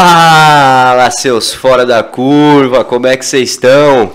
Fala, seus fora da curva, como é que vocês estão?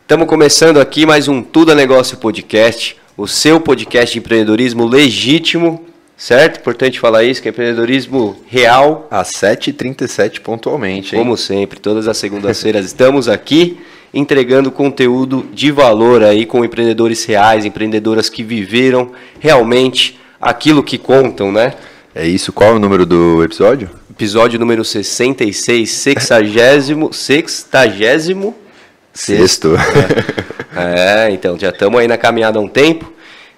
Estamos começando aqui mais um Tudo é Negócio Podcast, o seu podcast de empreendedorismo legítimo, certo? Importante falar isso, que é empreendedorismo real. Às 7h37 pontualmente, hein? Como sempre, todas as segundas-feiras estamos aqui entregando conteúdo de valor aí com empreendedores reais, empreendedoras que viveram realmente aquilo que contam, né? É isso. Qual é o número do episódio? Episódio número 66, sexagésimo, sextagésimo Sexto. É, então já estamos aí na caminhada há um tempo.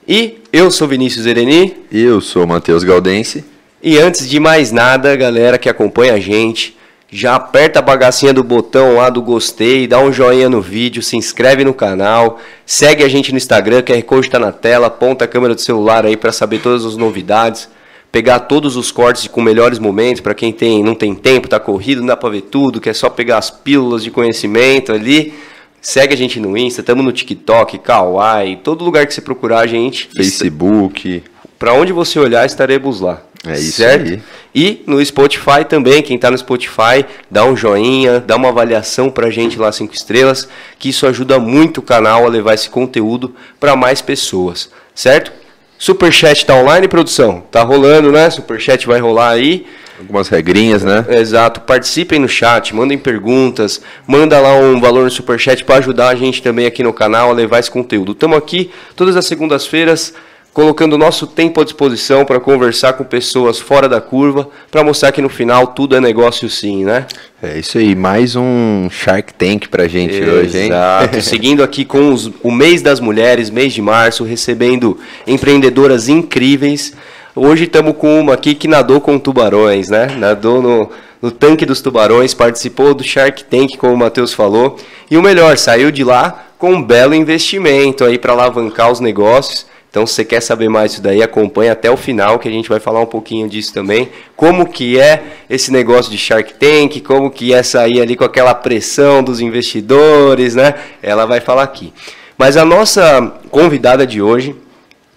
E eu sou Vinícius Ereni. E eu sou Matheus Galdense. E antes de mais nada, galera que acompanha a gente, já aperta a bagacinha do botão lá do gostei, dá um joinha no vídeo, se inscreve no canal, segue a gente no Instagram, QR Code está na tela, aponta a câmera do celular aí para saber todas as novidades, pegar todos os cortes com melhores momentos para quem tem, não tem tempo, tá corrido, não dá para ver tudo, quer só pegar as pílulas de conhecimento ali. Segue a gente no Insta, estamos no TikTok, Kawaii, todo lugar que você procurar a gente. Facebook. Para onde você olhar, estaremos lá. É isso certo? aí. E no Spotify também, quem está no Spotify, dá um joinha, dá uma avaliação pra gente lá, cinco estrelas, que isso ajuda muito o canal a levar esse conteúdo para mais pessoas, certo? Superchat tá online, produção? Tá rolando, né? Superchat vai rolar aí. Algumas regrinhas, né? Exato. Participem no chat, mandem perguntas, manda lá um valor no superchat para ajudar a gente também aqui no canal a levar esse conteúdo. Estamos aqui todas as segundas-feiras colocando nosso tempo à disposição para conversar com pessoas fora da curva, para mostrar que no final tudo é negócio sim, né? É isso aí. Mais um Shark Tank pra gente hoje, hein? Exato. Seguindo aqui com os- o mês das mulheres, mês de março, recebendo empreendedoras incríveis. Hoje estamos com uma aqui que nadou com tubarões, né? Nadou no, no tanque dos tubarões, participou do Shark Tank, como o Matheus falou. E o melhor, saiu de lá com um belo investimento aí para alavancar os negócios. Então, se você quer saber mais disso daí, acompanha até o final, que a gente vai falar um pouquinho disso também. Como que é esse negócio de Shark Tank, como que é sair ali com aquela pressão dos investidores, né? Ela vai falar aqui. Mas a nossa convidada de hoje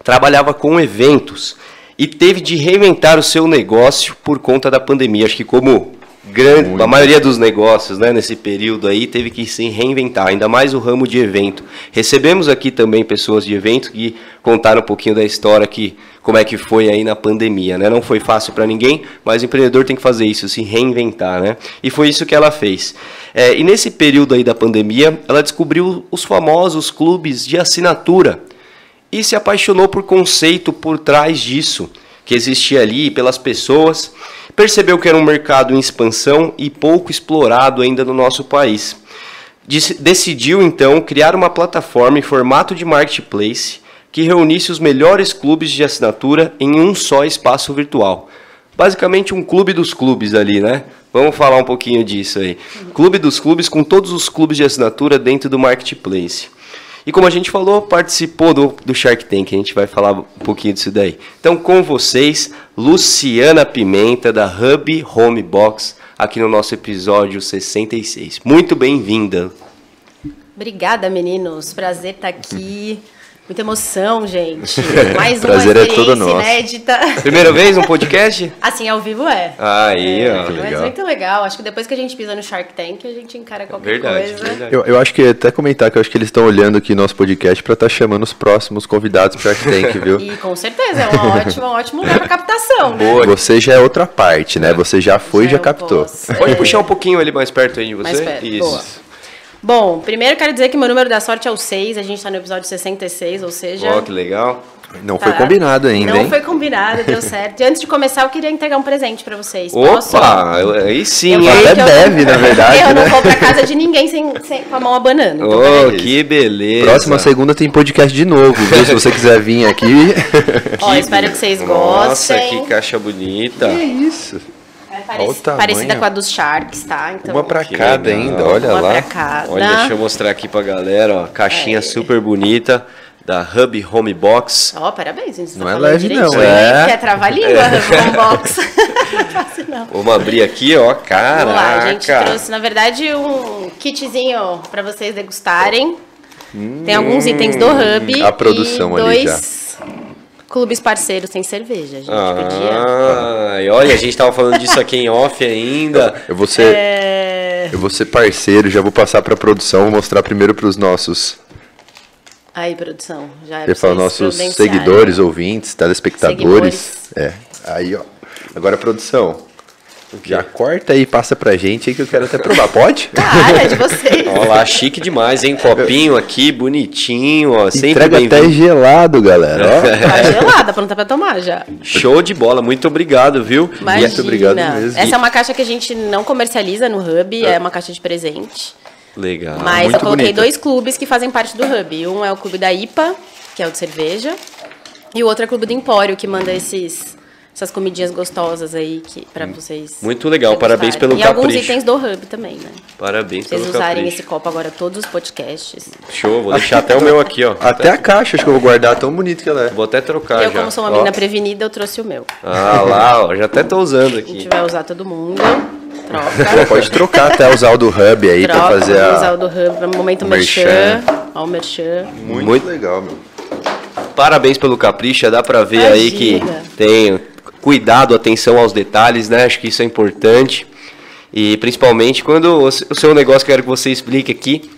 trabalhava com eventos e teve de reinventar o seu negócio por conta da pandemia. Acho que como grande, a maioria dos negócios, né, nesse período aí, teve que se reinventar, ainda mais o ramo de evento. Recebemos aqui também pessoas de evento que contaram um pouquinho da história que como é que foi aí na pandemia, né? Não foi fácil para ninguém, mas o empreendedor tem que fazer isso, se reinventar, né? E foi isso que ela fez. É, e nesse período aí da pandemia, ela descobriu os famosos clubes de assinatura e se apaixonou por conceito por trás disso, que existia ali pelas pessoas, percebeu que era um mercado em expansão e pouco explorado ainda no nosso país. Dec- Decidiu então criar uma plataforma em formato de marketplace que reunisse os melhores clubes de assinatura em um só espaço virtual. Basicamente um clube dos clubes ali, né? Vamos falar um pouquinho disso aí. Clube dos clubes com todos os clubes de assinatura dentro do marketplace. E como a gente falou, participou do, do Shark Tank, a gente vai falar um pouquinho disso daí. Então, com vocês, Luciana Pimenta, da Hub Home Box, aqui no nosso episódio 66. Muito bem-vinda. Obrigada, meninos. Prazer estar aqui. Muita emoção, gente. Mais uma Prazer é experiência todo nosso. inédita. Primeira vez um podcast? Assim, ao vivo é. Aí, É, ó. mas legal. muito legal. Acho que depois que a gente pisa no Shark Tank, a gente encara qualquer Verdade, coisa. verdade. Eu, eu acho que até comentar que eu acho que eles estão olhando aqui nosso podcast pra estar chamando os próximos convidados pro Shark Tank, viu? E com certeza, é uma ótima, um ótimo lugar para captação, né? Boa. Você já é outra parte, né? Você já foi e já eu captou. posso. Pode É. puxar um pouquinho ele mais perto aí de você? Mais perto, Isso. boa. Bom, primeiro quero dizer que meu número da sorte é o 6, a gente tá no episódio 66, ou seja... Ó, que legal. Não foi tá. combinado ainda, Não hein? foi combinado, deu certo. E antes de começar, eu queria entregar um presente pra vocês. Posso? Opa, eu- aí sim, Eu Até deve, na verdade, Eu né? não vou pra casa de ninguém sem, sem- com a mão abanando. Então, Oh, peraí. que beleza. Próxima segunda tem podcast de novo, viu? Se você quiser vir aqui. Ó, espero que vocês Nossa, gostem. que caixa bonita. Que isso? Parec- parecida com a dos Sharks, tá? Então, Uma pra cada legal. ainda, olha uma lá. pra cada. Olha, deixa eu mostrar aqui pra galera, ó. Caixinha É. super bonita da Hub Home Box. Ó, parabéns, gente. Não tá é falando leve, direitinho, não, é. Que é trava-língua, é. box. Não é fácil, não. Vamos abrir aqui, ó. Caraca. Vamos lá, a gente trouxe, na verdade, um kitzinho pra vocês degustarem. Tem alguns itens do Hub. a produção e ali dois clubes parceiros sem cerveja. A gente ah, e olha, a gente tava falando disso aqui em off ainda. Eu vou ser, É... eu vou ser parceiro, já vou passar pra produção, vou mostrar primeiro pros nossos, Aí, produção. Já é nossos seguidores, ouvintes, telespectadores. É. Aí, ó. Agora, produção. Já corta aí e passa pra gente aí que eu quero até provar. Pode? Cara, é de vocês. Olha lá, chique demais, hein? Copinho aqui, bonitinho, ó. Sempre Entrega bem até gelado, galera. ó. Tá gelada, pronta pra tomar já. Show de bola, muito obrigado, viu? Imagina. Muito obrigado mesmo. Essa é uma caixa que a gente não comercializa no Hub, é uma caixa de presente. Legal. Mas muito eu coloquei bonita. dois clubes que fazem parte do Hub. Um é o clube da IPA, que é o de cerveja, e o outro é o clube do Empório, que manda esses, essas comidinhas gostosas aí que, pra vocês. Muito legal, degustarem. parabéns pelo E alguns capricho. itens do Hub também, né? Parabéns Vocês pelo usarem capricho. esse copo agora todos os podcasts. Show, vou deixar até o meu aqui, ó. Até a caixa, acho que eu vou guardar, tão bonito que ela é. Vou até trocar eu, já. como sou uma Ó. menina prevenida, eu trouxe o meu. Ah lá, ó, já até tô usando A gente aqui. vai usar todo mundo. Troca. pode trocar até usar o do Hub aí Troca, pra fazer vamos usar a. o do Hub, no momento Merchan. merchan. Ó o merchan. Muito, Muito- legal, meu. Parabéns pelo capricho, dá pra ver aí que Imagina. tem cuidado, atenção aos detalhes, né? Acho que isso é importante. E principalmente quando o se- o seu negócio, quero que você explique aqui,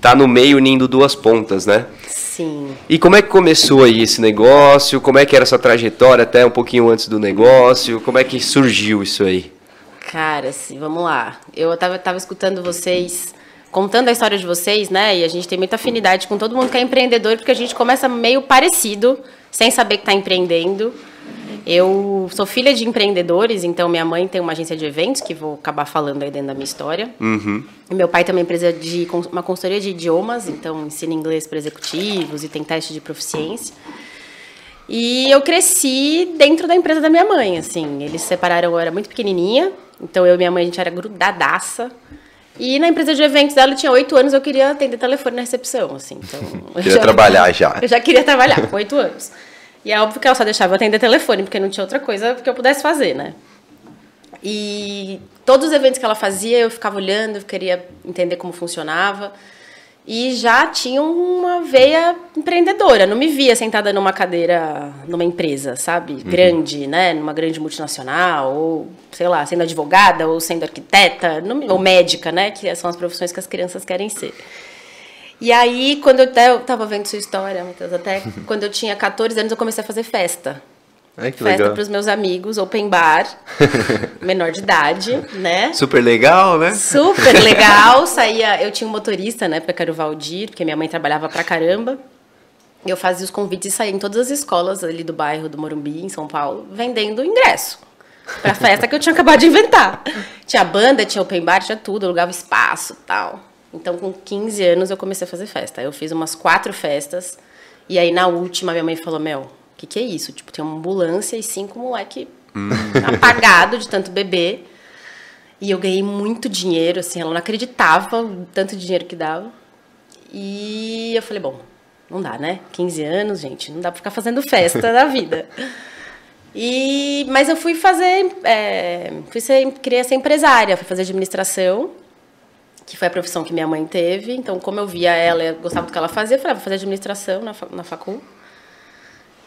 tá no meio unindo duas pontas, né? Sim. E como é que começou aí esse negócio? Como é que era essa trajetória até um pouquinho antes do negócio? Como é que surgiu isso aí? Cara, assim, vamos lá. Eu tava, tava escutando vocês, contando a história de vocês, né? E a gente tem muita afinidade com todo mundo que é empreendedor, porque a gente começa meio parecido, sem saber que está empreendendo. Eu sou filha de empreendedores, então minha mãe tem uma agência de eventos, que vou acabar falando aí dentro da minha história. E meu pai uma empresa de uma consultoria de idiomas, então ensina inglês para executivos e tem teste de proficiência. E eu cresci dentro da empresa da minha mãe, assim. Eles se separaram, eu era muito pequenininha, então eu e minha mãe, a gente era grudadaça. E na empresa de eventos dela, eu tinha oito anos, eu queria atender telefone na recepção, assim. Então, Queria trabalhar já. Eu já queria trabalhar, com oito anos. E é óbvio que ela só deixava eu atender telefone, porque não tinha outra coisa que eu pudesse fazer, né? E todos os eventos que ela fazia, eu ficava olhando, eu queria entender como funcionava. E já tinha uma veia empreendedora. Não me via sentada numa cadeira numa empresa, sabe? Grande, né? Numa grande multinacional, ou, sei lá, sendo advogada, ou sendo arquiteta, ou médica, né? Que são as profissões que as crianças querem ser. E aí, quando eu até eu tava vendo sua história, Matheus, até quando eu tinha 14 anos, eu comecei a fazer festa. Ai, que Festa para os meus amigos, open bar, menor de idade, né? Super legal, né? Super legal. Saía, eu tinha um motorista, né, porque era o Valdir, porque minha mãe trabalhava pra caramba. Eu fazia os convites e saía em todas as escolas ali do bairro do Morumbi, em São Paulo, vendendo ingresso. Pra festa que eu tinha acabado de inventar. Tinha banda, tinha open bar, tinha tudo, alugava espaço tal. Então, com 15 anos, eu comecei a fazer festa. Eu fiz umas quatro festas. E aí, na última, minha mãe falou: Mel, o que, que é isso? Tipo, tem uma ambulância e cinco moleque apagado de tanto beber. E eu ganhei muito dinheiro, assim, ela não acreditava o tanto dinheiro que dava. E eu falei, bom, não dá, né? 15 anos, gente, não dá pra ficar fazendo festa da vida. E, mas eu fui fazer, é, fui ser, queria ser empresária, fui fazer administração, que foi a profissão que minha mãe teve. Então, como eu via ela, eu gostava do que ela fazia, eu falei, ah, vou fazer administração na, na facul.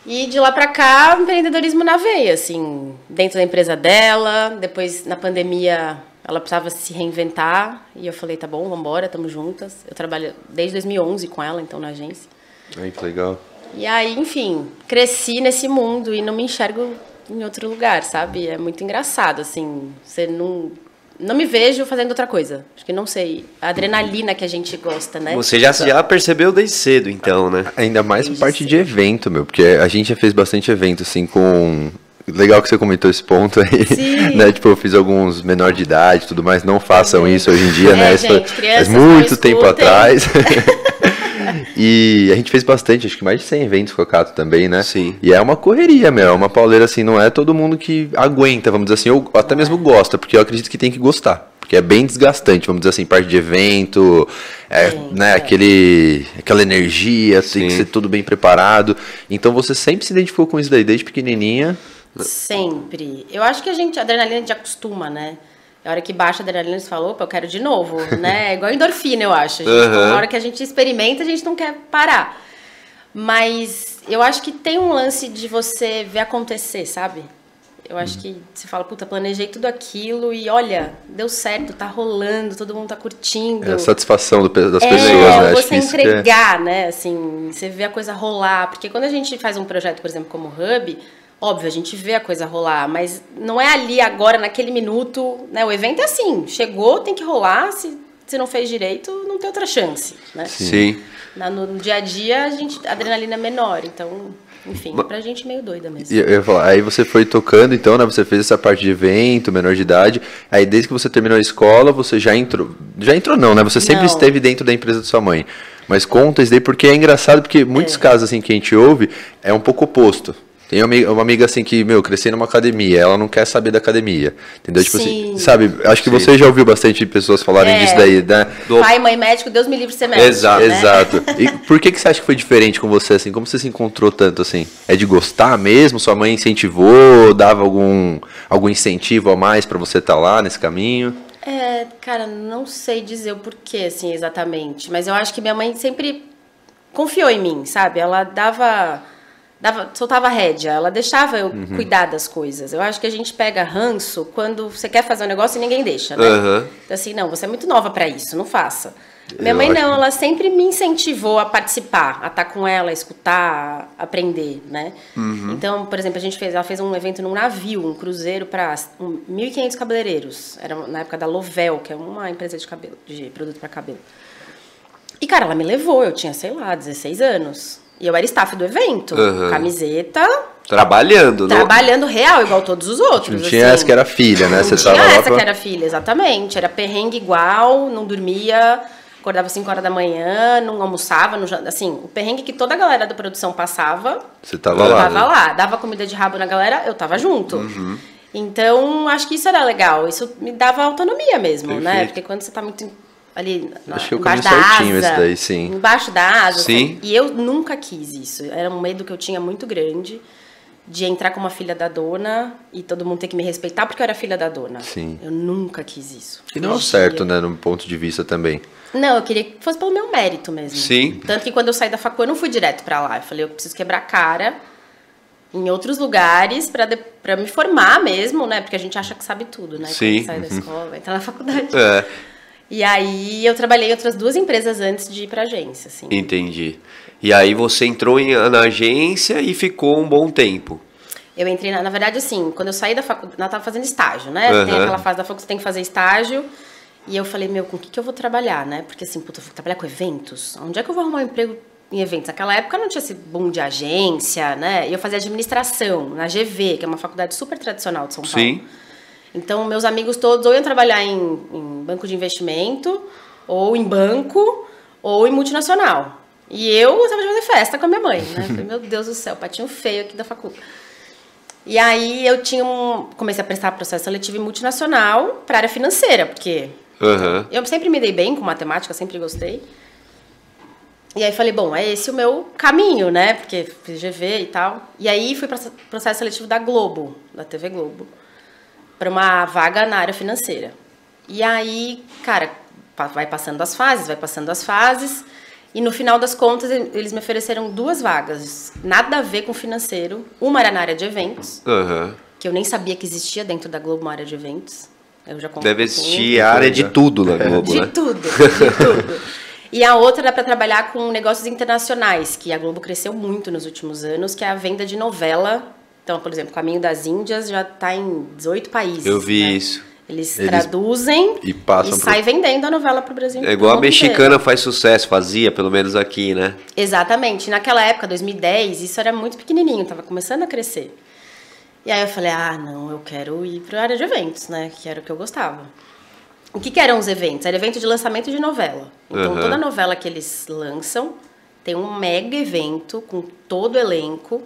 E de lá pra cá, empreendedorismo na veia, assim, dentro da empresa dela. Depois, na pandemia, ela precisava se reinventar. E eu falei, tá bom, vamos embora, estamos juntas. Eu trabalho desde 2011 com ela, então, na agência. Ai, que legal. E aí, enfim, cresci nesse mundo e não me enxergo em outro lugar, sabe? É muito engraçado, assim. Você não. Não me vejo fazendo outra coisa. Acho que não sei. A adrenalina que a gente gosta, né? Você já, já percebeu desde cedo, então, né? Ainda mais Desde parte cedo. de evento, meu, porque a gente já fez bastante evento, assim, com. Legal que você comentou esse ponto aí. Sim. né? Tipo, eu fiz alguns menor de idade e tudo mais. Não façam isso hoje em dia, É, né? Isso gente, foi- crianças faz muito tempo escutem. atrás. e a gente fez bastante, acho que mais de 100 eventos com a Cato também, né? Sim. E é uma correria, meu. É uma pauleira assim, não é todo mundo que aguenta, vamos dizer assim, ou até mesmo gosta, porque eu acredito que tem que gostar. Porque é bem desgastante, vamos dizer assim, parte de evento, é, Sim, né, é. aquele, aquela energia, tem que Sim. ser tudo bem preparado. Então você sempre se identificou com isso daí, desde pequenininha. Sempre. Eu acho que a gente, a adrenalina a gente acostuma, né? A hora que baixa a adrenalina, você fala, opa, eu quero de novo, né? É igual endorfina, eu acho. A gente, Aham. Na hora que a gente experimenta, a gente não quer parar. Mas eu acho que tem um lance de você ver acontecer, sabe? Eu acho que você fala, puta, planejei tudo aquilo e olha, deu certo, tá rolando, todo mundo tá curtindo. É a satisfação do das É, pessoas, né? Acho você que é- entregar, né? Assim, você vê a coisa rolar. Porque quando a gente faz um projeto, por exemplo, como o Hub, óbvio, a gente vê a coisa rolar, mas não é ali agora, naquele minuto, né? O evento é assim, chegou, tem que rolar, se, se não fez direito, não tem outra chance, né? Sim. Na- no, no dia a dia, a gente, a adrenalina é menor, então, enfim, pra gente meio doida mesmo. Eu ia falar, aí você foi tocando, então, né? Você fez essa parte de evento, menor de idade. Aí desde que você terminou a escola, você já entrou. Já entrou, não, né? Você sempre Não. esteve dentro da empresa de sua mãe. Mas conta isso daí porque é engraçado, porque muitos É. casos assim que a gente ouve é um pouco oposto. Tem uma amiga, uma amiga assim que, meu, cresceu numa academia, ela não quer saber da academia. Entendeu? Tipo assim, Sim. sabe? Acho que você já ouviu bastante pessoas falarem É. disso daí, né? Do- Pai, mãe, médico, Deus me livre de ser médico. Exato. né? Exato. E por que, que você acha que foi diferente com você, assim? Como você se encontrou tanto, assim? É de gostar mesmo? Sua mãe incentivou? Dava algum, algum incentivo a mais pra você estar lá nesse caminho? É, cara, não sei dizer o porquê, assim, exatamente. Mas eu acho que minha mãe sempre confiou em mim, sabe? Ela dava. Dava soltava rédea, ela deixava eu Uhum. cuidar das coisas. Eu acho que a gente pega ranço quando você quer fazer um negócio e ninguém deixa, né? Aham. Então, assim, não, você é muito nova pra isso, não faça. Minha Eu mãe não, ela sempre me incentivou a participar, a estar com ela, a escutar, a aprender, né? Uhum. Então, por exemplo, a gente fez, ela fez um evento num navio, um cruzeiro para 1.500 cabeleireiros. Era na época da Lovel, que é uma empresa de cabelo, de produto para cabelo. E, cara, ela me levou, eu tinha, sei lá, 16 anos. E eu era staff do evento, Aham. camiseta, Trabalhando, não? trabalhando real, igual todos os outros. Não tinha assim. essa que era filha, né? Não Você tinha tava lá essa pra... que era filha, exatamente. Era perrengue igual, não dormia, acordava 5 horas da manhã, não almoçava, não assim, o perrengue que toda a galera da produção passava, Você tava eu lá. tava né? lá. Dava comida de rabo na galera, eu tava junto. Uhum. Então, acho que isso era legal. Isso me dava autonomia mesmo, né? Perfeito. Porque quando você tá muito ali na, Acho que o embaixo da certinho asa, esse daí, sim. embaixo da asa. Sim. E eu nunca quis isso. Era um medo que eu tinha muito grande de entrar como a filha da dona e todo mundo ter que me respeitar porque eu era filha da dona. Sim. Eu nunca quis isso. Que não é certo, né? No ponto de vista também. Não, eu queria que fosse pelo meu mérito mesmo. Sim. Tanto que quando eu saí da facu, eu não fui direto pra lá. Eu falei, eu preciso quebrar a cara em outros lugares pra de- pra me formar mesmo, né? Porque a gente acha que sabe tudo, né? Sim. Quando sai da escola, vai entrar na faculdade. É, E aí eu trabalhei em outras duas empresas antes de ir pra agência, assim. entendi. E aí você entrou em- na agência e ficou um bom tempo. Eu entrei, na, na verdade, assim, quando eu saí da faculdade, eu tava fazendo estágio, né? Tem Aham. aquela fase da faculdade que você tem que fazer estágio. E eu falei, meu, com o que, que eu vou trabalhar, né? Porque assim, puta, eu vou trabalhar com eventos? Onde é que eu vou arrumar um emprego em eventos? Naquela época não tinha esse boom de agência, né? E eu fazia administração na GV, que é uma faculdade super tradicional de São Paulo. Sim. Então, meus amigos todos ou iam trabalhar em, em banco de investimento, ou em banco, ou em multinacional. E eu gostava de fazer festa com a minha mãe, né? Falei, meu Deus do céu, patinho feio aqui da faculdade. E aí eu tinha um, comecei a prestar processo seletivo em multinacional para área financeira, porque Aham. eu sempre me dei bem com matemática, sempre gostei. E aí falei, bom, é esse o meu caminho, né? Porque fiz GV e tal. E aí fui para processo seletivo da Globo, da TV Globo, para uma vaga na área financeira. E aí, cara, vai passando as fases, vai passando as fases. E no final das contas, eles me ofereceram duas vagas, nada a ver com financeiro. Uma era na área de eventos, Aham. que eu nem sabia que existia dentro da Globo uma área de eventos. Eu já Deve existir a área de tudo na Globo, De né? tudo, de tudo. E a outra era para trabalhar com negócios internacionais, que a Globo cresceu muito nos últimos anos, que é a venda de novela. Então, por exemplo, Caminho das Índias já está em 18 países. Eu vi né? isso. Eles, Eles- traduzem e passam pro- sai vendendo a novela para o Brasil. É igual a mexicana inteiro. faz sucesso, fazia, pelo menos aqui, né? Exatamente. Naquela época, 2010, isso era muito pequenininho, estava começando a crescer. E aí eu falei, ah, não, eu quero ir para a área de eventos, né? Que era o que eu gostava. O que, que eram os eventos? Era evento de lançamento de novela. Então, Aham. toda novela que eles lançam tem um mega evento com todo o elenco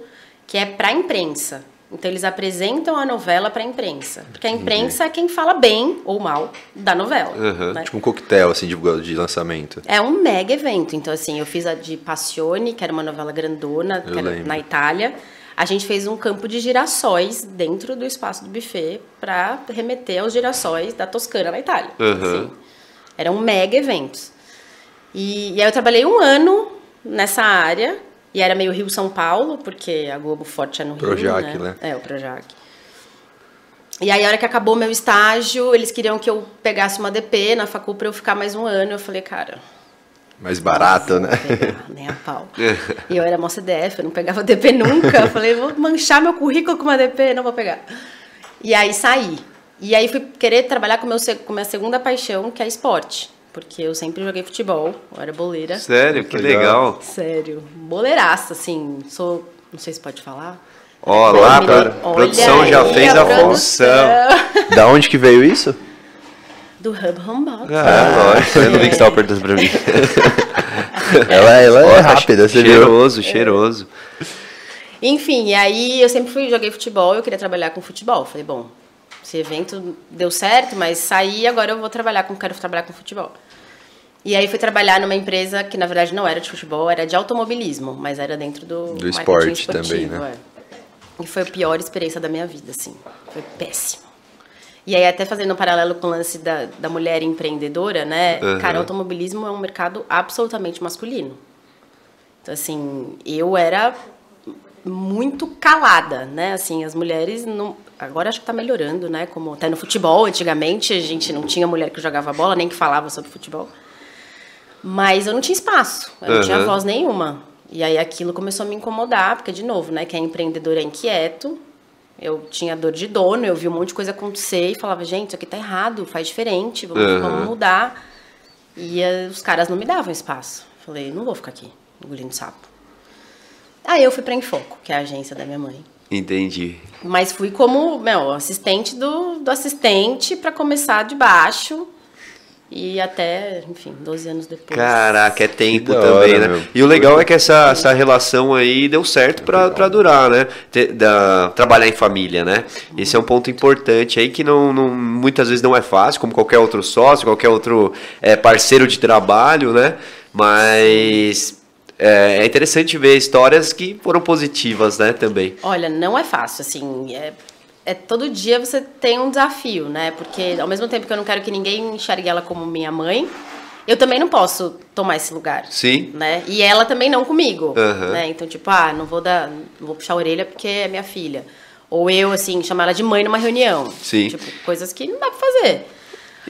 que é para imprensa. Então, eles apresentam a novela para imprensa. Porque a imprensa é quem fala bem ou mal da novela. Aham. né? Tipo um coquetel, assim, de, de lançamento. É um mega evento. Então, assim, eu fiz a de Passione, que era uma novela grandona, Eu que era lembro. na Itália. A gente fez um campo de girassóis dentro do espaço do buffet para remeter aos girassóis da Toscana, na Itália. Aham. Assim, era um mega evento. E, e aí eu trabalhei um ano nessa área E era meio Rio-São Paulo, porque a Globo Forte é no Projac, Rio, né? É, o Projac. E aí, a hora que acabou meu estágio, eles queriam que eu pegasse uma DP na facul pra eu ficar mais um ano. Eu falei, cara, Mais barato, né? pegar, nem a pau. e eu era mó CDF, eu não pegava DP nunca. Eu falei, vou manchar meu currículo com uma DP, não vou pegar. E aí saí. E aí fui querer trabalhar com, meu, com minha segunda paixão, que é esporte. Porque eu sempre joguei futebol, eu era boleira. Sério, que Legal. legal. Sério, boleiraça, assim. Sou, não sei se pode falar. Ó, lá, aí, produção já fez a produção. função. da onde que veio isso? Do Hub Handball. Ah, lógico, eu não vi que você tava perguntando pra mim. Ela, ela Ó, é tá rápida, você viu? Cheiroso, cheiroso. Enfim, e aí eu sempre fui, joguei futebol, eu queria trabalhar com futebol. Falei, bom, esse evento deu certo, mas saí, agora eu vou trabalhar com, quero trabalhar com futebol. E aí fui trabalhar numa empresa que na verdade não era de futebol, era de automobilismo, mas era dentro do, Do esporte também, né? é. E foi a pior experiência da minha vida, assim. Foi péssimo. E aí, até fazendo um paralelo com o lance da, da mulher empreendedora, né? Aham. Cara, automobilismo é um mercado absolutamente masculino. Então, assim, eu era muito calada, né? Assim, as mulheres não... Agora acho que tá melhorando, né? Como até no futebol, antigamente a gente não tinha mulher que jogava bola, nem que falava sobre futebol. Mas eu não tinha espaço, eu não tinha voz nenhuma. E aí aquilo começou a me incomodar, porque, de novo, né? Quem é empreendedor é inquieto. Eu tinha dor de dono, eu vi um monte de coisa acontecer e falava, gente, isso aqui tá errado, faz diferente, vamos, Aham. vamos mudar. E eh, os caras não me davam espaço. Falei, não vou ficar aqui, engolindo sapo. Aí eu fui pra Infoco, que é a agência da minha mãe. Entendi. Mas fui como, meu, assistente do, do assistente pra começar de baixo. E até, enfim, 12 anos depois. Caraca, é tempo da também, hora, né? meu. E o legal é que essa, essa relação aí deu certo pra, pra durar, né? Ter- da, trabalhar em família, né? Esse é um ponto importante aí que não, não- muitas vezes não é fácil, como qualquer outro sócio, qualquer outro é, parceiro de trabalho, né? Mas é, é interessante ver histórias que foram positivas, né? Também. Olha, não é fácil, assim. É, é todo dia você tem um desafio, né? Porque ao mesmo tempo que eu não quero que ninguém enxergue ela como minha mãe, eu também não posso tomar esse lugar. Sim. Né? E ela também não comigo. Aham. Né? Então, tipo, ah, não vou dar. Não vou puxar a orelha porque é minha filha. Ou eu, assim, chamar ela de mãe numa reunião. Sim. Tipo, coisas que não dá pra fazer.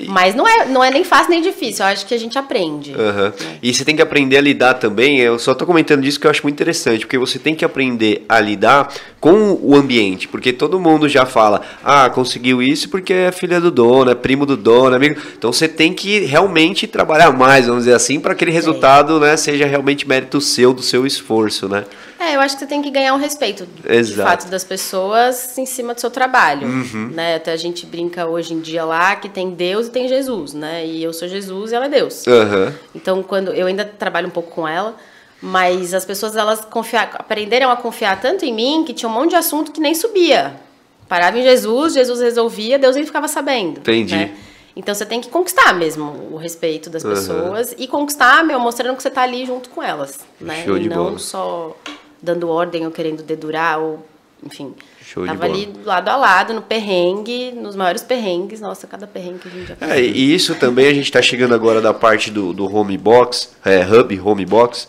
Mas não é, não é nem fácil nem difícil. Eu acho que a gente aprende. Aham. E você tem que aprender a lidar também. Eu só tô comentando disso que eu acho muito interessante, porque você tem que aprender a lidar com o ambiente, porque todo mundo já fala, ah, conseguiu isso porque é filha do dono, é primo do dono, é amigo. Então você tem que realmente trabalhar mais, vamos dizer assim, para aquele resultado, né, seja realmente mérito seu, do seu esforço, né? É, eu acho que você tem que ganhar o respeito, de Exato. Uhum. fato, das pessoas em cima do seu trabalho, né? Até a gente brinca hoje em dia lá que tem Deus e tem Jesus, né? E eu sou Jesus e ela é Deus. Aham. Então, quando eu ainda trabalho um pouco com ela, mas as pessoas elas confiar, aprenderam a confiar tanto em mim que tinha um monte de assunto que nem subia. Parava em Jesus, Jesus resolvia, Deus nem ficava sabendo. Entendi. né? Então você tem que conquistar mesmo o respeito das Aham. pessoas e conquistar, meu, mostrando que você tá ali junto com elas, né? Show e de não bola. só dando ordem ou querendo dedurar ou enfim. Show Tava ali lado a lado, no perrengue, nos maiores perrengues. Nossa, cada perrengue que a gente já É, e isso também a gente está chegando agora da parte do, do home box, é, hub home box,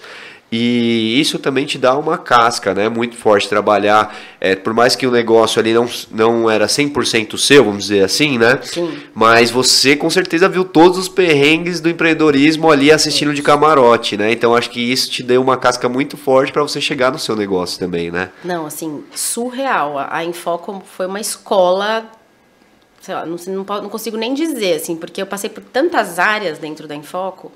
e isso também te dá uma casca, né? Muito forte trabalhar, é, por mais que o negócio ali não, não era 100% seu, vamos dizer assim, né? Sim. Mas você com certeza viu todos os perrengues do empreendedorismo ali assistindo de camarote, né? Então acho que isso te deu uma casca muito forte para você chegar no seu negócio também, né? Não, assim, surreal. A Infoco foi uma escola, sei lá, não, não, não consigo nem dizer, assim, porque eu passei por tantas áreas dentro da Infoco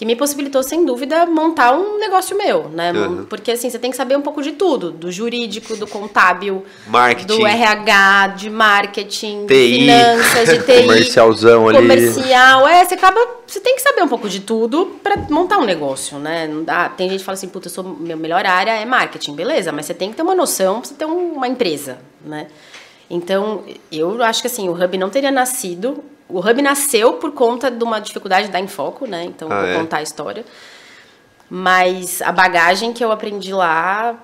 que me possibilitou, sem dúvida, montar um negócio meu, né? Uhum. Porque, assim, você tem que saber um pouco de tudo, do jurídico, do contábil, Marketing. do RH, de marketing, de TI. finanças, de TI. Comercialzão ali. Comercial, é, você acaba. Você tem que saber um pouco de tudo pra montar um negócio, né? Não dá, tem gente que fala assim, puta, eu sou, minha melhor área é marketing, beleza, mas você tem que ter uma noção pra você ter um- uma empresa, né? Então, eu acho que assim, o Hub não teria nascido. O Hub nasceu por conta de uma dificuldade da Infoco, né? Então, Ah, vou é? contar a história. Mas a bagagem que eu aprendi lá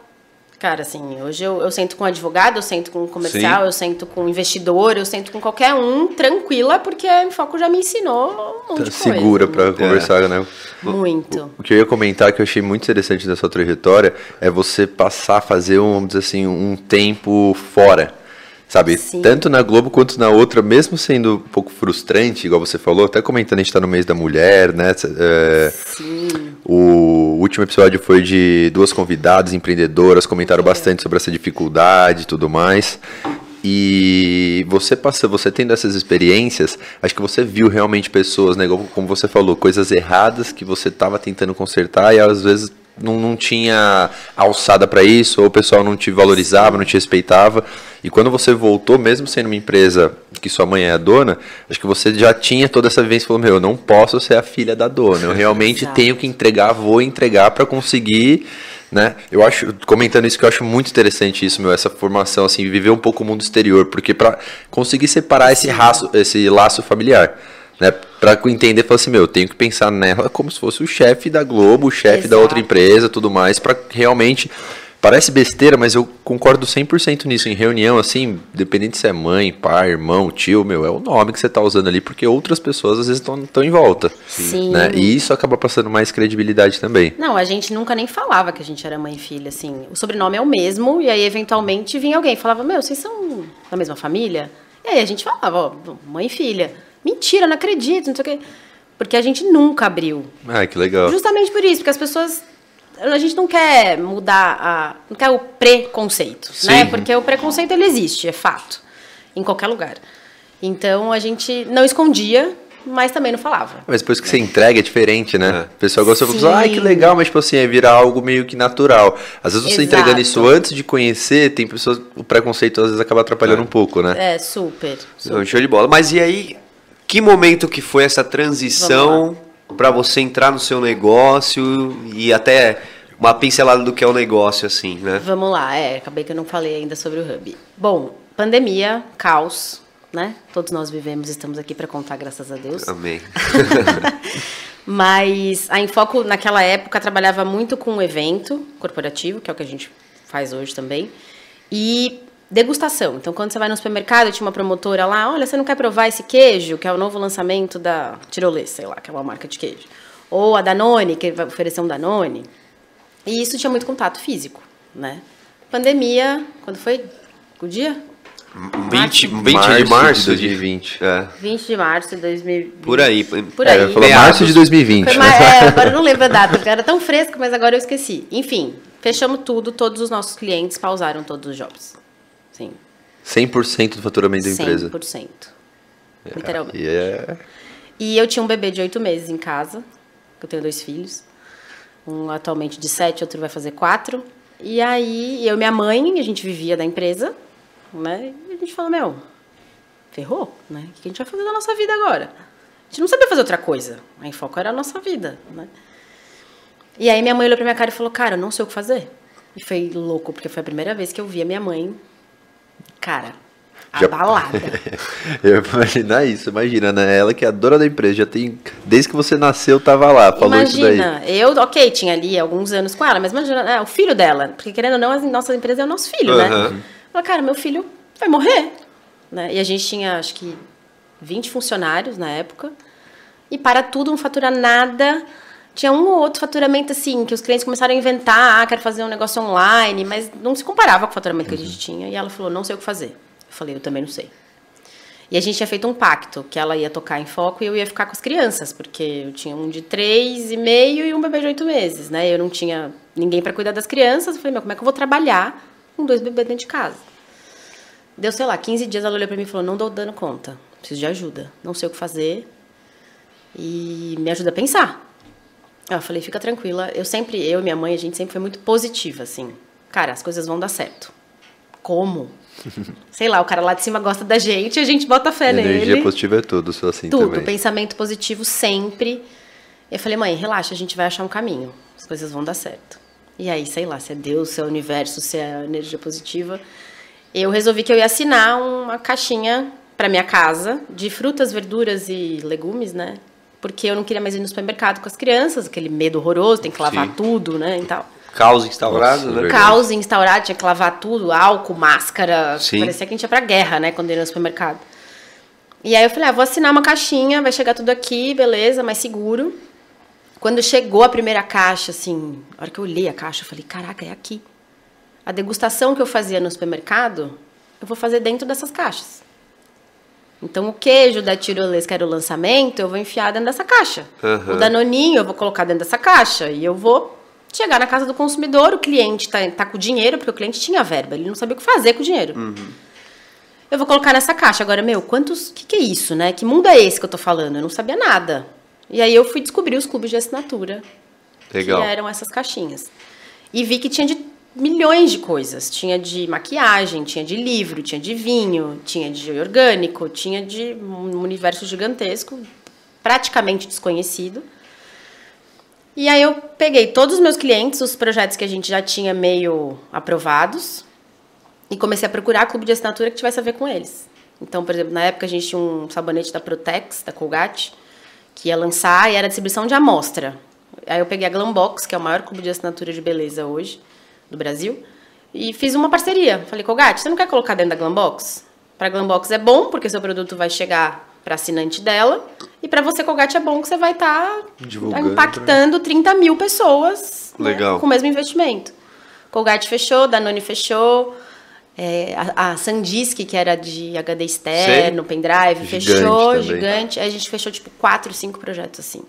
Cara, assim, hoje eu, eu sento com um advogado, eu sento com um comercial, Sim. eu sento com um investidor, eu sento com qualquer um, tranquila, porque a Infoco já me ensinou um monte Tá segura coisa. pra conversar, né? Muito. O que eu ia comentar que eu achei muito interessante da sua trajetória é você passar a fazer, um, vamos dizer assim, um tempo fora. Sabe? Sim. Tanto na Globo quanto na outra, mesmo sendo um pouco frustrante, igual você falou, até comentando, a gente tá no mês da mulher, né? É, Sim. o último episódio foi de duas convidadas empreendedoras, comentaram bastante sobre essa dificuldade e tudo mais. E você passa, você tendo essas experiências, acho que você viu realmente pessoas, né, como você falou, coisas erradas que você estava tentando consertar e às vezes não, não tinha alçada para isso, ou o pessoal não te valorizava, não te respeitava. E quando você voltou, mesmo sendo uma empresa que sua mãe é a dona, acho que você já tinha toda essa vivência e falou: Meu, eu não posso ser a filha da dona, eu realmente tenho que entregar, vou entregar para conseguir. Né? Eu acho, comentando isso, que eu acho muito interessante isso, meu, essa formação, assim, viver um pouco o mundo exterior, porque para conseguir separar esse, raço, esse laço familiar, né? Pra entender, falar assim, meu, eu tenho que pensar nela como se fosse o chefe da Globo, o chefe da outra empresa, tudo mais, para realmente Parece besteira, mas eu concordo 100% nisso. Em reunião, assim, dependente se é mãe, pai, irmão, tio, meu, é o nome que você tá usando ali, porque outras pessoas às vezes estão em volta. Sim. Né? E isso acaba passando mais credibilidade também. Não, a gente nunca nem falava que a gente era mãe e filha, assim. O sobrenome é o mesmo, e aí, eventualmente, vinha alguém e falava, meu, vocês são da mesma família? E aí a gente falava, ó, mãe e filha. Mentira, não acredito, não sei o quê. Porque a gente nunca abriu. Ah, que legal. Justamente por isso, porque as pessoas. A gente não quer mudar a. Não quer o preconceito, né? Sim. Porque o preconceito ele existe, é fato. Em qualquer lugar. Então a gente não escondia, mas também não falava. Mas depois que você entrega é diferente, né? É. O pessoal gosta de falar, ai que legal, mas tipo assim, é virar algo meio que natural. Às vezes você Exato. entregando isso antes de conhecer, tem pessoas, o preconceito às vezes acaba atrapalhando É. um pouco, né? É, super. Não, show de bola. Mas e aí, que momento que foi essa transição para você entrar no seu negócio e até uma pincelada do que é o negócio, assim, né? Vamos lá, é, acabei que eu não falei ainda sobre o Hub. Bom, pandemia, caos, né? Todos nós vivemos, estamos aqui para contar, graças a Deus. Amém. Mas a Infoco, naquela época, trabalhava muito com evento corporativo, que é o que a gente faz hoje também, e degustação. Então, quando você vai no supermercado, tinha uma promotora lá, olha, você não quer provar esse queijo, que é o novo lançamento da Tirolês, sei lá, que é uma marca de queijo. Ou a Danone, que vai oferecer um Danone. E isso tinha muito contato físico, né? Pandemia, quando foi? O dia? 20, 20 Março de março de 2020. É, 20 de março de 2020. por aí. Por É, aí. eu falou Meados. março de 2020, Foi né? é, agora eu não lembro a data, porque era tão fresco, mas agora eu esqueci. Enfim, fechamos tudo, todos os nossos clientes pausaram todos os jobs. Sim, 100% do faturamento da empresa. 100%. Literalmente. E é... E eu tinha um bebê de oito meses em casa, eu tenho dois filhos. Um atualmente de sete, outro vai fazer quatro. E aí, eu e minha mãe, a gente vivia da empresa, né? E a gente falou, meu, ferrou, né? O que a gente vai fazer da nossa vida agora? A gente não sabia fazer outra coisa. A Infoco era a nossa vida, né? E aí minha mãe olhou pra minha cara e falou, cara, eu não sei o que fazer. E foi louco, porque foi a primeira vez que eu vi a minha mãe, cara, Já- abalada. Eu imaginar isso, imagina, né? Ela que é a dona da empresa, já tem. Desde que você nasceu, tava lá, falou isso daí. Imagina, eu, ok, tinha ali alguns anos com ela, mas imagina, é, o filho dela, porque querendo ou não, a nossa empresa é o nosso filho, Aham. né? Ela, cara, meu filho vai morrer. Né? E a gente tinha, acho que, 20 funcionários na época, e para tudo, não faturar nada. Tinha um ou outro faturamento, assim, que os clientes começaram a inventar, ah, quero fazer um negócio online, mas não se comparava com o faturamento que a gente tinha. E ela falou, não sei o que fazer. Eu falei, eu também não sei. E a gente tinha feito um pacto, que ela ia tocar em foco e eu ia ficar com as crianças, porque eu tinha um de três e meio e um bebê de oito meses, né? Eu não tinha ninguém para cuidar das crianças. Eu falei, meu, como é que eu vou trabalhar com dois bebês dentro de casa? Deu, sei lá, 15 dias ela olhou para mim e falou, não dou dando conta, preciso de ajuda, não sei o que fazer e me ajuda a pensar. Eu falei, fica tranquila, eu sempre, eu e minha mãe, a gente sempre foi muito positiva, assim. Cara, as coisas vão dar certo. Como? Sei lá, o cara lá de cima gosta da gente, a gente bota fé Energia nele. positiva é tudo, sou assim Tudo, também. pensamento positivo sempre. Eu falei, mãe, relaxa, a gente vai achar um caminho. As coisas vão dar certo. E aí, sei lá, se é Deus, se é o universo, se é a energia positiva. Eu resolvi que eu ia assinar uma caixinha para minha casa de frutas, verduras e legumes, né? Porque eu não queria mais ir no supermercado com as crianças, aquele medo horroroso, tem que lavar Sim. tudo, né, e tal. Caos instaurado, Nossa, né? verdade. Caos instaurado, tinha que lavar tudo, álcool, máscara. Sim. Parecia que a gente ia pra guerra, né, quando ia no supermercado. E aí eu falei, ah, vou assinar uma caixinha, vai chegar tudo aqui, beleza, mais seguro. Quando chegou a primeira caixa, assim, a hora que eu olhei a caixa, eu falei, caraca, é aqui. A degustação que eu fazia no supermercado, eu vou fazer dentro dessas caixas. Então, o queijo da tirolesa, que era o lançamento, eu vou enfiar dentro dessa caixa. Aham. O danoninho, eu vou colocar dentro dessa caixa. E eu vou chegar na casa do consumidor, o cliente tá, tá com dinheiro, porque o cliente tinha verba, ele não sabia o que fazer com o dinheiro. Eu vou colocar nessa caixa. Agora, meu, quantos. O que, que é isso, né? Que mundo é esse que eu tô falando? Eu não sabia nada. E aí eu fui descobrir os clubes de assinatura Legal. que eram essas caixinhas. E vi que tinha de milhões de coisas. Tinha de maquiagem, tinha de livro, tinha de vinho, tinha de orgânico, tinha de um universo gigantesco, praticamente desconhecido. E aí eu peguei todos os meus clientes, os projetos que a gente já tinha meio aprovados, e comecei a procurar clube de assinatura que tivesse a ver com eles. Então, por exemplo, na época a gente tinha um sabonete da Protex, da Colgate, que ia lançar e era distribuição de amostra. Aí eu peguei a Glambox, que é o maior clube de assinatura de beleza hoje do Brasil, e fiz uma parceria. Falei, Colgate, você não quer colocar dentro da Glambox? Para Glambox é bom, porque seu produto vai chegar para assinante dela, e para você, Colgate, é bom que você vai estar Divulgando, impactando 30 mil pessoas né, com o mesmo investimento. Colgate fechou, Danone fechou, é, a, a Sandisk, que era de HD externo, pendrive, Gigante fechou, também. gigante. Aí a gente fechou tipo quatro, cinco projetos assim.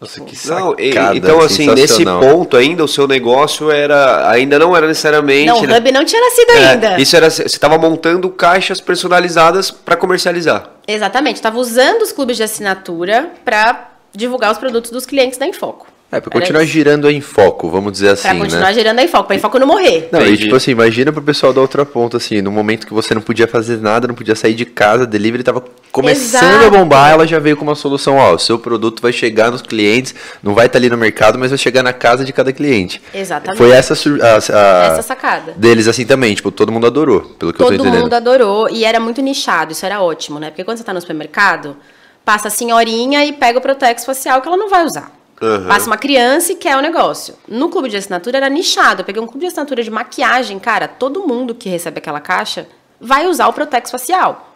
Nossa, que Não, e- sacada então assim, nesse ponto ainda, o seu negócio era. Ainda não era necessariamente. Não, o né? Hub não tinha nascido É, ainda. Isso era. Você estava montando caixas personalizadas para comercializar. Exatamente, estava usando os clubes de assinatura para divulgar os produtos dos clientes da Infoco. É, pra Era continuar isso. girando em foco, vamos dizer assim, Pra continuar né? gerando a Infoco, pra Infoco não morrer. Não, e Entendi. tipo assim, imagina pro pessoal da outra ponta, assim, no momento que você não podia fazer nada, não podia sair de casa, delivery tava começando Exato. a bombar, ela já veio com uma solução, ó, o seu produto vai chegar nos clientes, não vai estar ali no mercado, mas vai chegar na casa de cada cliente. Exatamente. Foi essa a, a- Essa sacada. deles assim também, tipo, todo mundo adorou, pelo que eu tô Todo entendendo. mundo adorou e era muito nichado, isso era ótimo, né? Porque quando você tá no supermercado, passa a senhorinha e pega o Protex facial que ela não vai usar. Aham. Passa uma criança e quer o negócio. No clube de assinatura era nichado. Eu peguei um clube de assinatura de maquiagem, cara, todo mundo que recebe aquela caixa vai usar o Protex facial.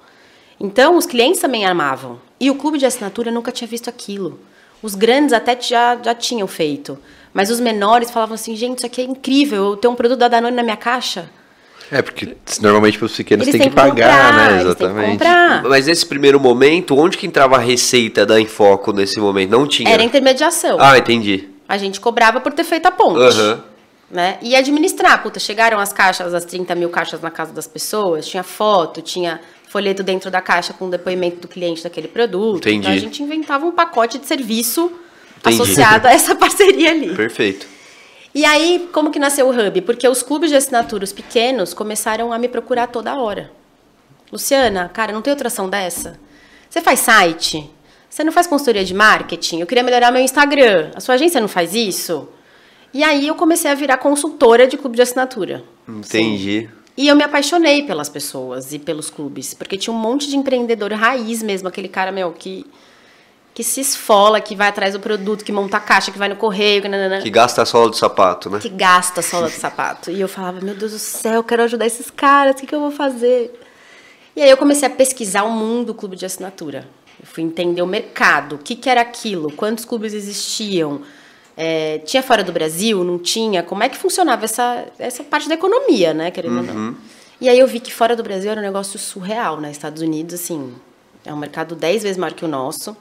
Então, os clientes também amavam. E o clube de assinatura nunca tinha visto aquilo. Os grandes até já, já tinham feito. Mas os menores falavam assim, gente, isso aqui é incrível, eu tenho um produto da Danone na minha caixa. É, porque normalmente pros pequenos Eles tem que têm que pagar, comprar, né? Exatamente. comprar. Mas nesse primeiro momento, onde que entrava a receita da Infoco nesse momento? Não tinha. Era intermediação. Ah, entendi. A gente cobrava por ter feito a ponte. Aham. Né? E administrar. Puta, chegaram as caixas, as 30 mil caixas na casa das pessoas, tinha foto, tinha folheto dentro da caixa com o depoimento do cliente daquele produto. Entendi. Então a gente inventava um pacote de serviço Entendi. associado a essa parceria ali. Perfeito. E aí, como que nasceu o Hub? Porque os clubes de assinatura, os pequenos, começaram a me procurar toda hora. Luciana, cara, não tem outra ação dessa? Você faz site? Você não faz consultoria de marketing? Eu queria melhorar meu Instagram. A sua agência não faz isso? E aí eu comecei a virar consultora de clube de assinatura. Entendi. E eu me apaixonei pelas pessoas e pelos clubes, porque tinha um monte de empreendedor raiz mesmo, aquele cara, meu, que, que se esfola, que vai atrás do produto, que monta a caixa, que vai no correio, que nananã Que gasta a sola do sapato, né? que gasta a sola do sapato. E eu falava, meu Deus do céu, eu quero ajudar esses caras, o que, que eu vou fazer? E aí eu comecei a pesquisar o mundo do clube de assinatura. Eu fui entender o mercado, o que, que era aquilo, quantos clubes existiam. É, tinha fora do Brasil, não tinha? Como é que funcionava essa, essa parte da economia, né, querendo ou não? E aí eu vi que fora do Brasil era um negócio surreal, né? Estados Unidos, assim, é um mercado 10 vezes maior que o nosso.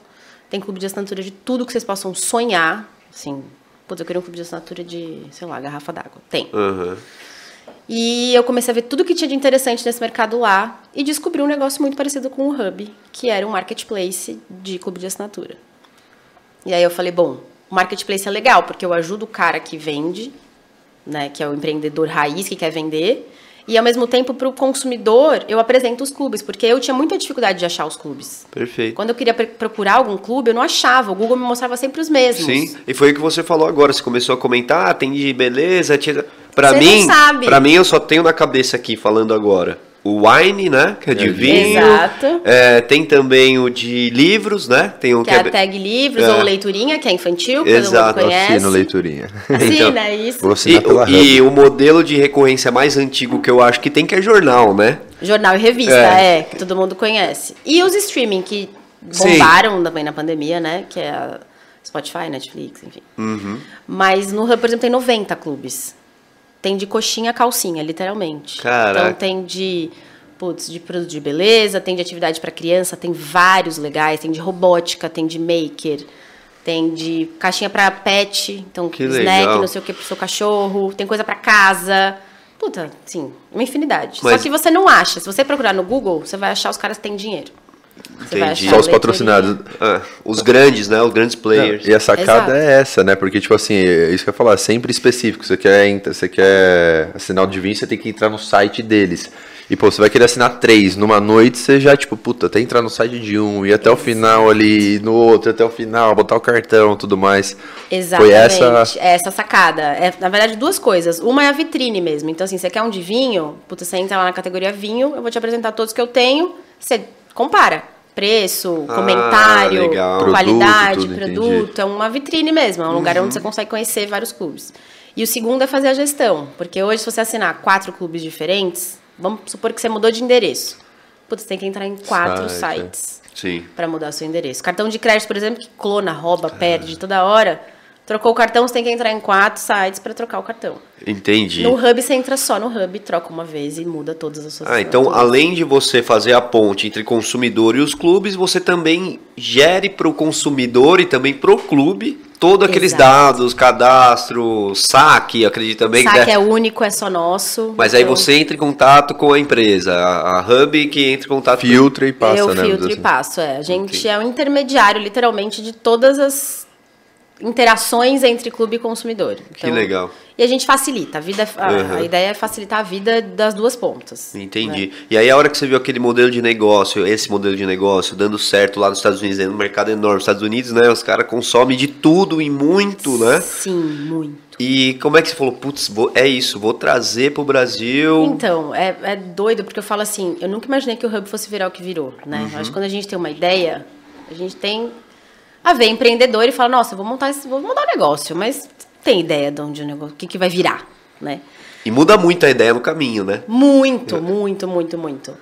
Tem clube de assinatura de tudo que vocês possam sonhar. Assim, putz, eu queria um clube de assinatura de, sei lá, garrafa d'água. Tem. Aham. E eu comecei a ver tudo que tinha de interessante nesse mercado lá e descobri um negócio muito parecido com o Hub, que era um marketplace de clube de assinatura. E aí eu falei, bom, o marketplace é legal, porque eu ajudo o cara que vende, né, que é o empreendedor raiz que quer vender, e ao mesmo tempo para o consumidor eu apresento os clubes, porque eu tinha muita dificuldade de achar os clubes. Perfeito. Quando eu queria procurar algum clube, eu não achava, o Google me mostrava sempre os mesmos. Sim, e foi o que você falou agora. Você começou a comentar, ah, tem de beleza, tinha... Pra Você mim, pra mim eu só tenho na cabeça aqui falando agora. O Wine, né? Que é de É, vinho. Exato. É, tem também o de livros, né? Tem o Que é a tag livros É. ou leiturinha, que é infantil, que Exato, todo mundo conhece. Assino leiturinha. Assina, é isso. Vou E, assinar pela Hub. e o modelo de recorrência mais antigo que eu acho que tem que é jornal, né? Jornal e revista, É. é. que todo mundo conhece. E os streaming que Sim. bombaram também na pandemia, né? Que é a Spotify, Netflix, enfim. Uhum. Mas no Hub, por exemplo, tem 90 clubes. Tem de coxinha a calcinha, literalmente. Caraca. Então tem de, putz, de produto de beleza, tem de atividade para criança, tem vários legais, tem de robótica, tem de maker, tem de caixinha para pet, então Que snack, legal. não sei o que pro seu cachorro, tem coisa para casa. Puta, sim, uma infinidade. Mas- Só que você não acha. Se você procurar no Google, você vai achar os caras que têm dinheiro. Só os patrocinados. Ah, os grandes, né? Os grandes players. E a sacada Exato. é essa, né? Porque, tipo assim, é isso que eu ia falar, sempre específico. Você quer, você quer assinar o de vinho, você tem que entrar no site deles. E, pô, você vai querer assinar três. Numa noite, você já, tipo, puta, até entrar no site de um, ir até o final ali, no outro, até o final, botar o cartão tudo mais. Exatamente. Foi essa. É essa sacada. É, na verdade, duas coisas. Uma é a vitrine mesmo. Então, assim, você quer um de vinho, puta, você entra lá na categoria vinho, eu vou te apresentar todos que eu tenho, você compara. Preço, Ah, comentário, legal. qualidade, Produto, tudo, produto. É uma vitrine mesmo. É um lugar Uhum. onde você consegue conhecer vários clubes. E o segundo é fazer a gestão. Porque hoje, se você assinar quatro clubes diferentes, vamos supor que você mudou de endereço. Putz, você tem que entrar em quatro Site, sites Sim. para mudar seu endereço. Cartão de crédito, por exemplo, que clona, rouba, perde toda hora. Trocou o cartão, você tem que entrar em quatro sites para trocar o cartão. Entendi. No Hub, você entra só no Hub, troca uma vez e muda todas as suas Ah, então além de você fazer a ponte entre consumidor e os clubes, você também gere para o consumidor e também para o clube todos aqueles Exato. dados, cadastro, saque, acredito também. que Saque deve- é único, é só nosso. Mas aí então você entra em contato com a empresa, a, a Hub que entra em contato Filtra e passa, eu né? filtro assim. e passo, é. A gente é o intermediário, literalmente, de todas as interações entre clube e consumidor. Que legal. E a gente facilita. A, vida, a, Uhum. a ideia é facilitar a vida das duas pontas. Entendi. né? E aí a hora que você viu aquele modelo de negócio, esse modelo de negócio dando certo lá nos Estados Unidos, no mercado enorme, nos Estados Unidos, né? Os caras consomem de tudo e muito, né? Sim, muito. E como é que você falou, putz, vou- é isso, vou trazer pro Brasil. Então, é, é doido, porque eu falo assim, eu nunca imaginei que o Hub fosse virar o que virou, né? Uhum. Acho que quando a gente tem uma ideia, a gente tem a ver empreendedor e fala, nossa, eu vou montar, esse, vou montar um negócio, mas tem ideia de onde o negócio, o que, que vai virar, né? E muda muito a ideia no caminho, né? Muito, muito, muito, muito.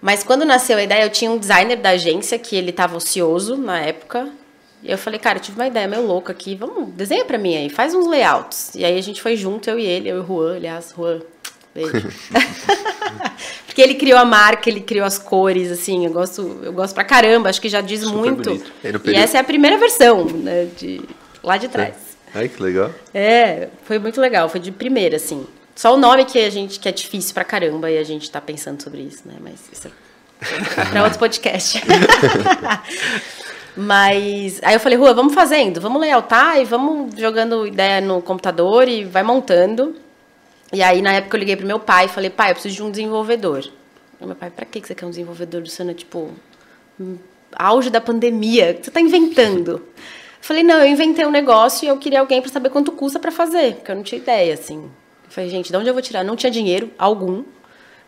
Mas quando nasceu a ideia, eu tinha um designer da agência que ele estava ocioso na época. E eu falei, cara, eu tive uma ideia meio louca aqui, vamos, desenha pra mim aí, faz uns layouts. E aí a gente foi junto, eu e ele, eu e o Juan, aliás, Juan, beijo. Porque ele criou a marca, ele criou as cores, assim, eu gosto, eu gosto pra caramba, acho que já diz Super muito. bonito. E essa é a primeira versão, né, de lá de trás. Ai, que legal. É, foi muito legal, foi de primeira, assim. Só o nome que a gente que é difícil pra caramba e a gente tá pensando sobre isso, né? Mas isso é pra outro podcast. Mas aí eu falei, Rua, vamos fazendo, vamos layoutar e vamos jogando ideia no computador e vai montando. E aí na época eu liguei pro meu pai e falei, pai, eu preciso de um desenvolvedor. E meu pai, pra que você quer um desenvolvedor, Luciana? Tipo, hum, auge da pandemia, você tá inventando? Eu falei, não, eu inventei um negócio e eu queria alguém para saber quanto custa para fazer, porque eu não tinha ideia, assim. Eu falei, gente, de onde eu vou tirar? Não tinha dinheiro algum.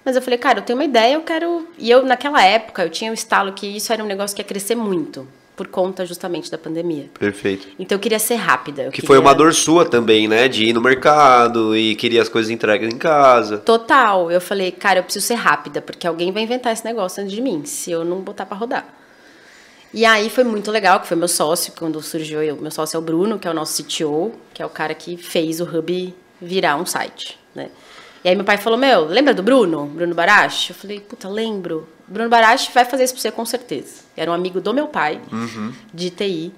Mas eu falei, cara, eu tenho uma ideia, eu quero. E eu, naquela época, eu tinha o estalo que isso era um negócio que ia crescer muito, por conta justamente da pandemia. Perfeito. Então eu queria ser rápida. Que queria- foi uma dor sua também, né? De ir no mercado e queria as coisas entregues em casa. Total. Eu falei, cara, eu preciso ser rápida, porque alguém vai inventar esse negócio antes de mim, se eu não botar para rodar. E aí foi muito legal, que foi meu sócio, quando surgiu, eu, meu sócio é o Bruno, que é o nosso CTO, que é o cara que fez o Hub virar um site, né? E aí meu pai falou, meu, lembra do Bruno? Bruno Barache? Eu falei, puta, lembro. Bruno Barache vai fazer isso pra você com certeza. Era um amigo do meu pai, de TI.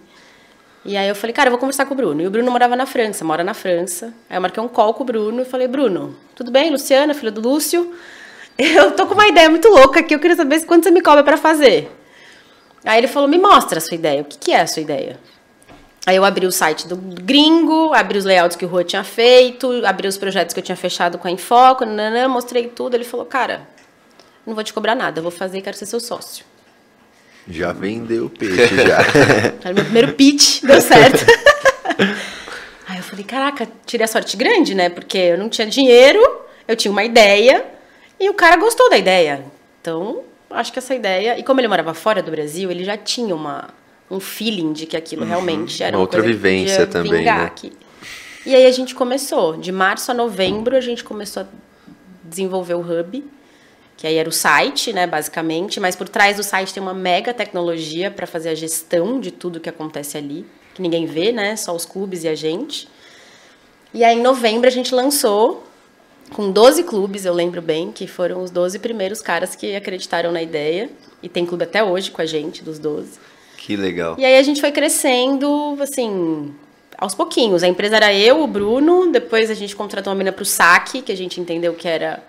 E aí eu falei, cara, eu vou conversar com o Bruno. E o Bruno morava na França, mora na França. Aí eu marquei um call com o Bruno e falei, Bruno, tudo bem? Luciana, filha do Lúcio. Eu tô com uma ideia muito louca aqui, eu queria saber quanto você me cobra para fazer. Aí ele falou, me mostra a sua ideia. O que, que é a sua ideia? Aí eu abri o site do gringo, abri os layouts que o Rua tinha feito, abri os projetos que eu tinha fechado com a Infoco, nananã, mostrei tudo. Ele falou, cara, não vou te cobrar nada, vou fazer e quero ser seu sócio. Já vendeu o peixe, já. Era meu primeiro pitch, deu certo. Aí eu falei, caraca, tirei a sorte grande, né? Porque eu não tinha dinheiro, eu tinha uma ideia E o cara gostou da ideia. Então, acho que essa ideia. E como ele morava fora do Brasil, ele já tinha uma, um feeling de que aquilo realmente era Uma uma, outra vivência também, né? aqui. E aí a gente começou. De março a novembro, a gente começou a desenvolver o Hub, que aí era o site, né, basicamente. Mas por trás do site tem uma mega tecnologia para fazer a gestão de tudo que acontece ali, que ninguém vê, né? Só os clubes e a gente. E aí, em novembro, a gente lançou com 12 clubes, eu lembro bem, que foram os 12 primeiros caras que acreditaram na ideia. E tem clube até hoje com a gente, dos 12. Que legal. E aí a gente foi crescendo, assim, aos pouquinhos. A empresa era eu, o Bruno, depois a gente contratou uma menina pro saque, que a gente entendeu que era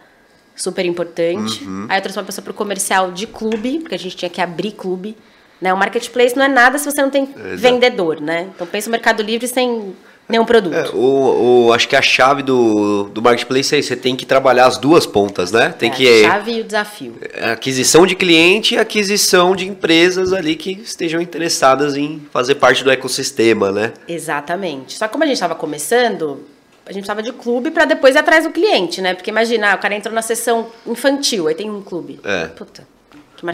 super importante. Aí eu trouxe uma pessoa pro comercial de clube, porque a gente tinha que abrir clube. Né? O marketplace não é nada se você não tem vendedor, né? Então pensa o Mercado Livre sem nenhum produto. É, o, o- acho que a chave do, do marketplace é isso, você tem que trabalhar as duas pontas, né? Tem É, que a chave e o desafio. aquisição de cliente e aquisição de empresas ali que estejam interessadas em fazer parte do ecossistema, né? Exatamente. Só que como a gente estava começando, a gente estava de clube para depois ir atrás do cliente, né? Porque imagina, ah, o cara entrou na sessão infantil, aí tem um clube. É. Puta.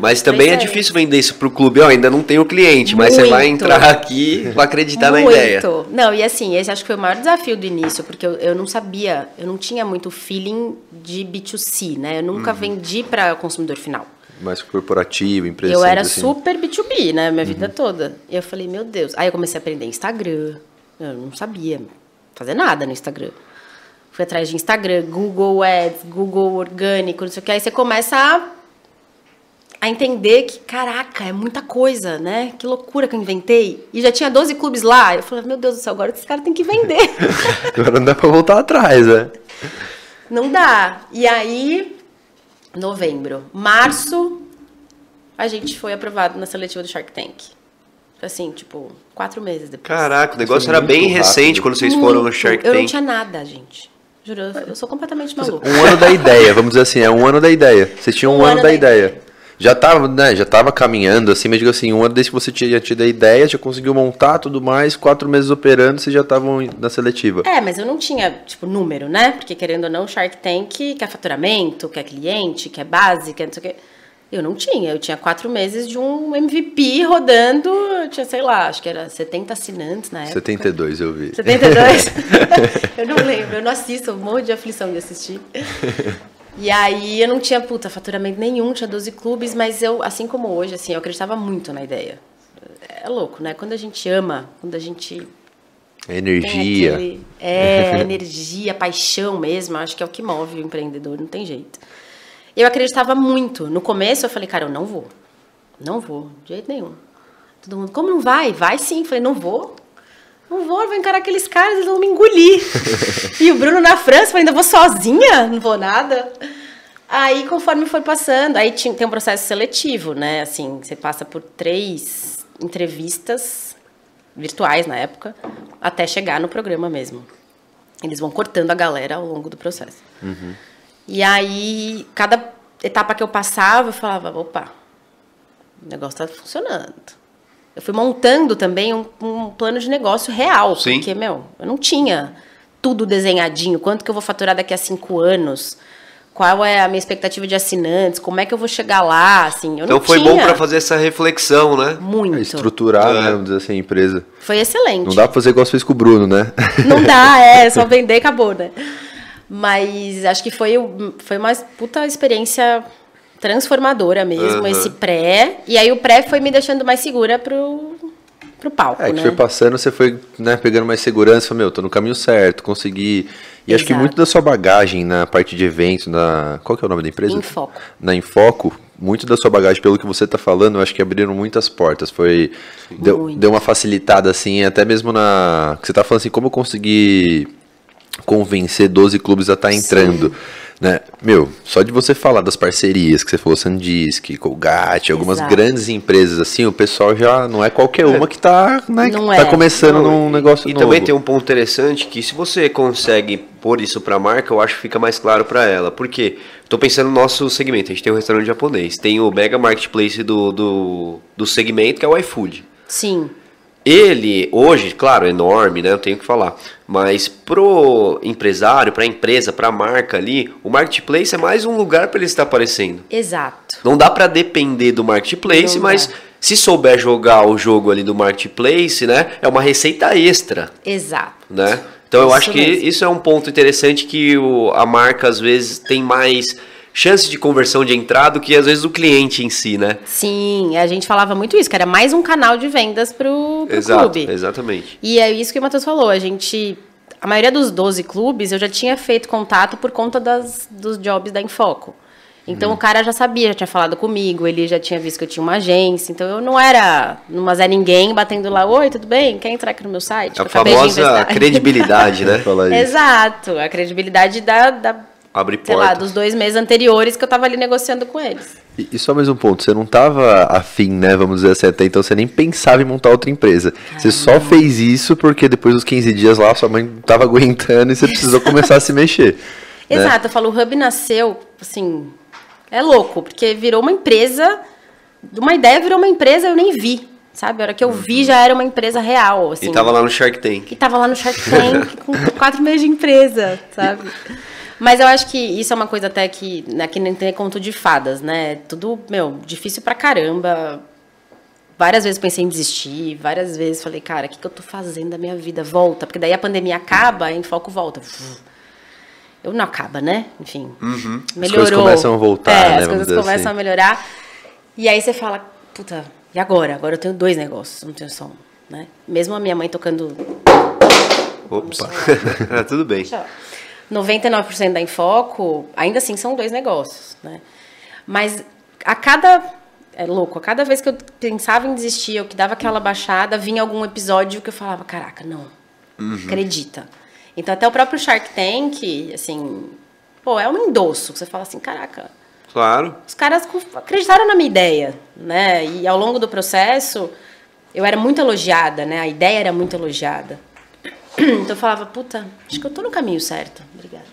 Mas também é difícil vender isso pro clube. Ó, ainda não tem o cliente, mas você vai Muito. entrar aqui vai acreditar na Muito. ideia. Não, e assim, esse acho que foi o maior desafio do início, porque eu, eu não sabia, eu não tinha muito feeling de B2C, né? Eu nunca Uhum. vendi para consumidor final. Mais corporativo, empresa. Eu era assim. super B2B, né? Minha Uhum. vida toda. E eu falei, meu Deus. Aí eu comecei a aprender Instagram. Eu não sabia fazer nada no Instagram. Fui atrás de Instagram, Google Ads, Google orgânico, não sei o que. Aí você começa a, a entender que, caraca, é muita coisa, né? Que loucura que eu inventei. E já tinha 12 clubes lá. Eu falei, meu Deus do céu, agora esses caras têm que vender. Agora não dá pra voltar atrás, né? Não dá. E aí, novembro. Março, a gente foi aprovado na seletiva do Shark Tank. Assim, tipo, quatro meses depois. Caraca, o negócio era muito bem rápido. recente quando vocês foram no Muito. Shark Eu não Tank. tinha nada, gente. Juro, eu- eu sou completamente maluca. Um ano da ideia, vamos dizer assim, é um ano da ideia. Vocês tinham um, ano, da, ideia. Já tava, né, já tava caminhando assim, mas digo assim, um ano desde que você tinha tido a ideia, já conseguiu montar tudo mais, quatro meses operando, vocês já estavam na seletiva. É, mas eu não tinha, tipo, número, né? Porque querendo ou não, Shark Tank quer faturamento, quer cliente, quer base, quer não sei o quê. Eu não tinha. Eu tinha quatro meses de um MVP rodando. Eu tinha, sei lá, acho que era 70 assinantes na época. 72 eu vi. 72? eu não lembro, eu não assisto, um monte de aflição de assistir. E aí eu não tinha, puta, faturamento nenhum, tinha 12 clubes, mas eu, assim como hoje, assim, eu acreditava muito na ideia. É louco, né? Quando a gente ama, quando a gente Energia. aquele- é, energia, paixão mesmo, acho que é o que move o empreendedor, não tem jeito. Eu acreditava muito. No começo eu falei, cara, eu não vou. Não vou, de jeito nenhum. Todo mundo, como não vai? Vai sim. Falei, não vou. Não vou, eu vou encarar aqueles caras, eles vão me engolir. e o Bruno na França, falei, ainda vou sozinha? Não vou nada. Aí, conforme foi passando, aí tinha, tem um processo seletivo, né? Assim, você passa por três entrevistas virtuais na época, até chegar no programa mesmo. Eles vão cortando a galera ao longo do processo. E aí, cada etapa que eu passava, eu falava, opa, o negócio tá funcionando. Eu fui montando também um, um plano de negócio real, Sim. porque, meu, eu não tinha tudo desenhadinho. Quanto que eu vou faturar daqui a cinco anos? Qual é a minha expectativa de assinantes? Como é que eu vou chegar lá? Assim, eu Então não foi tinha bom pra fazer essa reflexão, né? muito. É estruturar, É. né, vamos dizer assim, a empresa. Foi excelente. Não dá pra fazer igual você fez com o Bruno, né? Não dá, é, só vender e acabou, né? Mas acho que foi, foi uma puta experiência transformadora mesmo, Aham. esse pré. E aí o pré foi me deixando mais segura pro, pro palco, É, que né? foi passando, você foi né, pegando mais segurança, falou, meu, tô no caminho certo, consegui. E acho que Exato. muito da sua bagagem na parte de eventos, na. Qual que é o nome da empresa? Infoco. Na Infoco, muito da sua bagagem, pelo que você tá falando, eu acho que abriram muitas portas. Foi. Deu, deu uma facilitada, assim, até mesmo na. que Você tá falando assim, como eu consegui convencer 12 clubes a estar entrando. Né? Meu, só de você falar das parcerias que você falou, Sandisk, Colgate, algumas Exato. grandes empresas assim, o pessoal já não é qualquer uma que tá, né, tá é. começando Não, num e- negócio E novo. também tem um ponto interessante que se você consegue pôr isso pra marca, eu acho que fica mais claro pra ela. Por quê? Tô pensando no nosso segmento. A gente tem um restaurante japonês. Tem o mega marketplace do, do, do segmento, que é o iFood. Sim. Ele hoje, claro, é enorme, né? Eu tenho que falar. Mas pro empresário, pra empresa, pra marca ali, o marketplace é mais um lugar para ele estar aparecendo. Exato. Não dá para depender do marketplace, Não mas dá. se souber jogar o jogo ali do marketplace, né? É uma receita extra, Exato. né? Então eu Isso acho que mesmo. isso é um ponto interessante que o, a marca às vezes tem mais chance de conversão de entrada do que às vezes o cliente em si, né? Sim, a gente falava muito isso, que era mais um canal de vendas pro, pro Exato, clube. exatamente. E é isso que o Matheus falou. A gente. A maioria dos 12 clubes eu já tinha feito contato por conta das, dos jobs da Infoco. Então Uhum. o cara já sabia, já tinha falado comigo, ele já tinha visto que eu tinha uma agência. Então eu não era numa Zé Ninguém batendo lá, oi, tudo bem? Quer entrar aqui no meu site? A Eu famosa investir." credibilidade, né? Falar isso. Exato, a credibilidade da, da Abre sei lá, porta. dos dois meses anteriores que eu tava ali negociando com eles. E, e só mais um ponto, você não estava afim, né, vamos dizer assim, até então você nem pensava em montar outra empresa. Você só fez isso porque depois dos 15 dias lá, sua mãe não tava aguentando e você precisou começar a se mexer. né? Exato, eu falo, o Hub nasceu, assim, é louco, porque virou uma empresa, de uma ideia virou uma empresa, eu nem vi, sabe? A hora que eu vi já era uma empresa real, assim. E tava lá no Shark Tank. que tava lá no Shark Tank com quatro meses de empresa, sabe? Mas eu acho que isso é uma coisa até que, né, que nem tem conto de fadas, né? Tudo, meu, difícil pra caramba. Várias vezes pensei em desistir, várias vezes falei, cara, o que, que eu tô fazendo da minha vida? Volta, porque daí a pandemia acaba e o foco volta. Eu não acaba, né? Enfim, melhorou. coisas começam a voltar, É, né, as coisas começam assim. a melhorar. E aí você fala, puta, e agora? Agora eu tenho dois negócios, não tenho só um, né? Mesmo a minha mãe tocando Opa. Tudo bem. Deixa eu- 99% da Infoco, ainda assim são dois negócios, né? Mas a cada é louco, a cada vez que eu pensava em desistir, ou que dava aquela baixada, vinha algum episódio que eu falava, caraca, não. Acredita. Então até o próprio Shark Tank, assim, pô, é um endosso, que você fala assim, caraca, Claro. os caras acreditaram na minha ideia, né? E ao longo do processo, eu era muito elogiada, né? A ideia era muito elogiada. Então eu falava, puta, acho que eu tô no caminho certo. Obrigada.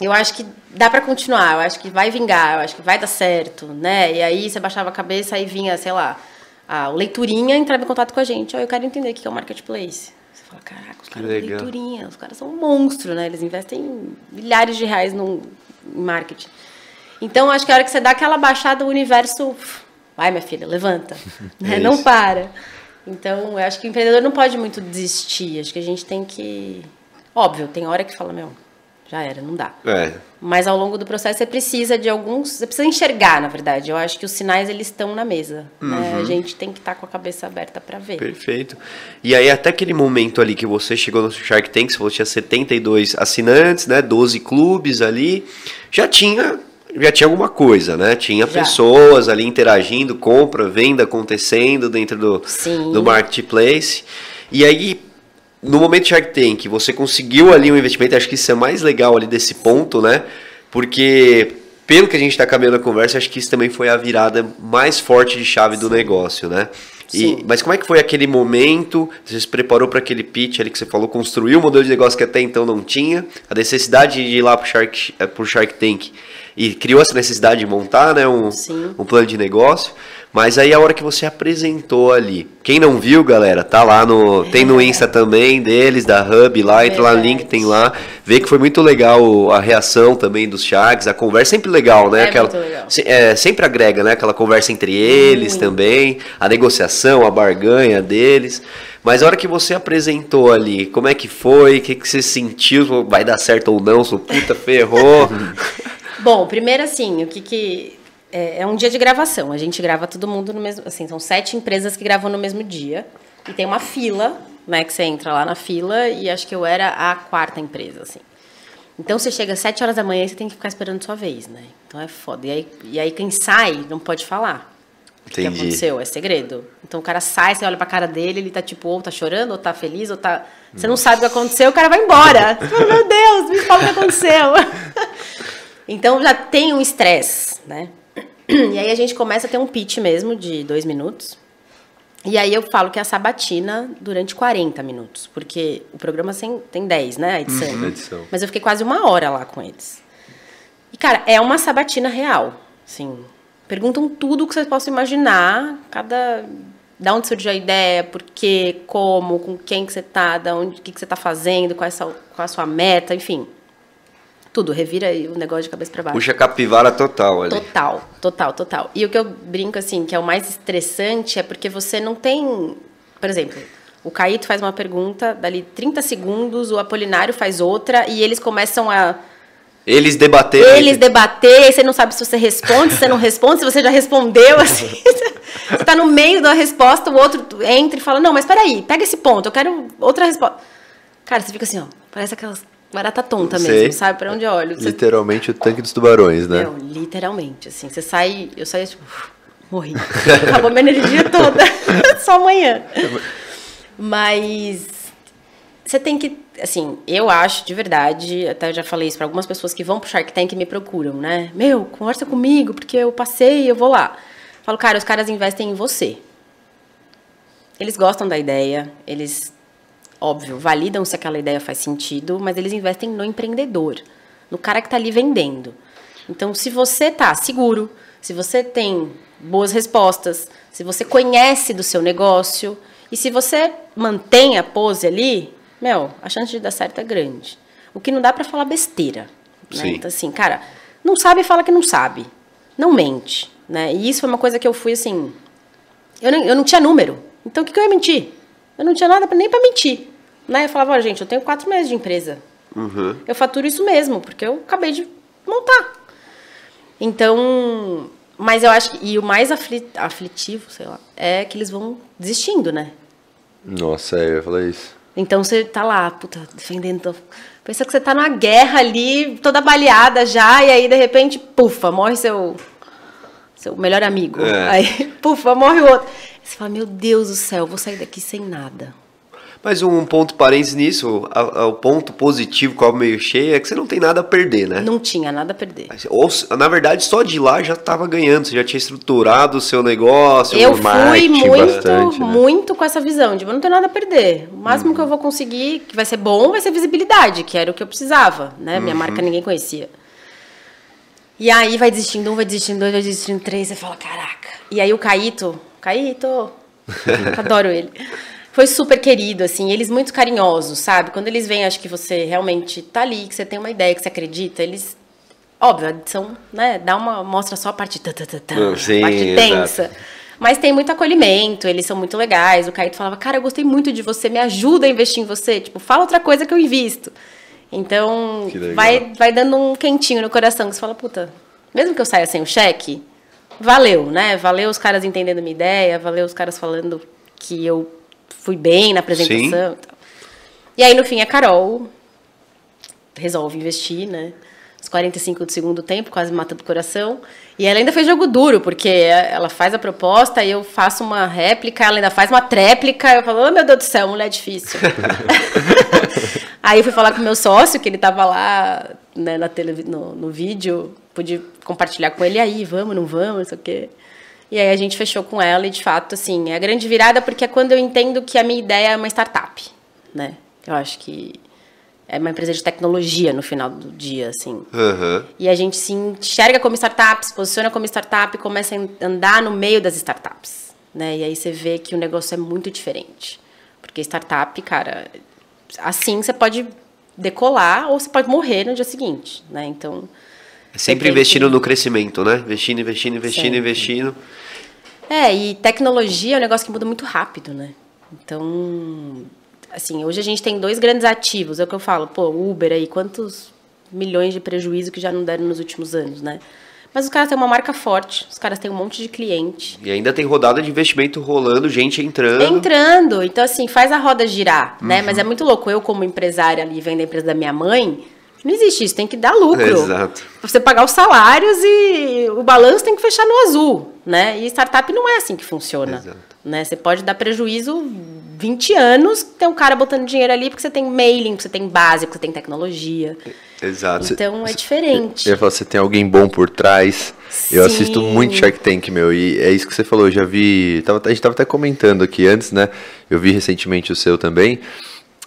Eu acho que dá pra continuar, eu acho que vai vingar, eu acho que vai dar certo, né? E aí você baixava a cabeça, aí vinha, sei lá, a leiturinha entrava em contato com a gente. Ó, eu quero entender o que é o marketplace. Você fala, caraca, os caras legal. leiturinha, os caras são um monstro, né? Eles investem milhares de reais em marketing. Então, acho que a hora que você dá aquela baixada, o universo. Vai, minha filha, levanta. né? É Não isso. para. Então, eu acho que o empreendedor não pode muito desistir. Acho que a gente tem que. Óbvio, tem hora que fala, meu, já era, não dá. É. Mas ao longo do processo você precisa de alguns. Você precisa enxergar, na verdade. Eu acho que os sinais eles estão na mesa. né? Uhum. A gente tem que estar com a cabeça aberta para ver. Perfeito. E aí, até aquele momento ali que você chegou no Shark Tank, você falou que tinha 72 assinantes, né? 12 clubes ali. Já tinha, já tinha alguma coisa, né? Tinha Já. pessoas ali interagindo, compra, venda acontecendo dentro do, Sim. do marketplace. E aí, no momento Shark Tank, você conseguiu ali um investimento, acho que isso é mais legal ali desse ponto, né? Porque, pelo que a gente está caminhando a conversa, acho que isso também foi a virada mais forte de chave do negócio, né? E, Sim. mas como é que foi aquele momento? Você se preparou para aquele pitch ali que você falou, construiu um modelo de negócio que até então não tinha, a necessidade de ir lá para o Shark, pro Shark Tank e criou essa necessidade de montar né, um, Sim. um plano de negócio. Mas aí a hora que você apresentou ali, quem não viu, galera, tá lá no. Tem no Insta também deles, da Hub lá, entra lá no link, tem lá. Vê que foi muito legal a reação também dos Sharks, a conversa sempre legal, né? É muito legal. se- é, sempre agrega, né? Aquela conversa entre eles também, a negociação, a barganha deles. Mas a hora que você apresentou ali, como é que foi? O que, que você sentiu? Vai dar certo ou não? Sou puta, ferrou. Bom, primeiro assim, o que que. É, é um dia de gravação. A gente grava todo mundo no mesmo. Assim, são sete empresas que gravam no mesmo dia. E tem uma fila, né? Que você entra lá na fila e acho que eu era a quarta empresa, assim. Então você chega às sete horas da manhã e você tem que ficar esperando sua vez, né? Então é foda. E aí, e aí quem sai não pode falar. O que aconteceu? É segredo. Então o cara sai, você olha pra cara dele, ele tá tipo, ou tá chorando, ou tá feliz, ou tá. Você não sabe o que aconteceu, o cara vai embora. Fala, Meu Deus, me fala o que aconteceu. então já tem um estresse, né? E aí a gente começa a ter um pitch mesmo de dois minutos. E aí eu falo que é a sabatina durante 40 minutos. Porque o programa tem, tem 10, né? A edição. Uhum, edição. Mas eu fiquei quase uma hora lá com eles. E, cara, é uma sabatina real. Assim, perguntam tudo que vocês possam imaginar. Cada Da onde surgiu a ideia, por quê, como, com quem que você tá, da onde, o que, que você tá fazendo, qual é, a sua, qual é a sua meta, enfim. Tudo, revira o negócio de cabeça para baixo. Puxa capivara total ali. Total, total, total. E o que eu brinco, assim, que é o mais estressante é porque você não tem. Por exemplo, o Caíto faz uma pergunta, dali 30 segundos, o Apolinário faz outra, e eles começam a. Eles debaterem. Eles debater, você não sabe se você responde, se você não responde, se você já respondeu, assim. Você tá no meio da resposta, o outro entra e fala, não, mas peraí, pega esse ponto, eu quero outra resposta. Cara, você fica assim, ó, parece aquelas barata tonta Sei. mesmo, sabe? Pra onde eu olho. Você Literalmente o tanque dos tubarões, né? Não, literalmente, assim, você sai, eu saio tipo, morri. Acabou minha energia toda, só amanhã. Mas você tem que, assim, eu acho de verdade, até já falei isso para algumas pessoas que vão pro Shark Tank e me procuram, né? Meu, conversa comigo, porque eu passei e eu vou lá. Falo, cara, os caras investem em você. Eles gostam da ideia, eles, óbvio, validam se aquela ideia faz sentido, mas eles investem no empreendedor, no cara que está ali vendendo. Então, se você tá seguro, se você tem boas respostas, se você conhece do seu negócio e se você mantém a pose ali, meu, a chance de dar certo é grande. O que não dá para falar besteira. Né? Sim. Então, assim, cara, não sabe, fala que não sabe. Não mente. Né? E isso foi uma coisa que eu fui assim. Eu não, eu não tinha número. Então, o que, que eu ia mentir? Eu não tinha nada pra, nem para mentir. Né? Eu falava, ó, gente, eu tenho quatro meses de empresa. Uhum. Eu faturo isso mesmo, porque eu acabei de montar. Então, mas eu acho que. E o mais afli- aflitivo, sei lá, é que eles vão desistindo, né? Nossa, é, eu ia falar isso. Então você tá lá, puta, defendendo. Pensa que você tá numa guerra ali, toda baleada já, e aí de repente, pufa, morre seu. Seu melhor amigo. É. Aí, pufa, morre o outro. Você fala, meu Deus do céu, vou sair daqui sem nada. Mas um ponto parênteses nisso, a- a- o ponto positivo, com o meio cheio, é que você não tem nada a perder, né? Não tinha nada a perder. Ou, na verdade, só de lá já estava ganhando, você já tinha estruturado o seu negócio. Eu o fui muito, bastante, né? muito com essa visão de não tenho nada a perder. O máximo que eu vou conseguir, que vai ser bom, vai ser visibilidade, que era o que eu precisava, né? Minha marca ninguém conhecia. E aí vai desistindo um, vai desistindo dois, vai desistindo três, você fala, caraca. E aí o Caíto, Caíto, adoro ele. Foi super querido, assim, eles muito carinhosos, sabe? Quando eles veem, acho que você realmente tá ali, que você tem uma ideia, que você acredita, eles, óbvio, são, né, dá uma, mostra só a parte, tã, tã, tã, Sim, parte exato. tensa. Mas tem muito acolhimento, eles são muito legais. O Caíto falava, cara, eu gostei muito de você, me ajuda a investir em você. Tipo, fala outra coisa que eu invisto. Então, vai, vai dando um quentinho no coração, que você fala, puta, mesmo que eu saia sem o cheque, valeu, né? Valeu os caras entendendo minha ideia, valeu os caras falando que eu fui bem na apresentação. Sim. E, tal. e aí, no fim, a Carol resolve investir, né? Os 45 do segundo tempo, quase matando o coração. E ela ainda fez jogo duro, porque ela faz a proposta e eu faço uma réplica, ela ainda faz uma tréplica. Eu falo, oh meu Deus do céu, mulher difícil. Aí eu fui falar com o meu sócio, que ele tava lá né, na televi no, no vídeo, pude compartilhar com ele, aí, vamos, não vamos, não sei o quê. E aí a gente fechou com ela e, de fato, assim, é a grande virada porque é quando eu entendo que a minha ideia é uma startup, né? Eu acho que é uma empresa de tecnologia no final do dia, assim. Aham. E a gente se enxerga como startup, se posiciona como startup e começa a andar no meio das startups. Né? E aí você vê que o negócio é muito diferente. Porque startup, cara, assim você pode decolar ou você pode morrer no dia seguinte. Né? Então. É Sempre investindo que- no crescimento, né? Investindo, investindo, investindo, Sempre. investindo. É, e tecnologia é um negócio que muda muito rápido, né? Então, assim, hoje a gente tem dois grandes ativos, é o que eu falo, pô, Uber aí, quantos milhões de prejuízo que já não deram nos últimos anos, né? Mas os caras têm uma marca forte, os caras têm um monte de cliente. E ainda tem rodada de investimento rolando, gente entrando. Entrando, então assim, faz a roda girar, né? Uhum. Mas é muito louco, eu como empresária ali, vendo a empresa da minha mãe, não existe isso, tem que dar lucro. Exato. Pra você pagar os salários e o balanço tem que fechar no azul, né? E startup não é assim que funciona. Exato. Né? Você pode dar prejuízo 20 anos, tem um cara botando dinheiro ali porque você tem mailing, porque você tem base, porque você tem tecnologia. Exato. Então é diferente. Eu ia falar, você tem alguém bom por trás. Eu Sim. assisto muito Shark Tank, meu, e é isso que você falou. Eu já vi. Tava, a gente tava até comentando aqui antes, né? Eu vi recentemente o seu também.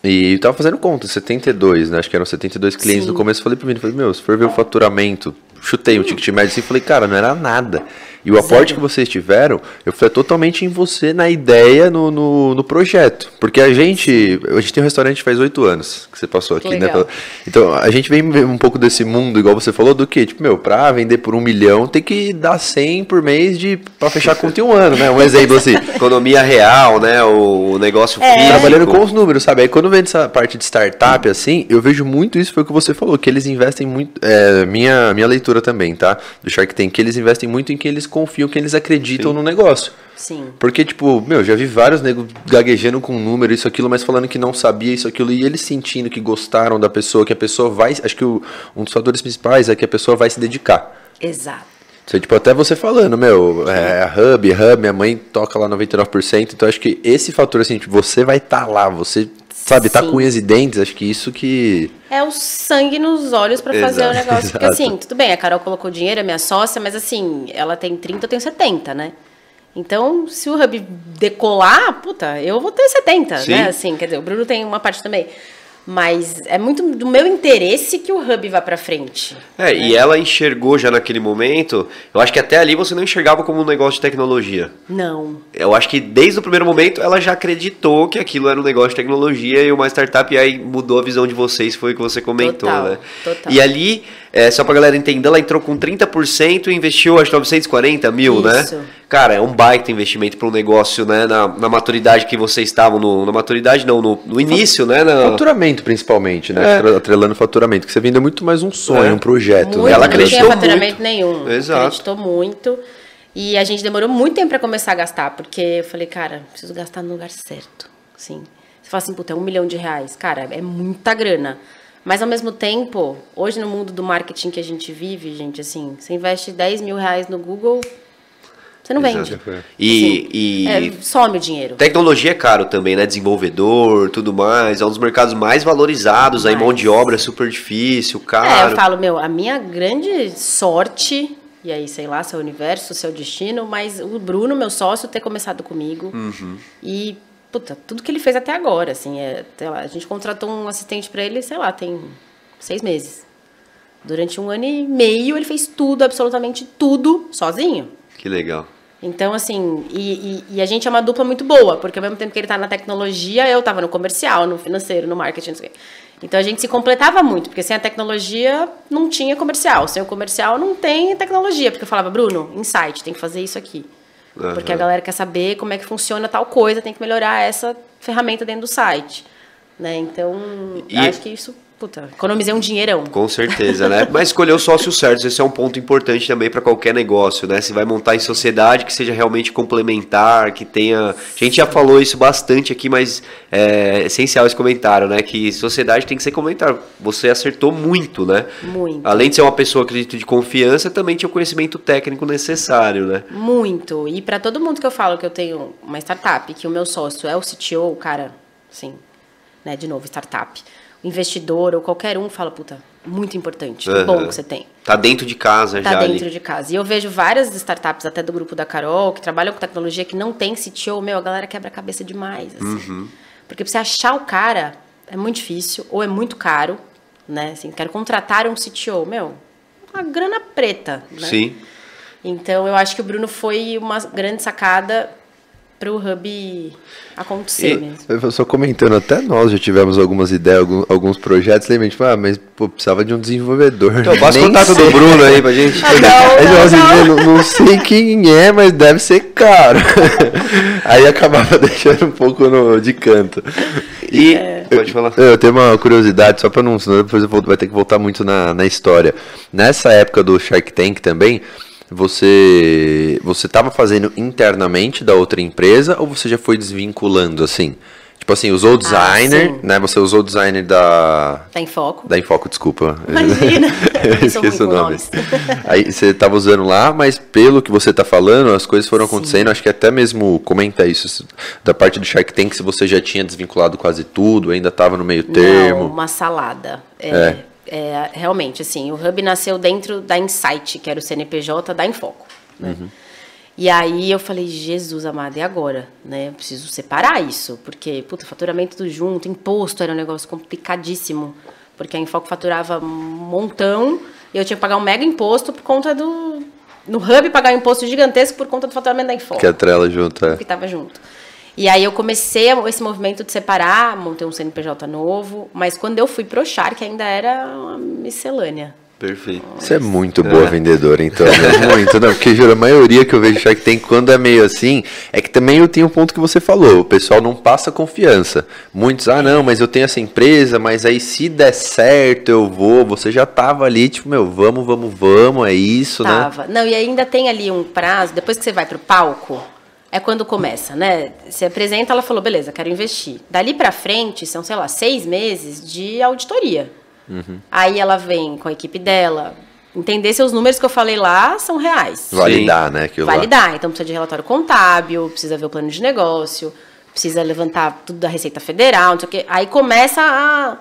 E eu tava fazendo conta, 72, né? Acho que eram 72 clientes Sim. no começo. Eu falei pro menino, falei, meu, se for ver o faturamento, chutei o ticket médio assim, falei, cara, não era nada. E o aporte que vocês tiveram, eu fui totalmente em você, na ideia, no, no, no projeto. Porque a gente, a gente tem um restaurante faz oito anos, que você passou aqui, né? Legal. Então, a gente vem um pouco desse mundo, igual você falou, do que, tipo, meu, pra vender por um milhão, tem que dar 100 por mês de, pra fechar a conta em um ano, né? Um exemplo assim. Economia real, né? O, negócio É. físico. Trabalhando com os números, sabe? Aí quando vem essa parte de startup, assim, eu vejo muito isso, foi o que você falou, que eles investem muito. É, minha, minha leitura também, tá? Do Shark Tank, que eles investem muito em que eles confiam, que eles acreditam no negócio. Sim. Porque, tipo, meu, já vi vários negros gaguejando com número, isso, aquilo, mas falando que não sabia isso, aquilo, e eles sentindo que gostaram da pessoa, que a pessoa vai. Acho que o- um dos fatores principais é que a pessoa vai se dedicar. Exato. Você, tipo, até você falando, meu, é, a Hub, Hub, minha mãe toca lá 99%, então acho que esse fator, assim, tipo, você vai estar lá, você, sabe, tá Sim. com unhas e dentes, acho que isso que... É o sangue nos olhos pra fazer o negócio. Porque exato. assim, tudo bem, a Carol colocou dinheiro, é minha sócia, mas assim, ela tem 30, eu tenho 70, né? Então, se o Hub decolar, puta, eu vou ter 70, Sim. né? Assim, quer dizer, o Bruno tem uma parte também. Mas é muito do meu interesse que o Hub vá pra frente. É, e ela enxergou já naquele momento. Eu acho que até ali você não enxergava como um negócio de tecnologia. Não. Eu acho que desde o primeiro momento ela já acreditou que aquilo era um negócio de tecnologia e uma startup, e aí mudou a visão de vocês, foi o que você comentou, Total, né? total. E ali, é, só pra galera entender, ela entrou com 30% e investiu, acho que 940 mil, Isso. né? Cara, é um baita investimento para um negócio, né? Na, na maturidade que vocês estavam, no, na maturidade não, no, no início, né? Na, Faturamento, principalmente, né? É. Atre- Atrelando faturamento, que você vendeu muito mais um sonho, É. um projeto, Muito, né? Ela não tinha acreditou faturamento muito. nenhum. Exato. Acreditou muito. E a gente demorou muito tempo pra começar a gastar, porque eu falei, cara, preciso gastar no lugar certo. Sim. Você fala assim, puta, é um milhão de reais. Cara, é muita grana. Mas ao mesmo tempo, hoje no mundo do marketing que a gente vive, gente, assim, você investe 10 mil reais no Google, você não vende. Exato. E, Assim, e é, some o dinheiro. tecnologia é caro também, né? Desenvolvedor, tudo mais. É um dos mercados mais valorizados. Aí mão de obra é super difícil, É, caro. eu falo, meu, a minha grande sorte, e aí, sei lá, seu universo, seu destino, mas o Bruno, meu sócio, ter começado comigo. Uhum. E, puta, tudo que ele fez até agora, assim, é, lá, a gente contratou um assistente pra ele, sei lá, tem seis meses. Durante um ano e meio, ele fez tudo, absolutamente tudo, sozinho. Que legal. Então, assim, e, e- e a gente é uma dupla muito boa, porque ao mesmo tempo que ele tá na tecnologia, eu tava no comercial, no financeiro, no marketing, não sei o quê. Então a gente se completava muito, porque sem a tecnologia não tinha comercial, sem o comercial não tem tecnologia, porque eu falava, Bruno, insight, tem que fazer isso aqui. Porque a galera quer saber como é que funciona tal coisa, tem que melhorar essa ferramenta dentro do site. Né? Então, E- acho que isso, puta, economizei um dinheirão. Com certeza, né? Mas escolher os sócios certos, esse é um ponto importante também para qualquer negócio, né? Se vai montar em sociedade que seja realmente complementar, que tenha. A gente já falou isso bastante aqui, mas é essencial esse comentário, né? Que sociedade tem que ser complementar. Você acertou muito, né? Muito. Além de ser uma pessoa, acredito, de confiança, também tinha o conhecimento técnico necessário, né? Muito. E para todo mundo que eu falo que eu tenho uma startup, que o meu sócio é o CTO, cara, assim, né, de novo, startup, investidor ou qualquer um fala, puta, muito importante, que bom que você tem. Tá dentro de casa Tá já dentro ali. de casa. E eu vejo várias startups, até do grupo da Carol, que trabalham com tecnologia, que não tem CTO, meu, a galera quebra a cabeça demais, assim. Uhum. Porque pra você achar o cara é muito difícil, ou é muito caro, né? Assim, quero contratar um CTO, meu, uma grana preta, né? Sim. Então eu acho que o Bruno foi uma grande sacada para o Hub acontecer E- mesmo. Eu só comentando, até nós já tivemos algumas ideias, alguns, alguns projetos, lembra? Tipo, ah, mas pô, precisava de um desenvolvedor. Então, passa o contato sei. do Bruno aí pra gente. Ah, não, Aí, não, assim, não. eu não, não sei quem é, mas deve ser caro. Aí acabava deixando um pouco no- de canto. E. É. Pode falar. Eu tenho uma curiosidade, só pra não. Senão depois eu vou, vai ter que voltar muito na, na história. Nessa época do Shark Tank também, você. Você tava fazendo internamente da outra empresa ou você já foi desvinculando assim? Tipo assim, usou o designer, sim. né? Você usou o designer da. Tá em foco. Da Infoco, desculpa. Imagina. Eu o nome. Aí você tava usando lá, mas pelo que você tá falando, as coisas foram acontecendo. Acho que até mesmo comenta isso da parte do Shark Tank, se você já tinha desvinculado quase tudo, ainda tava no meio termo. Não, uma salada. É, é, realmente, assim, o Hub nasceu dentro da Insight, que era o CNPJ da Infoco. Né? Uhum. E aí eu falei, Jesus amado, e agora? Né? Eu preciso separar isso, porque, puta, faturamento tudo junto, imposto era um negócio complicadíssimo, porque a Infoco faturava um montão e eu tinha que pagar um mega imposto por conta do, no hub pagar um imposto gigantesco por conta do faturamento da Info. Que atrela junto, é. Que estava junto. E aí eu comecei esse movimento de separar, montei um CNPJ novo, mas quando eu fui pro Shark ainda era uma miscelânea. Perfeito. Você é muito boa vendedora, então. Né? Muito, não, porque juro, a maioria que eu vejo Shark tem quando é meio assim, é que também eu tenho o ponto que você falou, o pessoal não passa confiança. Muitos, ah, não, mas eu tenho essa empresa, mas aí se der certo eu vou. Você já tava ali, tipo, meu, vamos, vamos, vamos, é isso, Tava. né? Não, e ainda tem ali um prazo, depois que você vai pro palco, é quando começa, né? Você apresenta, ela falou, beleza, quero investir. Dali pra frente, são, sei lá, seis meses de auditoria. Uhum. Aí ela vem com a equipe dela, entender se os números que eu falei lá são reais. Validar, né? aquilo lá. Validar. Então precisa de relatório contábil, precisa ver o plano de negócio, precisa levantar tudo da Receita Federal, não sei o quê. Aí começa a,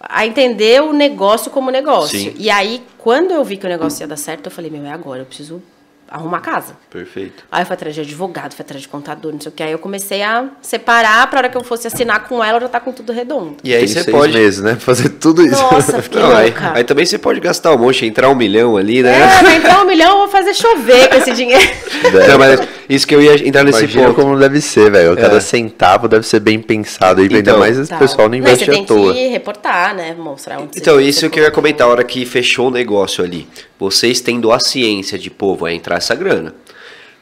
a entender o negócio como negócio. Sim. E aí, quando eu vi que o negócio ia dar certo, eu falei, meu, é agora, eu preciso arrumar casa. Perfeito. Aí eu fui atrás de advogado, fui atrás de contador, não sei o que. Aí eu comecei a separar pra hora que eu fosse assinar com ela, eu já tá com tudo redondo. E aí Tem você seis pode. meses, né? Fazer tudo isso. Nossa, fiquei Não, aí, louca. aí também você pode gastar um monte, entrar um milhão ali, né? É, vai entrar um milhão, eu vou fazer chover com esse dinheiro. Não, mas isso que eu ia entrar nesse Imagina ponto. como deve ser, velho. Cada É. centavo deve ser bem pensado. E ainda Então, mais esse Tal. pessoal não investe você tem à toa. que reportar, né? Mostrar onde Então, você, isso você que eu ia comentar, a hora que fechou o negócio ali. Vocês tendo a ciência de, pô, vai entrar essa grana.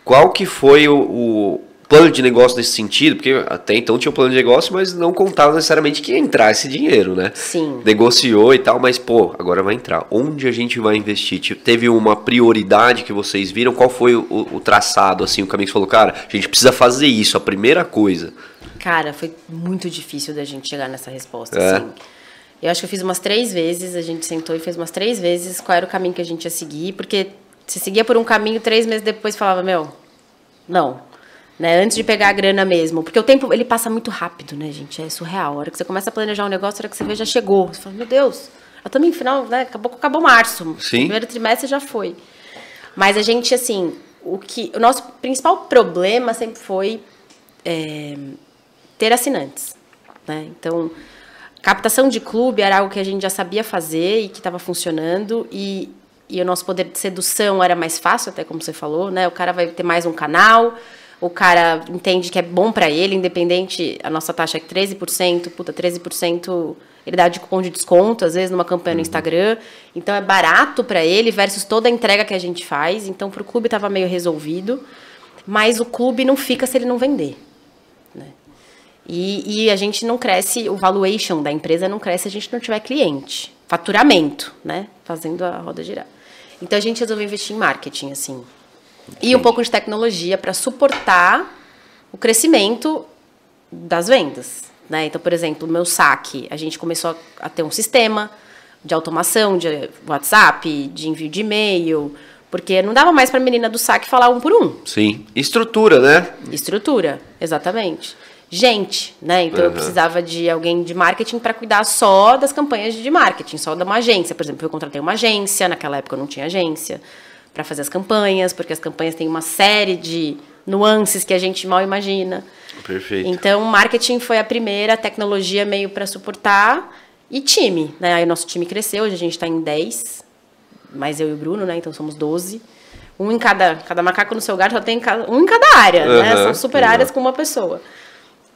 Qual que foi o, o plano de negócio nesse sentido? Porque até então tinha um plano de negócio, mas não contava necessariamente que ia entrar esse dinheiro, né? Sim. Negociou e tal, mas, pô, agora vai entrar. Onde a gente vai investir? Tipo, Teve uma prioridade que vocês viram? Qual foi o, o traçado, assim, o caminho que você falou, cara, a gente precisa fazer isso, a primeira coisa. Cara, foi muito difícil da gente chegar nessa resposta, É? assim. Eu acho que eu fiz umas três vezes, a gente sentou e fez umas três vezes qual era o caminho que a gente ia seguir, porque se seguia por um caminho, três meses depois falava, meu, não. Né? Antes de pegar a grana mesmo. Porque o tempo, ele passa muito rápido, né, gente? É surreal. A hora que você começa a planejar um negócio, a hora que você vê, já chegou. Você fala, meu Deus, eu também, final, né? Acabou, acabou março. Sim. Primeiro trimestre já foi. Mas a gente, assim, o que. O nosso principal problema sempre foi é, ter assinantes. Né? Então, captação de clube era algo que a gente já sabia fazer e que estava funcionando e, e o nosso poder de sedução era mais fácil, até como você falou, né? O cara vai ter mais um canal, o cara entende que é bom para ele, independente, a nossa taxa é 13%, puta, 13% ele dá de cupom de desconto, às vezes numa campanha no Instagram. Então é barato para ele versus toda a entrega que a gente faz. Então pro clube estava meio resolvido, mas o clube não fica se ele não vender. Né? E, e a gente não cresce, o valuation da empresa não cresce se a gente não tiver cliente. Faturamento, né? Fazendo a roda girar. Então a gente resolveu investir em marketing, assim. E um pouco de tecnologia para suportar o crescimento das vendas. Né? Então, por exemplo, o meu saque, a gente começou a ter um sistema de automação, de WhatsApp, de envio de e-mail, porque não dava mais para a menina do saque falar um por um. Sim. Estrutura, né? Estrutura, exatamente. Gente, né? Então eu precisava de alguém de marketing para cuidar só das campanhas de marketing, só de uma agência. Por exemplo, eu contratei uma agência, naquela época eu não tinha agência, para fazer as campanhas, porque as campanhas têm uma série de nuances que a gente mal imagina. Perfeito. Então, marketing foi a primeira, tecnologia meio para suportar e time, né? Aí o nosso time cresceu, hoje a gente está em 10, mais eu e o Bruno, né? Então somos 12. Um em cada, cada macaco no seu lugar só tem cada- um em cada área, né? Aham, São super áreas com uma pessoa.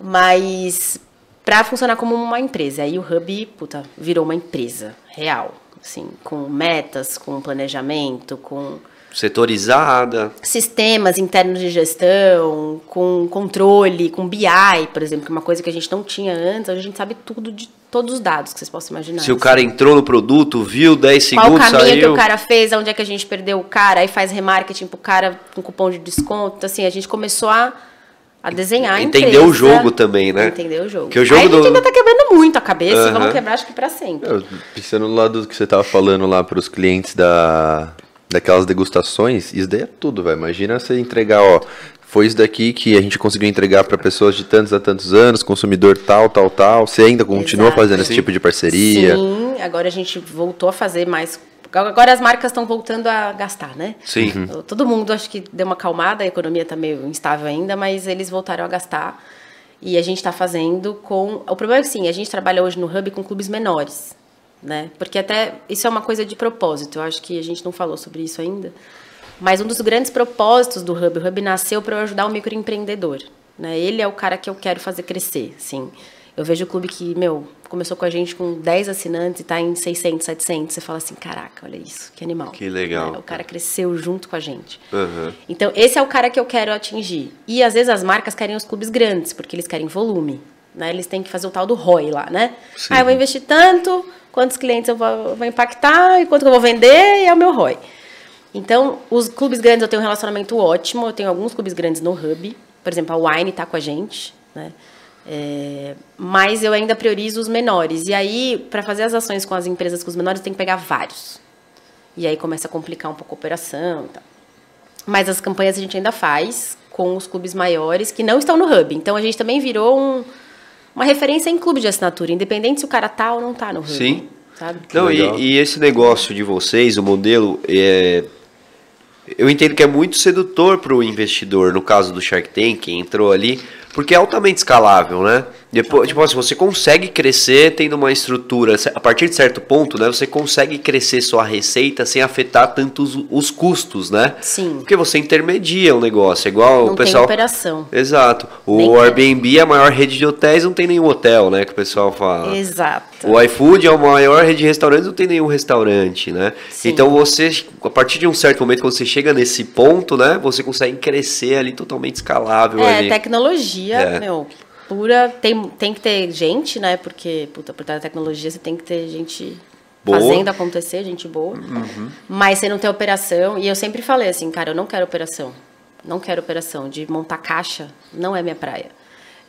Mas para funcionar como uma empresa, aí o Hub, puta, virou uma empresa real, assim, com metas, com planejamento, com Setorizada. sistemas internos de gestão, com controle, com BI, por exemplo, que é uma coisa que a gente não tinha antes, hoje a gente sabe tudo de todos os dados que vocês possam imaginar. Se o cara entrou no produto, viu 10 Qual o segundos, caminho saiu. que o cara fez, onde é que a gente perdeu o cara, aí faz remarketing pro cara com cupom de desconto. Assim, a gente começou a, a desenhar a Entender empresa. o jogo também, né? Entender o jogo. Porque o jogo aí a gente do- ainda tá quebrando muito a cabeça e Aham. vamos quebrar, acho que pra sempre. Eu, pensando no lado do que você tava falando lá para os clientes da, daquelas degustações, isso daí é tudo, velho. Imagina você entregar, ó, foi isso daqui que a gente conseguiu entregar para pessoas de tantos a tantos anos, consumidor tal, tal, tal. Você ainda continua Exato. fazendo esse tipo de parceria? Sim, agora a gente voltou a fazer mais. Agora as marcas estão voltando a gastar, né? Sim. Todo mundo acho que deu uma acalmada, a economia está meio instável ainda, mas eles voltaram a gastar. E a gente está fazendo com. O problema é que sim, a gente trabalha hoje no Hub com clubes menores. Né? Porque até isso é uma coisa de propósito. Eu acho que a gente não falou sobre isso ainda. Mas um dos grandes propósitos do Hub, o Hub nasceu para eu ajudar o microempreendedor. Né? Ele é o cara que eu quero fazer crescer, assim. Eu vejo o clube que, meu, começou com a gente com 10 assinantes e está em 600, 700. Você fala assim, caraca, olha isso, que animal. Que legal. Né? O cara cresceu junto com a gente. Uhum. Então, esse é o cara que eu quero atingir. E, às vezes, as marcas querem os clubes grandes, porque eles querem volume. Né? Eles têm que fazer o tal do ROI lá, né? Sim. Ah, eu vou investir tanto, quantos clientes eu vou, vou impactar, e quanto eu vou vender, e é o meu ROI. Então, os clubes grandes eu tenho um relacionamento ótimo. Eu tenho alguns clubes grandes no Hub. Por exemplo, a Wine está com a gente, né? É, mas eu ainda priorizo os menores. E aí, para fazer as ações com as empresas com os menores, tem que pegar vários. E aí começa a complicar um pouco a operação. E tal. Mas as campanhas a gente ainda faz com os clubes maiores que não estão no hub. Então a gente também virou um, uma referência em clube de assinatura, independente se o cara tá ou não tá no hub. Sim. Sabe? Não, e, e esse negócio de vocês, o modelo, é, eu entendo que é muito sedutor para o investidor, no caso do Shark Tank, que entrou ali, porque é altamente escalável, né? Depois, tipo assim, você consegue crescer tendo uma estrutura, a partir de certo ponto, né? Você consegue crescer sua receita sem afetar tanto os, os custos, né? Sim. Porque você intermedia o negócio, é igual Não o pessoal. tem operação. Exato. Nem O tem. Airbnb é a maior rede de hotéis, não tem nenhum hotel, né? Que o pessoal fala. Exato. O iFood é a maior rede de restaurantes, não tem nenhum restaurante, né? Sim. Então você, a partir de um certo momento, quando você chega nesse ponto, né? Você consegue crescer ali totalmente escalável É, ali. tecnologia, É. meu, pura. Tem, tem que ter gente, né? Porque, puta, por trás da tecnologia você tem que ter gente Boa. Uhum. fazendo acontecer, gente boa. Mas você não tem operação. E eu sempre falei assim, cara, eu não quero operação. Não quero operação. De montar caixa não é minha praia.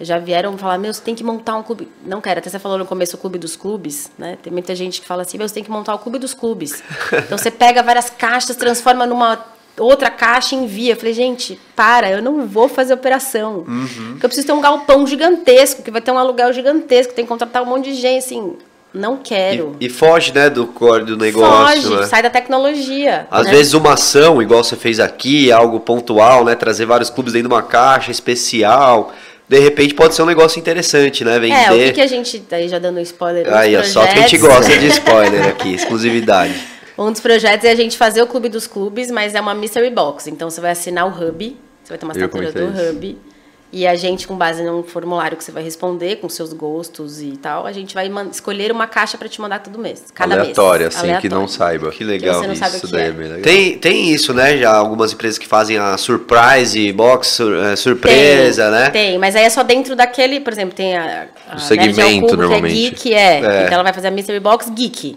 Já vieram falar, meu, você tem que montar um clube. Não quero, até você falou no começo o clube dos clubes, né? Tem muita gente que fala assim, meu, você tem que montar o clube dos clubes. Então você pega várias caixas, transforma numa outra caixa envia. Eu falei, gente, para, eu não vou fazer operação. Porque eu preciso ter um galpão gigantesco, que vai ter um aluguel gigantesco, tem que contratar um monte de gente, assim. Não quero. E, e foge, né, do core do negócio, Foge, né? sai da tecnologia. Às né? vezes uma ação, igual você fez aqui, algo pontual, né? Trazer vários clubes dentro de uma caixa especial. De repente pode ser um negócio interessante, né? Vender. É, o que, que a gente. Aí já dando um spoiler. Aí, ó, só que a gente projetos- gosta de spoiler aqui, exclusividade. Um dos projetos é a gente fazer o clube dos clubes, mas é uma mystery box. Então você vai assinar o hub, você vai ter uma assinatura do isso. hub. E a gente, com base num formulário que você vai responder, com seus gostos e tal, a gente vai escolher uma caixa para te mandar todo mês. Cada Aleatória, mês. assim, que não saiba. Que legal. você não sabe o Isso que daí é. é legal. Tem, tem isso, né? Já algumas empresas que fazem a surprise box, sur- eh, surpresa, tem, né? Tem, mas aí é só dentro daquele, por exemplo, tem a, a O segmento, Nerd normalmente. Que é geek, é. É. Então ela vai fazer a Mystery Box Geek.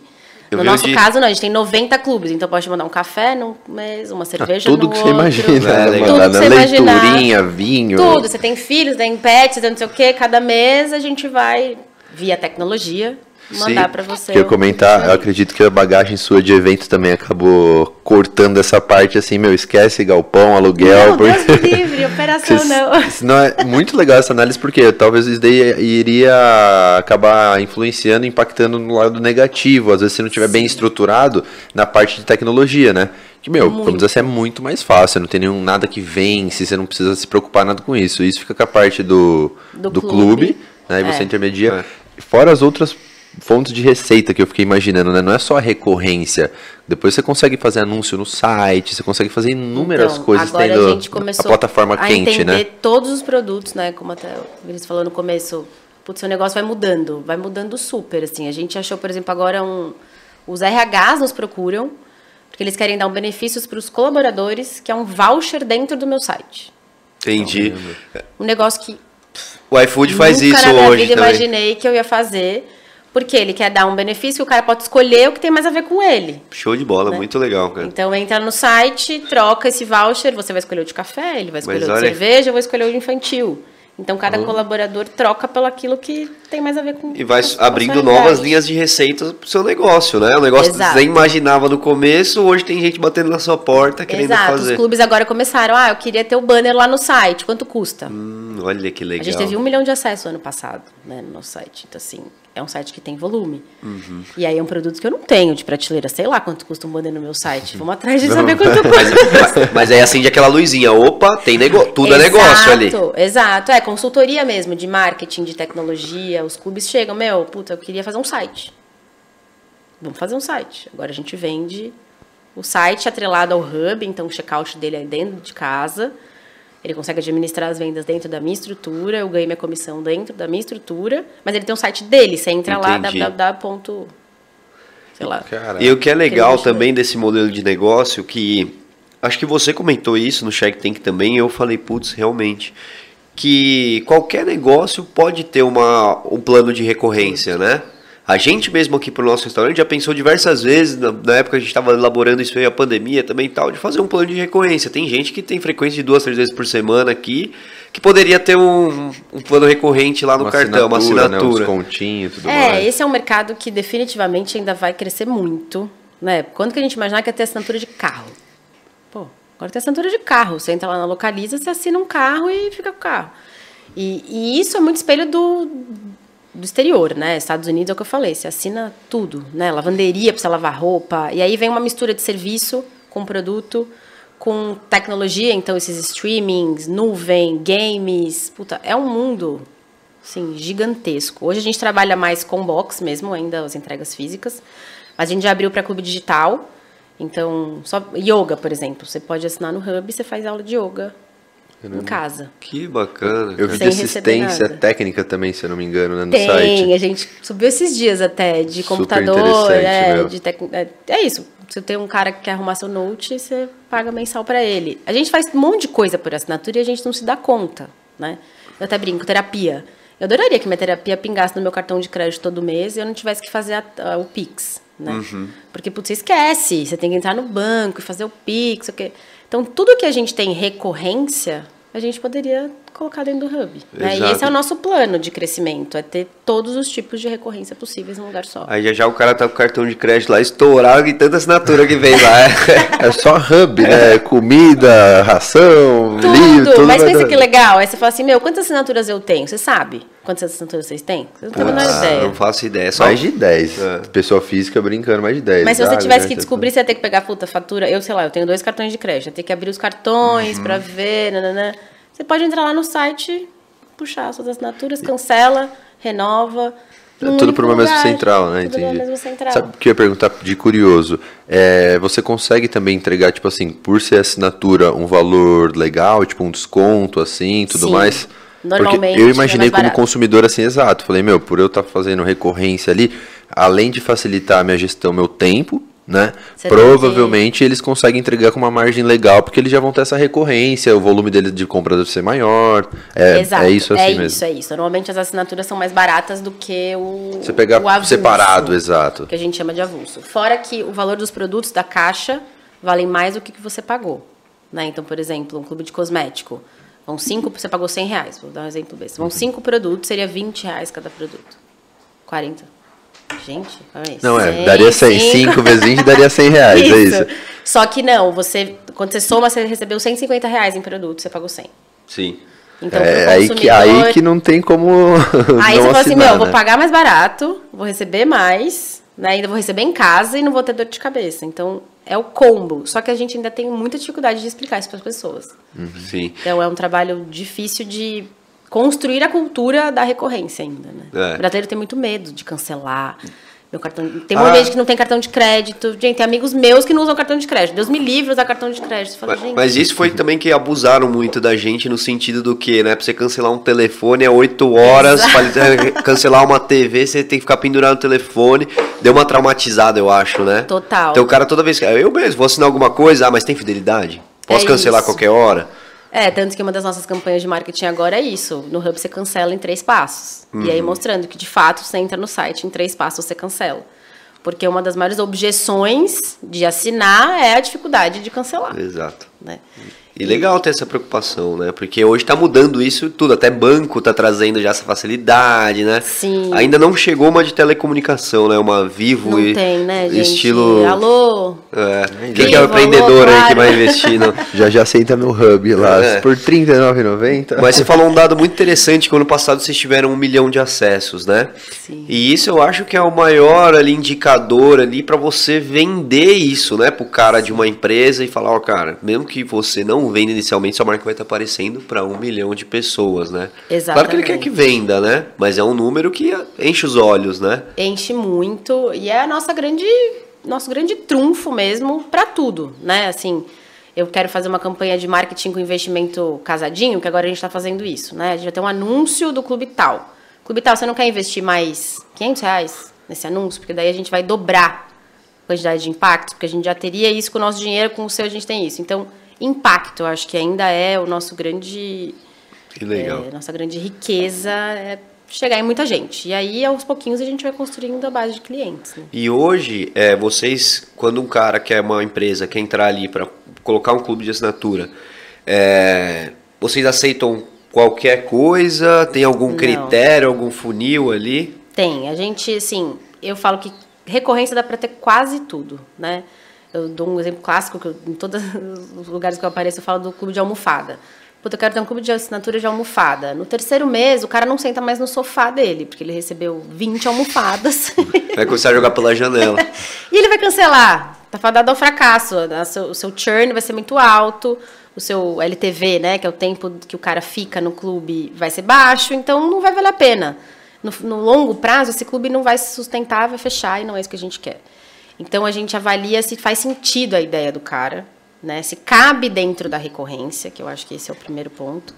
Eu no nosso de- caso, não, a gente tem 90 clubes, então pode mandar um café num mês, uma cerveja Tudo no que outro. você imagina, É, né? Tudo que você. Leiturinha, vinho. Tudo, você tem filhos, tem pets, tem não sei o quê, cada mês a gente vai, via tecnologia, mandar Sim. pra você. Que eu comentar, eu acredito que a bagagem sua de evento também acabou cortando essa parte assim, meu, esquece galpão, aluguel. Não, Deus porque- me livre, operação não. isso não é muito legal essa análise porque talvez isso daí iria acabar influenciando, impactando no lado negativo, às vezes se não tiver bem estruturado na parte de tecnologia, né? Que, meu, Muito. vamos dizer assim, é muito mais fácil, não tem nenhum nada que vence, você não precisa se preocupar nada com isso. Isso fica com a parte do, do, Do clube, clube. né? E você É. intermedia. Fora as outras fontes de receita que eu fiquei imaginando, né? Não é só a recorrência. Depois você consegue fazer anúncio no site, você consegue fazer inúmeras Então, coisas agora tendo a gente começou plataforma a quente, entender né? todos os produtos, né? Como até o Vinícius falou no começo, putz, seu negócio vai mudando, vai mudando super, assim. A gente achou, por exemplo, agora um... Os RHs nos procuram, porque eles querem dar um benefícios para os colaboradores, que é um voucher dentro do meu site. Entendi. Um negócio que O iFood faz nunca isso na minha hoje vida também. imaginei que eu ia fazer, porque ele quer dar um benefício que o cara pode escolher o que tem mais a ver com ele. Show de bola, Né? muito legal, cara. Então entra no site, troca esse voucher, você vai escolher o de café, ele vai escolher o de olha- cerveja, eu vou escolher o de infantil. Então cada colaborador troca pelo aquilo que tem mais a ver com E vai com abrindo novas linhas de receitas pro seu negócio, né? O negócio que Exato. você nem imaginava no começo, hoje tem gente batendo na sua porta querendo Exato, fazer. os clubes agora começaram, ah, eu queria ter o banner lá no site, quanto custa? Hum, olha que legal. A gente teve um milhão de acessos ano passado, né, no nosso site. Então, assim, é um site que tem volume. Uhum. E aí é um produto que eu não tenho de prateleira. Sei lá quanto custa um banner no meu site. Vamos atrás de saber quanto custa. mas- mas aí acende aquela luzinha. Opa, tem nego... tudo é negócio ali. Exato, Exato, é consultoria mesmo, de marketing, de tecnologia. Os clubes chegam, meu, puta, eu queria fazer um site. Vamos fazer um site. Agora a gente vende o site atrelado ao hub, então o checkout dele é dentro de casa. Ele consegue administrar as vendas dentro da minha estrutura, eu ganho minha comissão dentro da minha estrutura, mas ele tem um site dele, você entra Entendi. lá, www. sei lá. Cara, E o que é legal Aquele também desse modelo de negócio, que acho que você comentou isso no Shark Tank também, e eu falei, putz, realmente, que qualquer negócio pode ter uma, um plano de recorrência, né? A gente mesmo aqui pro nosso restaurante já pensou diversas vezes, na, na época a gente estava elaborando isso aí, a pandemia também e tal, de fazer um plano de recorrência. Tem gente que tem frequência de duas, três vezes por semana aqui, que poderia ter um, um plano recorrente lá no cartão, uma Né, um assinatura. descontinho e tudo É, mais. esse é um mercado que definitivamente ainda vai crescer muito. Né? Quando que a gente imaginar que ia ter assinatura de carro? Pô, agora tem assinatura de carro. Você entra lá na Localiza, você assina um carro e fica com o carro. E, e isso é muito espelho do, do exterior, né? Estados Unidos é o que eu falei, você assina tudo, né? Lavanderia para você lavar roupa. E aí vem uma mistura de serviço com produto, com tecnologia, então esses streamings, nuvem, games. Puta, é um mundo Sim, gigantesco. Hoje a gente trabalha mais com box mesmo, ainda as entregas físicas. Mas a gente já abriu para clube digital. Então, só yoga, por exemplo. Você pode assinar no Hub e você faz aula de yoga em casa. Que bacana. Eu vi Sem de receber assistência técnica também, se eu não me engano, né, no Tem, site. a gente subiu esses dias até, de Super computador, é, de tec... é, é isso. Se tem um cara que quer arrumar seu note, você paga mensal para ele. A gente faz um monte de coisa por assinatura e a gente não se dá conta, né? Eu até brinco, terapia. Eu adoraria que minha terapia pingasse no meu cartão de crédito todo mês e eu não tivesse que fazer a- a- o Pix, né? Porque, putz, você esquece, você tem que entrar no banco e fazer o Pix, o quê. Então, tudo que a gente tem recorrência, a gente poderia colocar dentro do Hub. Né? E esse é o nosso plano de crescimento, é ter todos os tipos de recorrência possíveis num lugar só. Aí já já o cara tá com o cartão de crédito lá estourado e tanta assinatura que vem lá. É só hub, né? Comida, ração, Tudo, livro, tudo. mas pensa dar- que legal. Aí você fala assim, meu, quantas assinaturas eu tenho? Você sabe quantas assinaturas vocês têm? Você não tem a menor Ah, ideia. não faço ideia. Só Mais de 10. É. Pessoa física brincando, mais de 10. Mas se você sabe, tivesse né? que descobrir, você ia ter que pegar, puta, fatura. Eu sei lá, eu tenho dois cartões de crédito. Eu tenho que abrir os cartões Uhum. pra ver, nananã. Você pode entrar lá no site, puxar suas assinaturas, cancela, renova. É tudo por uma mesma central, né? Tudo Entendi. mesma central. Sabe o que eu ia perguntar de curioso? É, você consegue também entregar, tipo assim, por ser assinatura, um valor legal, tipo um desconto, assim, tudo Sim. mais? Normalmente, Porque eu é imaginei mais como consumidor assim, exato. Falei, meu, por eu estar fazendo recorrência ali, além de facilitar a minha gestão, meu tempo, né? Tem provavelmente eles conseguem entregar com uma margem legal, porque eles já vão ter essa recorrência, o volume dele de compra deve ser maior. É, Exato. é isso assim é mesmo. isso, é isso. Normalmente as assinaturas são mais baratas do que o. Você pegar o avulso, separado, exato. Que a gente chama de avulso. Fora que o valor dos produtos da caixa valem mais do que, que você pagou. Né? Então, por exemplo, um clube de cosmético. Vão cinco, você pagou 100 reais, vou dar um exemplo besta. Uhum. Vão cinco produtos, seria 20 reais cada produto. 40. Gente, aí. Não, é, 100, daria 100. cinco. 5 vezes 20 daria 100 reais, é isso. Só que não, você, quando você soma, você recebeu 150 reais em produto, você pagou 100. Sim. Então, é aí que, aí que não tem como Aí você fala assim, meu, eu vou né? pagar mais barato, vou receber mais, né? Ainda vou receber em casa e não vou ter dor de cabeça. Então, é o combo. Só que a gente ainda tem muita dificuldade de explicar isso para as pessoas. Sim. Então, é um trabalho difícil de construir a cultura da recorrência ainda, né? É. O brasileiro tem muito medo de cancelar. Meu cartão... Tem Ah. muita gente que não tem cartão de crédito. Gente, tem amigos meus que não usam cartão de crédito. Deus me livre usar cartão de crédito. Falo, Mas, mas isso foi também que abusaram muito da gente no sentido do que, né? Pra você cancelar um telefone é 8 horas, pra cancelar uma TV, você tem que ficar pendurado no telefone. Deu uma traumatizada, eu acho, né? Total. Então o cara toda vez que. Eu mesmo, vou assinar alguma coisa, ah, mas tem fidelidade? Posso É cancelar a isso. qualquer hora? É, tanto que uma das nossas campanhas de marketing agora é isso. No Hub você cancela em três passos. E Uhum. aí mostrando que, de fato, você entra no site, em três passos você cancela. Porque uma das maiores objeções de assinar é a dificuldade de cancelar. Exato. Né? E legal ter essa preocupação, né? Porque hoje tá mudando isso tudo, até banco tá trazendo já essa facilidade, né? Sim. Ainda não chegou uma de telecomunicação, né? Uma Vivo Não e tem, né, gente? estilo Alô? É. Vivo, Quem que é o alô, empreendedor aí que vai investir? No... Já já entra no hub lá, É. por R$39,90. Mas você falou um dado muito interessante que ano passado vocês tiveram um milhão de acessos, né? Sim. E isso eu acho que é o maior ali, indicador ali para você vender isso, né? Pro cara de uma empresa e falar, ó, cara, mesmo que você não venda inicialmente, sua marca vai estar aparecendo para um milhão de pessoas, né? Claro que ele quer Exatamente. que venda, né? Mas é um número que enche os olhos, né? Enche muito. E é a nossa grande nosso grande trunfo mesmo para tudo, né? Assim, eu quero fazer uma campanha de marketing com investimento casadinho, que agora a gente está fazendo isso, né? A gente vai ter um anúncio do clube tal. Clube tal, você não quer investir mais 500 reais nesse anúncio? Porque daí a gente vai dobrar a quantidade de impacto, porque a gente já teria isso com o nosso dinheiro, com o seu a gente tem isso. Então, impacto, acho que ainda é o nosso grande... Que legal. É, nossa grande riqueza é chegar em muita gente. E aí, aos pouquinhos, a gente vai construindo a base de clientes. Né? E hoje, é, vocês, quando um cara quer uma empresa, quer entrar ali para colocar um clube de assinatura, é, vocês aceitam qualquer coisa? Tem algum Não. critério, algum funil ali? Tem. A gente, assim, eu falo que recorrência dá para ter quase tudo, né? Eu dou um exemplo clássico, que eu, em todos os lugares que eu apareço, eu falo do clube de almofada. Puta, eu quero ter um clube de assinatura de almofada. No terceiro mês, o cara não senta mais no sofá dele, porque ele recebeu 20 almofadas. Vai começar a jogar pela janela. e ele vai cancelar. Tá fadado ao fracasso. O seu churn vai ser muito alto. O seu LTV, né, que é o tempo que o cara fica no clube, vai ser baixo. Então, não vai valer a pena. No, no longo prazo, esse clube não vai se sustentar, vai fechar e não é isso que a gente quer. Então, a gente avalia se faz sentido a ideia do cara né? Se cabe dentro da recorrência, que eu acho que esse é o primeiro ponto.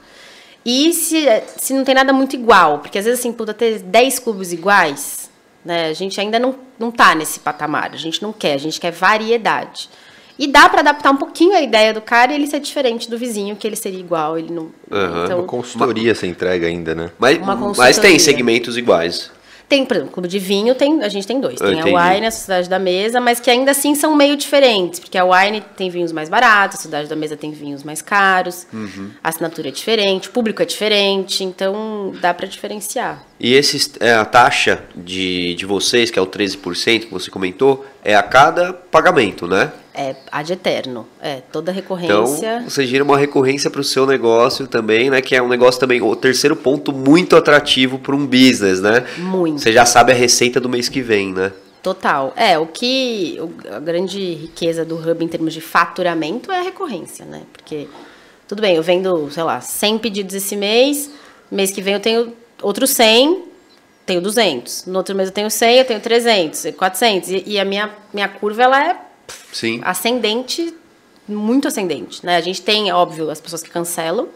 E se, se não tem nada muito igual, porque às vezes assim, puta, ter 10 clubes iguais, né? A gente ainda não, não tá nesse patamar, a gente não quer, a gente quer variedade. E dá para adaptar um pouquinho a ideia do cara e ele ser diferente do vizinho, que ele seria igual, ele não. Uhum. Então, Uma consultoria você entrega ainda, né? Mas, Uma mas tem segmentos iguais. Tem, por exemplo, clube de vinho, tem, a gente tem dois. Tem a Wine a Sociedade da Mesa, mas que ainda assim são meio diferentes. Porque a Wine tem vinhos mais baratos, a Sociedade da Mesa tem vinhos mais caros. Uhum. A assinatura é diferente, o público é diferente, então dá para diferenciar. E esses, é, a taxa de, de vocês, que é o 13% que você comentou, é a cada pagamento, né? É ad eterno. É, toda Então, recorrência. você gira uma recorrência para o seu negócio também, né? Que é um negócio também, o terceiro ponto muito atrativo para um business, né? Muito. Você já sabe a receita do mês que vem, né? Total. É, o que. A grande riqueza do Hub em termos de faturamento é a recorrência, né? Porque, tudo bem, eu vendo, sei lá, 100 pedidos esse mês, mês que vem eu tenho outros 100, tenho 200. No outro mês eu tenho 100, eu tenho 300, 400. E, e a minha, minha curva, ela é Sim. ascendente, muito ascendente, né? A gente tem, óbvio, as pessoas que cancelam,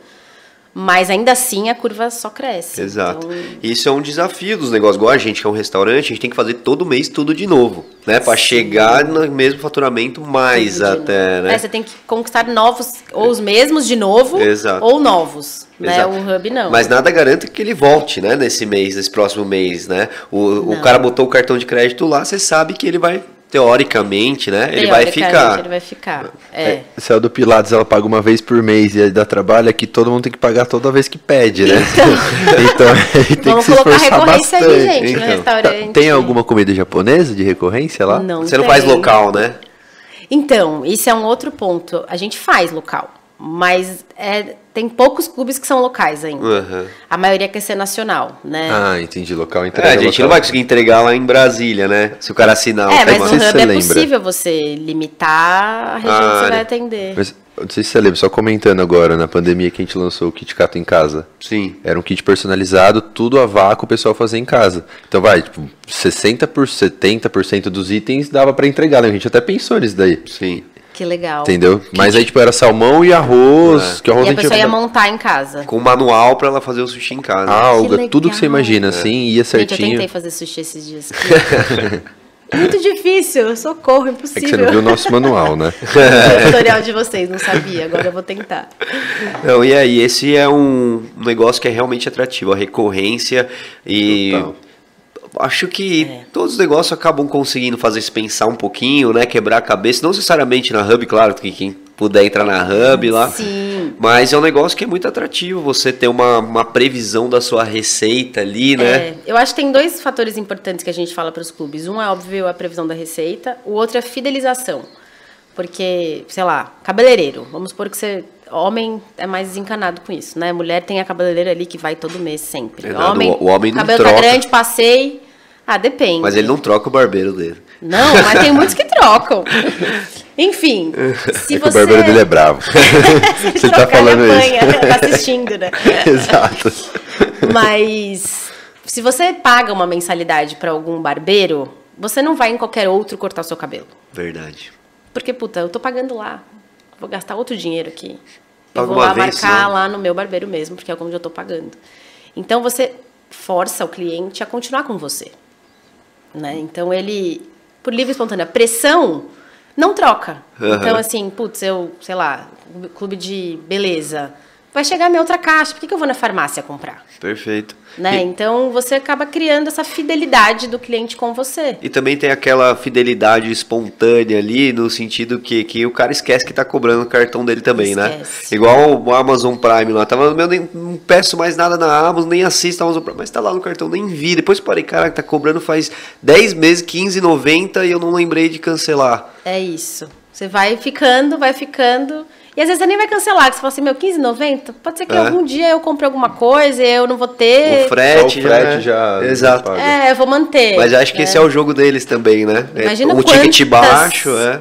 mas ainda assim a curva só cresce. Exato. Então, Isso é um desafio dos negócios. Igual a gente que é um restaurante, a gente tem que fazer todo mês tudo de novo, né? Para chegar no mesmo faturamento mais Tudo até, né? É, você tem que conquistar novos, ou os mesmos de novo, Exato. ou novos. Né? O Hub não. Mas nada garante que ele volte, né? Nesse mês, nesse próximo mês, né? O, o cara botou o cartão de crédito lá, você sabe que ele vai, teoricamente, né? Ele vai Teoricamente, ficar. Ele vai ficar. É. Se é o do Pilates, ela paga uma vez por mês e aí dá trabalho, aqui todo mundo tem que pagar toda vez que pede, né? Então, aí tem Vamos que se colocar esforçar recorrência bastante. aí, gente, no Então. Tá, restaurante. tem alguma comida japonesa de recorrência lá? Não Você não tem. faz local, né? Então, isso é um outro ponto. A gente faz local, mas é, tem poucos clubes que são locais ainda. Aham. A maioria quer ser nacional, né? Ah, entendi. Local entrega É, a gente local. não vai conseguir entregar lá em Brasília, né? Se o cara assinar é, o mas tema. no sei se Hub você é lembra. possível você limitar a região Ah, que você vai né? atender. Mas, não sei se você lembra, só comentando agora, na pandemia que a gente lançou o kit Cato em casa. Sim. Era um kit personalizado, tudo a vácuo o pessoal fazia em casa. Então vai, tipo, 60 por 70% dos itens dava pra entregar, né? A gente até pensou nisso daí. Sim. Que legal. Entendeu? Mas aí, tipo, era salmão e arroz, É. que o arroz E a a gente pessoa ia ia montar em casa. Com manual pra ela fazer o sushi em casa. alga, legal. tudo que você imagina, assim, ia Gente, eu certinho. tentei fazer sushi esses dias. É Muito difícil, socorro, É que impossível. você não viu o nosso manual, né? o tutorial de vocês, não sabia, agora eu vou tentar. Não, e aí, esse é um negócio que é realmente atrativo, a recorrência e Total. Acho que É. todos os negócios acabam conseguindo fazer se pensar um pouquinho, né, quebrar a cabeça, não necessariamente na Hub, claro, que quem puder entrar na Hub lá, Sim. mas é um negócio que é muito atrativo, você ter uma, uma previsão da sua receita ali, né? É, eu acho que tem dois fatores importantes que a gente fala para os clubes. Um é, óbvio, a previsão da receita, o outro é a fidelização. Porque, sei lá, cabeleireiro. Vamos supor que você. Homem é mais desencanado com isso, né? Mulher tem a cabeleireira ali que vai todo mês sempre. Exato, Homem, o- o homem não cabelo troca. tá grande, passei. Ah, depende. Mas ele não troca o barbeiro dele. Não, mas tem muitos que trocam. Enfim, se É que o você. barbeiro dele é bravo. Você tá falando ele isso. apanha, tá assistindo, né? Exato. Mas se você paga uma mensalidade para algum barbeiro, você não vai em qualquer outro cortar o seu cabelo. Verdade. Porque, puta, eu tô pagando lá. Vou gastar outro dinheiro aqui. Eu vou lá vez marcar só. lá no meu barbeiro mesmo, porque é onde eu tô pagando. Então você força o cliente a continuar com você. Né? Então ele, por livre e espontânea pressão, não troca. Aham. Então, assim, putz, eu, sei lá, clube de beleza. Vai chegar minha outra caixa, por que, que eu vou na farmácia comprar? Perfeito. Né? E- Então você acaba criando essa fidelidade do cliente com você. E também tem aquela fidelidade espontânea ali, no sentido que, que o cara esquece que tá cobrando o cartão dele também, né? Esquece. Igual o Amazon Prime lá. Tava, meu, nem, não peço mais nada na Amazon, nem assisto a Amazon Prime, mas tá lá no cartão, nem vi. Depois parei, cara, tá cobrando faz 10 meses, 15,90 e eu não lembrei de cancelar. É isso. Você vai ficando, vai ficando. E às vezes você nem vai cancelar, que você fala assim, meu, 15,90? Pode ser que É. algum dia eu compre alguma coisa e eu não vou ter. O frete, o frete já, já- Exato. já paga. É, eu vou manter. Mas acho que esse é o jogo deles também, né? É Imagina ticket quantas- baixo, é.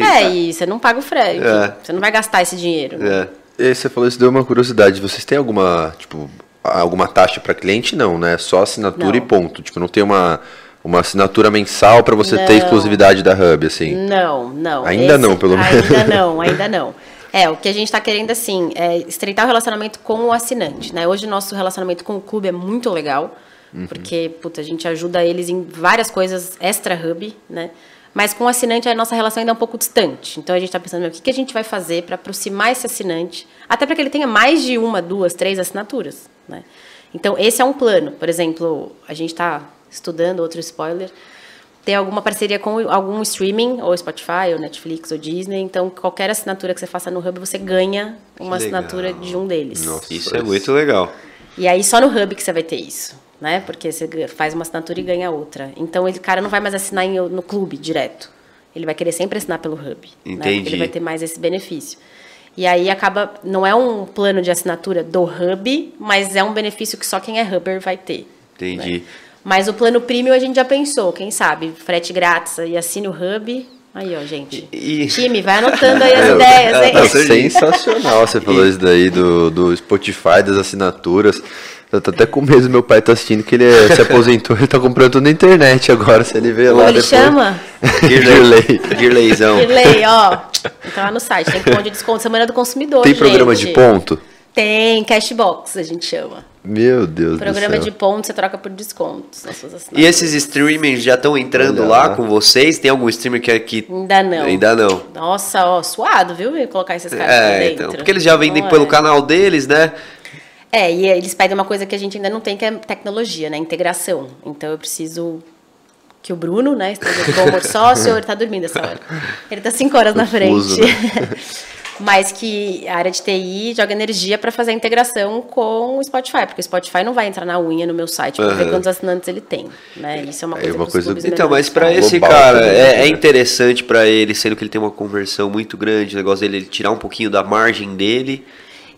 É, e você não paga o frete. É. Você não vai gastar esse dinheiro. né? É. E você falou isso deu uma curiosidade. Vocês têm alguma, tipo, alguma taxa para cliente? Não, né? Só assinatura Não. e ponto. Tipo, não tem uma, uma assinatura mensal para você ter Não. exclusividade da Hub, assim. Não, não. Ainda não, pelo menos. Ainda não, ainda não. É, o que a gente está querendo, assim, é estreitar o relacionamento com o assinante, né? Hoje o nosso relacionamento com o clube é muito legal, Uhum. porque, puta, a gente ajuda eles em várias coisas extra-hub, né? Mas com o assinante a nossa relação ainda é um pouco distante. Então a gente está pensando, o que, que a gente vai fazer para aproximar esse assinante, até para que ele tenha mais de uma, duas, três assinaturas, né? Então esse é um plano. Por exemplo, a gente está estudando, outro spoiler, ter alguma parceria com algum streaming, ou Spotify, ou Netflix, ou Disney. Então, qualquer assinatura que você faça no Hub, você ganha uma legal. assinatura de um deles. Nossa. Isso é muito legal. E aí, só no Hub que você vai ter isso, né? Porque você faz uma assinatura e ganha outra. Então, esse cara não vai mais assinar em- no clube direto. Ele vai querer sempre assinar pelo Hub. Né? Entendi. Porque ele vai ter mais esse benefício. E aí acaba, não é um plano de assinatura do Hub, mas é um benefício que só quem é Hubber vai ter. Entendi. né? Mas o plano premium a gente já pensou, quem sabe? Frete grátis e assine o Hub. Aí, ó, gente. E- Time, vai anotando aí as Meu, ideias, hein? é Nossa, sensacional você falou isso daí do, do Spotify, das assinaturas. Eu tô até com medo, meu pai tá assistindo que ele é- se aposentou, ele tá comprando tudo na internet agora, se ele vê lá Como ele depois. chama? Dirley. Dirleyzão. Dirley, ó. Então lá no site, tem cupom de desconto, Semana do Consumidor, Tem programa gente. de ponto? Tem, cashbox a gente chama. Meu Deus Programa do de céu. ponto, você troca por descontos E esses streamings já estão entrando Olha lá com vocês? Tem algum streamer que é que Ainda não. Ainda não. Nossa, ó, suado, viu? Colocar esses caras É, dentro. então, porque eles já vendem Não pelo é. canal deles, né? É, e eles pedem uma coisa que a gente ainda não tem, que é tecnologia, né? Integração. Então eu preciso que o Bruno, né, esteja de bom humor sócio, ele tá dormindo essa hora. Ele tá cinco horas na frente. Né? Mas que a área de TI joga energia para fazer a integração com o Spotify, porque o Spotify não vai entrar na unha no meu site para ver Aham. quantos assinantes ele tem, né? Isso é uma É coisa uma coisa- Então, mas fazem. esse Global cara, também, é, né? é interessante pra ele, sendo que ele tem uma conversão muito grande, o negócio dele ele tirar um pouquinho da margem dele.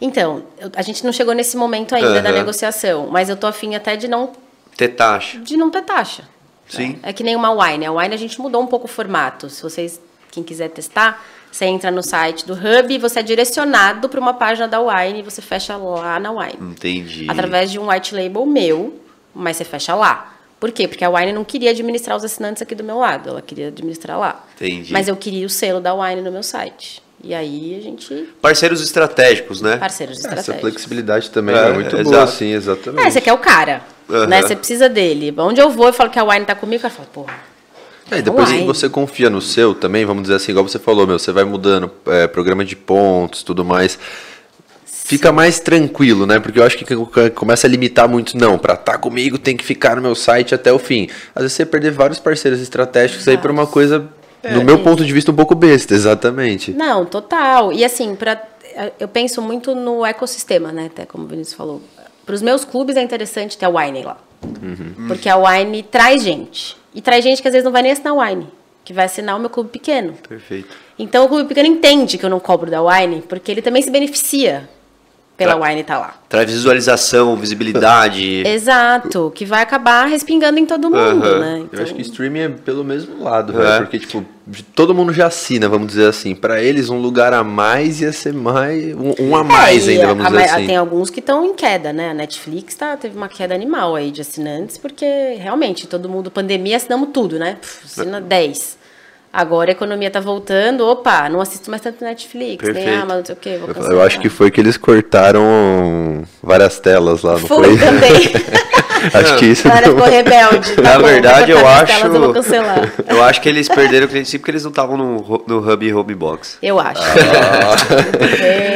Então, eu- a gente não chegou nesse momento ainda da Aham. negociação, mas eu tô afim até de não Ter taxa. de não ter taxa. Sim. né? É que nem uma wine. A wine a gente mudou um pouco o formato. Se vocês, quem quiser testar, você entra no site do Hub e você é direcionado para uma página da wine e você fecha lá na wine. Entendi. Através de um white label meu, mas você fecha lá. Por quê? Porque a Wine não queria administrar os assinantes aqui do meu lado, ela queria administrar lá. Entendi. Mas eu queria o selo da Wine no meu site. E aí a gente. Parceiros estratégicos, né? Parceiros Essa estratégicos. flexibilidade também É, é, muito exato. boa, sim, exatamente. É, você quer o cara. Aham. Né? Você precisa dele. Onde eu vou e falo que a Wine tá comigo, o cara fala, porra. É, e depois Online. que você confia no seu também, vamos dizer assim, igual você falou, meu, você vai mudando é, programa de pontos, tudo mais. Fica mais tranquilo, né? Porque eu acho que começa a limitar muito. Não, pra estar comigo tem que ficar no meu site até o fim. Às vezes você perder vários parceiros estratégicos aí por uma coisa, no meu ponto de vista, um pouco besta, exatamente. Não, total. E assim, pra, eu penso muito no ecossistema, né? Até como o Vinícius falou. Para os meus clubes é interessante ter a Wine lá. Porque a Wine traz gente. E traz gente que às vezes não vai nem assinar a Wine, que vai assinar o meu clube pequeno. Perfeito. Então o clube pequeno entende que eu não cobro da Wine, porque ele também se beneficia pela Tá. Wine estar lá. Traz visualização, visibilidade. Exato, que vai acabar respingando em todo mundo, né? Eu acho Então- que streaming é pelo mesmo lado, É. velho, porque, tipo, todo mundo já assina, vamos dizer assim. Pra eles, um lugar a mais ia ser mais. Um, um a mais É, ainda, vamos a dizer assim. Tem alguns que estão em queda, né? A Netflix tá, teve uma queda animal aí de assinantes, porque realmente todo mundo, pandemia, assinamos tudo, né? Assina 10. Agora a economia tá voltando, opa, não assisto mais tanto Netflix, nem Perfeito. Amazon, não sei o quê, vou Eu, cancelar. eu acho que foi que eles cortaram várias telas lá, não foi? Foi também. acho que isso A galera deu ficou rebelde. Tá Na bom, verdade, eu acho. telas, eu vou cancelar. Eu acho que eles perderam o cliente sim porque eles não estavam no, no Hub e Home Box. Eu acho. Ah.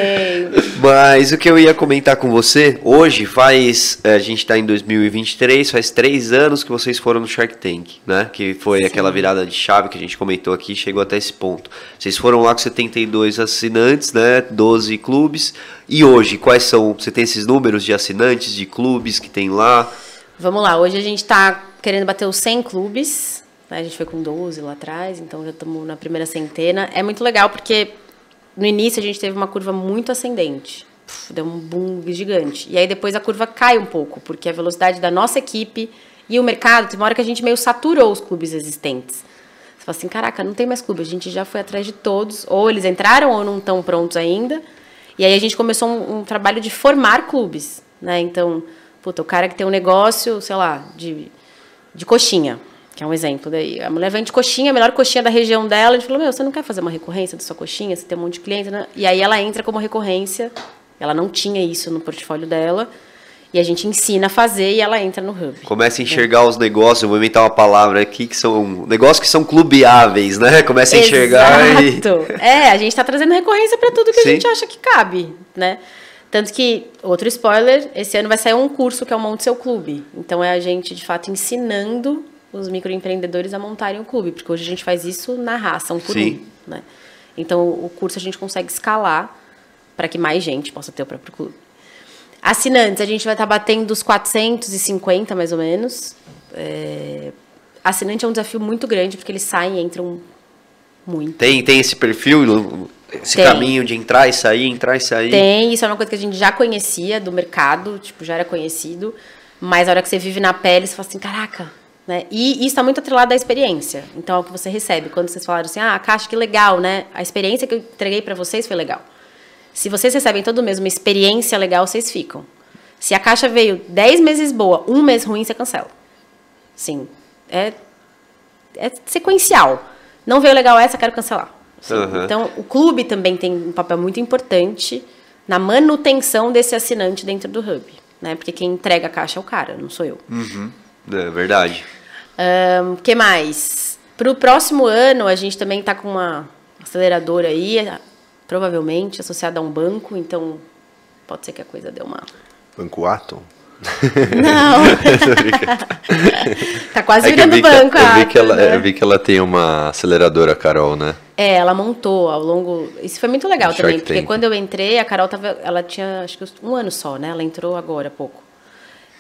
Mas o que eu ia comentar com você, hoje faz. eh, A gente tá em 2023, faz três anos que vocês foram no Shark Tank, né? Que foi aquela virada de chave que a gente comentou aqui, chegou até esse ponto. Vocês foram lá com 72 assinantes, né? 12 clubes. E hoje, quais são? Você tem esses números de assinantes, de clubes que tem lá? Vamos lá, hoje a gente tá querendo bater os 100 clubes. né? A gente foi com 12 lá atrás, então já estamos na primeira centena. É muito legal porque no início a gente teve uma curva muito ascendente. Puf, Deu um boom gigante. E aí depois a curva cai um pouco, porque a velocidade da nossa equipe e o mercado, tem uma hora que a gente meio saturou os clubes existentes. Você fala assim, caraca, não tem mais clube, a gente já foi atrás de todos, ou eles entraram ou não estão prontos ainda. E aí a gente começou um, um trabalho de formar clubes, né? Então, puta, o cara que tem um negócio, sei lá, de, de coxinha, que é um exemplo daí. A mulher vende coxinha, a melhor coxinha da região dela, a gente falou, meu, você não quer fazer uma recorrência da sua coxinha? Você tem um monte de cliente, né? E aí ela entra como recorrência, ela não tinha isso no portfólio dela, e a gente ensina a fazer e ela entra no hub. Começa a enxergar os negócios, eu vou inventar uma palavra aqui que são. Negócios que são clubeáveis, né? Começa a enxergar e. Exato. É, a gente está trazendo recorrência para tudo que Sim. a gente acha que cabe, né? Tanto que, outro spoiler, esse ano vai sair um curso que é o Monte Seu Clube. Então é a gente, de fato, ensinando os microempreendedores a montarem um clube, porque hoje a gente faz isso na raça, um por Sim. um, né? Então o curso a gente consegue escalar para que mais gente possa ter o próprio clube. Assinantes, a gente vai estar batendo os 450, mais ou menos. É, Assinante é um desafio muito grande, porque eles saem e entram muito. Tem, tem esse perfil, esse Tem. caminho de entrar e sair, entrar e sair. Tem, isso é uma coisa que a gente já conhecia do mercado, tipo, já era conhecido. Mas a hora que você vive na pele, você fala assim, caraca, né? E isso está muito atrelado à experiência. Então, é o que você recebe. Quando vocês falaram assim, ah, caixa, que legal, né? A experiência que eu entreguei para vocês foi legal. Se vocês recebem todo mês uma experiência legal, vocês ficam. Se a caixa veio 10 meses boa, um mês ruim, você cancela. Sim. É, é sequencial. Não veio legal essa, quero cancelar. Aham. Então, o clube também tem um papel muito importante na manutenção desse assinante dentro do hub. Né? Porque quem entrega a caixa é o cara, não sou eu. É verdade. O que mais? Para o próximo ano, a gente também está com uma aceleradora aí, provavelmente associada a um banco, então pode ser que a coisa dê uma. Banco Atom? Não! tá quase É eu virando vi, que, banco, eu, vi que ela, Atom, né? eu vi que ela tem uma aceleradora, Carol, né? É, ela montou ao longo. Isso foi muito legal Shark também, porque Tank. quando eu entrei, a Carol tava. Ela tinha acho que um ano só, né? Ela entrou agora há pouco.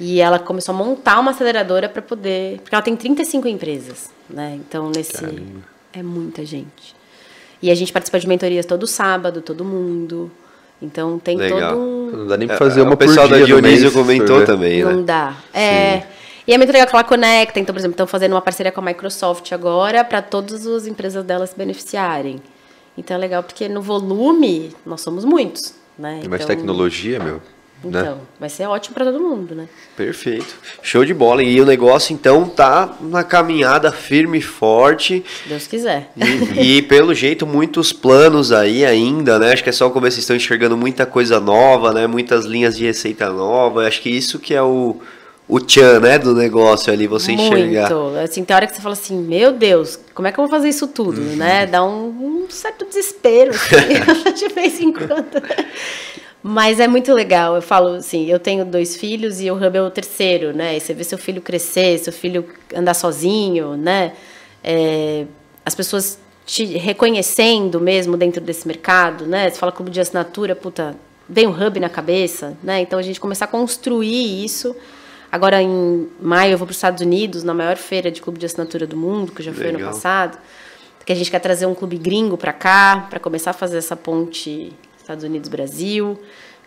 E ela começou a montar uma aceleradora para poder. Porque ela tem 35 empresas, né? Então, nesse. É muita gente. E a gente participa de mentorias todo sábado, todo mundo. Então tem Legal. todo um. Não dá nem pra fazer uma É, o pessoal por dia da Dionísio mês, comentou também, né? Não dá. É. E é muito legal que ela conecta. Então, por exemplo, estão fazendo uma parceria com a Microsoft agora para todas as empresas dela se beneficiarem. Então é legal porque no volume nós somos muitos, né? Tem mais Então- tecnologia, meu. Então, né? vai ser ótimo para todo mundo, né? Perfeito. Show de bola. E o negócio, então, tá na caminhada firme e forte. Deus quiser. E, e, pelo jeito, muitos planos aí ainda, né? Acho que é só o começo, vocês estão enxergando muita coisa nova, né? Muitas linhas de receita nova. Acho que isso que é o, o tchan, né? Do negócio ali, você enxergar. Muito. Assim, tem hora que você fala assim, meu Deus, como é que eu vou fazer isso tudo, Uhum. né? Dá um, um certo desespero, assim, de vez em quando. Mas é muito legal. Eu falo assim, eu tenho dois filhos e o Hub é o terceiro, né? E você vê seu filho crescer, seu filho andar sozinho, né? É, as pessoas te reconhecendo mesmo dentro desse mercado, né? Você fala clube de assinatura, puta, vem o Hub na cabeça, né? Então a gente começar a construir isso. Agora em maio eu vou para os Estados Unidos, na maior feira de clube de assinatura do mundo, que já foi ano passado. Que a gente quer trazer um clube gringo para cá, para começar a fazer essa ponte Estados Unidos-Brasil.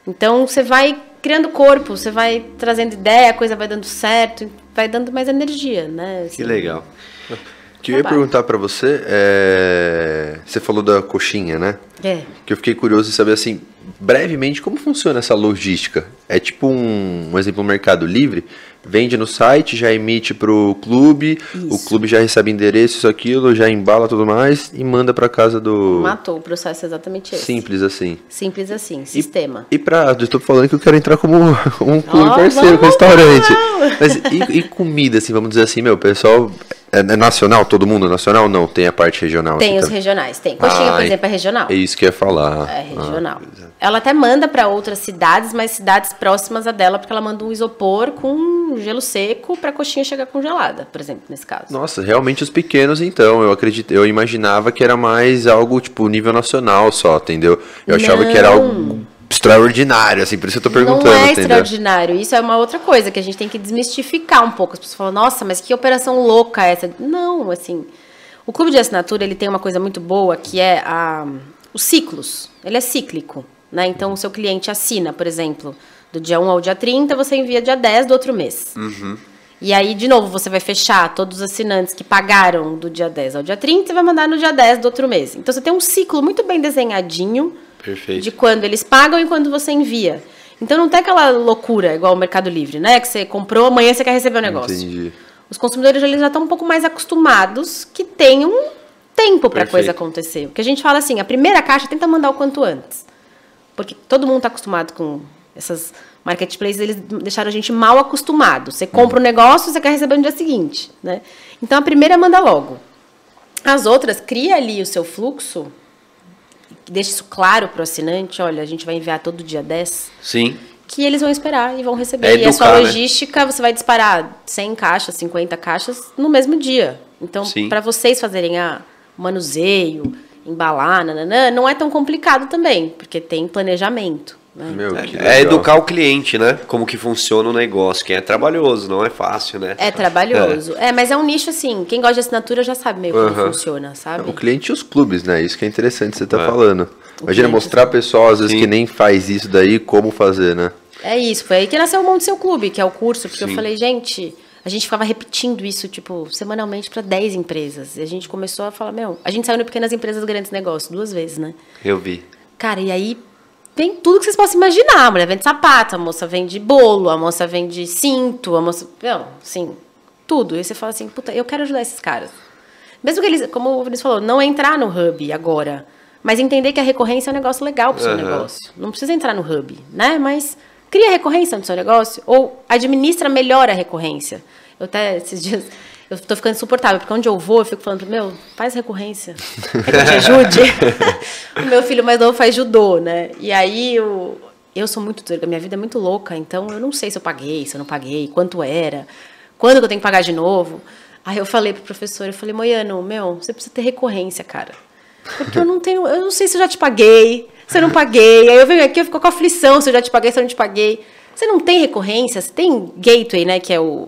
Então você vai criando corpo, você vai trazendo ideia, a coisa vai dando certo, vai dando mais energia, né? Que Assim, legal. O que eu ia perguntar pra você é... Você falou da coxinha, né? É. Que eu fiquei curioso de saber assim, brevemente como funciona essa logística. É tipo um, um exemplo, um Mercado Livre, vende no site, já emite pro clube, o Isso. clube já recebe endereço, isso, aquilo, já embala tudo mais e manda pra casa do... Matou o processo é exatamente esse. Simples assim. Simples assim, sistema. E pra. Eu tô falando que eu quero entrar como um clube Ó, parceiro, com restaurante. vamos. Mas e, e comida, assim, vamos dizer assim, meu, o pessoal. É, é nacional? Todo mundo é nacional? Não, tem a parte regional. Tem assim, os também. regionais, tem. Coxinha, por Ah, exemplo, é regional. É isso que eu ia falar. É regional. Ah, ela até manda para outras cidades, mas cidades próximas a dela, porque ela manda um isopor com gelo seco para a coxinha chegar congelada, por exemplo, nesse caso. Nossa, realmente os pequenos, então. Eu acredito, eu imaginava que era mais algo, tipo, nível nacional só, entendeu? Eu achava que era Não. algo extraordinário, assim, por isso eu tô perguntando, Não é entendeu? extraordinário. Isso é uma outra coisa que a gente tem que desmistificar um pouco. As pessoas falam, nossa, mas que operação louca essa? Não, assim. O clube de assinatura ele tem uma coisa muito boa que é a, os ciclos. Ele é cíclico. Né? Então, o seu cliente assina, por exemplo, do dia 1 ao dia 30, você envia dia 10 do outro mês. E aí, de novo, você vai fechar todos os assinantes que pagaram do dia 10 ao dia 30 e vai mandar no dia 10 do outro mês. Então, você tem um ciclo muito bem desenhadinho Perfeito. de quando eles pagam e quando você envia. Então não tem aquela loucura igual o Mercado Livre, né? Que você comprou, amanhã você quer receber o negócio. Entendi. Os consumidores eles já estão um pouco mais acostumados que tem um tempo para a coisa acontecer. O que a gente fala assim, a primeira caixa tenta mandar o quanto antes. Porque todo mundo está acostumado com essas marketplaces, eles deixaram a gente mal acostumado. Você compra o negócio, você quer receber no dia seguinte, né? Então a primeira manda logo. As outras cria ali o seu fluxo, deixa isso claro para o assinante, olha, a gente vai enviar todo dia 10 Sim. que eles vão esperar e vão receber. É e a sua educar, né? logística, você vai disparar 100 caixas, 50 caixas no mesmo dia. Então, para vocês fazerem a manuseio, embalar, nananã, não é tão complicado também, porque tem planejamento. Né? Meu, que É legal. educar o cliente, né? Como que funciona o negócio, que é trabalhoso, não é fácil, né? É trabalhoso. É. mas é um nicho assim, quem gosta de assinatura já sabe meio como Aham. funciona, sabe? O cliente e os clubes, né? Isso que é interessante você tá É. falando. Imagina cliente, mostrar pessoal, às vezes, Sim. que nem faz isso daí, como fazer, né? É isso, foi aí que nasceu o Monte Seu Clube, que é o curso, porque Sim. eu falei, gente, a gente ficava repetindo isso, tipo, semanalmente para 10 empresas. E a gente começou a falar, meu, a gente saiu no Pequenas Empresas Grandes Negócios duas vezes, né? Eu vi. Cara, e aí vem tudo que vocês possam imaginar. A mulher vende sapato, a moça vende bolo, a moça vende cinto, a moça. Não, sim, tudo. E você fala assim, puta, eu quero ajudar esses caras. Mesmo que eles, como o Vinícius falou, não entrar no hub agora, mas entender que a recorrência é um negócio legal pro seu Aham. negócio. Não precisa entrar no hub, né? Mas cria recorrência no seu negócio ou administra melhor a recorrência. Eu até esses dias. Eu tô ficando insuportável, porque onde eu vou, eu fico falando, meu, faz recorrência. Quer que eu te ajude? o meu filho mais novo faz judô, né? E aí eu, eu sou muito doida, minha vida é muito louca, então eu não sei se eu paguei, se eu não paguei, quanto era, quando que eu tenho que pagar de novo. Aí eu falei pro professor, eu falei, Moiano, meu, você precisa ter recorrência, cara. Porque eu não tenho, eu não sei se eu já te paguei, se eu não paguei. Aí eu venho aqui, eu fico com aflição se eu já te paguei, se eu não te paguei. Você não tem recorrência, você tem gateway, né, que é o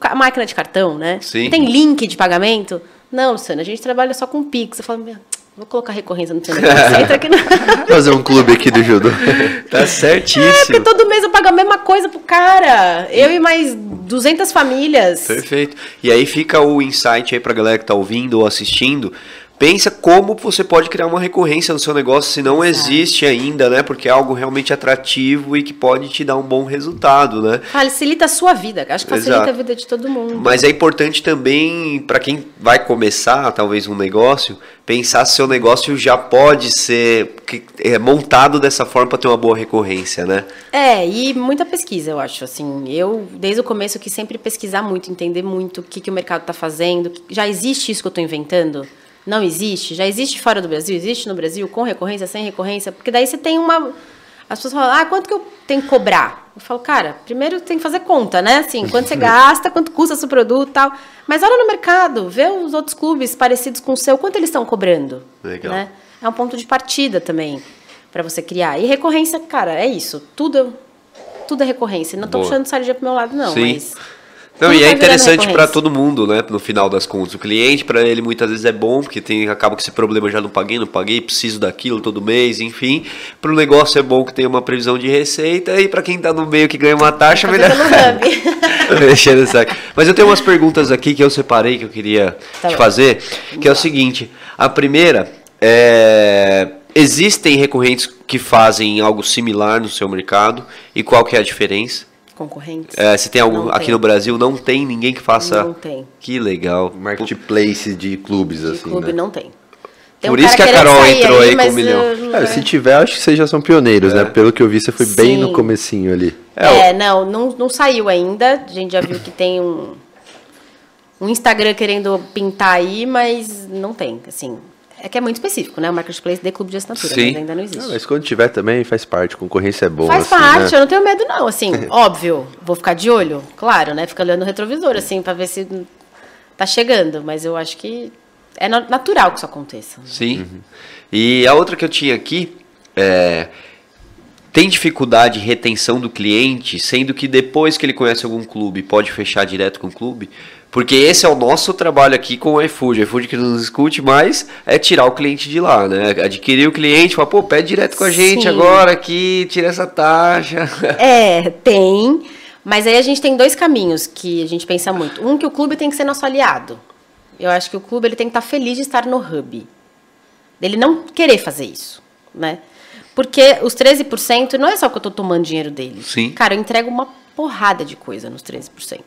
a, máquina de cartão, né? Sim. Tem link de pagamento? Não, Luciana, a gente trabalha só com Pix. Eu falo, meu, vou colocar recorrência no seu negócio. Você entra aqui na... Fazer um clube aqui do judô. Tá É, certíssimo. porque todo mês eu pago a mesma coisa pro cara. Eu e mais 200 famílias. Perfeito. E aí fica o insight aí pra galera que tá ouvindo ou assistindo. Pensa como você pode criar uma recorrência no seu negócio se não existe ainda, né? Porque é algo realmente atrativo e que pode te dar um bom resultado, né? Facilita a sua vida. Acho que facilita Exato. a vida de todo mundo. Mas é importante também, para quem vai começar talvez um negócio, pensar se seu negócio já pode ser que- é, montado dessa forma para ter uma boa recorrência, né? É, e muita pesquisa, eu acho. Assim, eu, desde o começo, quis sempre pesquisar muito, entender muito o que, que o mercado está fazendo. Já existe isso que eu estou inventando? Não existe? Já existe fora do Brasil? Existe no Brasil? Com recorrência, sem recorrência? Porque daí você tem uma. As pessoas falam, ah, quanto que eu tenho que cobrar? Eu falo, cara, primeiro tem que fazer conta, né? Assim, quanto você gasta, quanto custa seu produto e tal. Mas olha no mercado, vê os outros clubes parecidos com o seu, quanto eles estão cobrando. Legal. Né? É um ponto de partida também para você criar. E recorrência, cara, é isso. Tudo, tudo é recorrência. Não Boa. puxando sardinha pro meu lado, não. Sim. Mas Não, e é interessante para todo mundo, né? No final das contas, o cliente para ele muitas vezes é bom, porque tem acaba com esse problema já não paguei, não paguei, preciso daquilo todo mês, enfim. Para o negócio é bom que tem uma previsão de receita e para quem tá no meio que ganha uma taxa, Tá melhor. Mexendo o saco. Mas eu tenho umas perguntas aqui que eu separei que eu queria Tá te bom. fazer, que é o seguinte: a primeira é existem recorrentes que fazem algo similar no seu mercado e qual que é a diferença? Concorrentes? É, se tem algum Não aqui tem. no Brasil não tem ninguém que faça. Não tem. Que legal. Marketplace de clubes, De assim, clube né? não tem. Tem Por um isso cara que a Carol entrou aí com mas um milhão. eu- É, se tiver, acho que vocês já são pioneiros, né? Pelo que eu vi, você foi bem Sim. no comecinho ali. É, não, não, não saiu ainda. A gente já viu que tem um, um Instagram querendo pintar aí, mas não tem, assim. É que é muito específico, né? O Marketplace de clube de assinatura, Sim. mas ainda não existe. Ah, mas quando tiver também faz parte, concorrência é boa. Faz assim, parte, né? eu não tenho medo não, assim, óbvio, vou ficar de olho, claro, né? Fica olhando o retrovisor, assim, pra ver se tá chegando, mas eu acho que é na- natural que isso aconteça. Sim. E a outra que eu tinha aqui é. Tem dificuldade de retenção do cliente, sendo que depois que ele conhece algum clube, pode fechar direto com o clube? Porque esse é o nosso trabalho aqui com o iFood. O iFood que nos escute mais é tirar o cliente de lá, né? Adquirir o cliente, falar, pô, pede direto com a gente Sim. agora aqui, tira essa taxa. É, tem. Mas aí a gente tem dois caminhos que a gente pensa muito. Um que o clube tem que ser nosso aliado. Eu acho que o clube ele tem que estar feliz de estar no hub. Ele não querer fazer isso, né? Porque os 13% não é só que eu tô tomando dinheiro dele. Sim. Cara, eu entrego uma porrada de coisa nos 13%.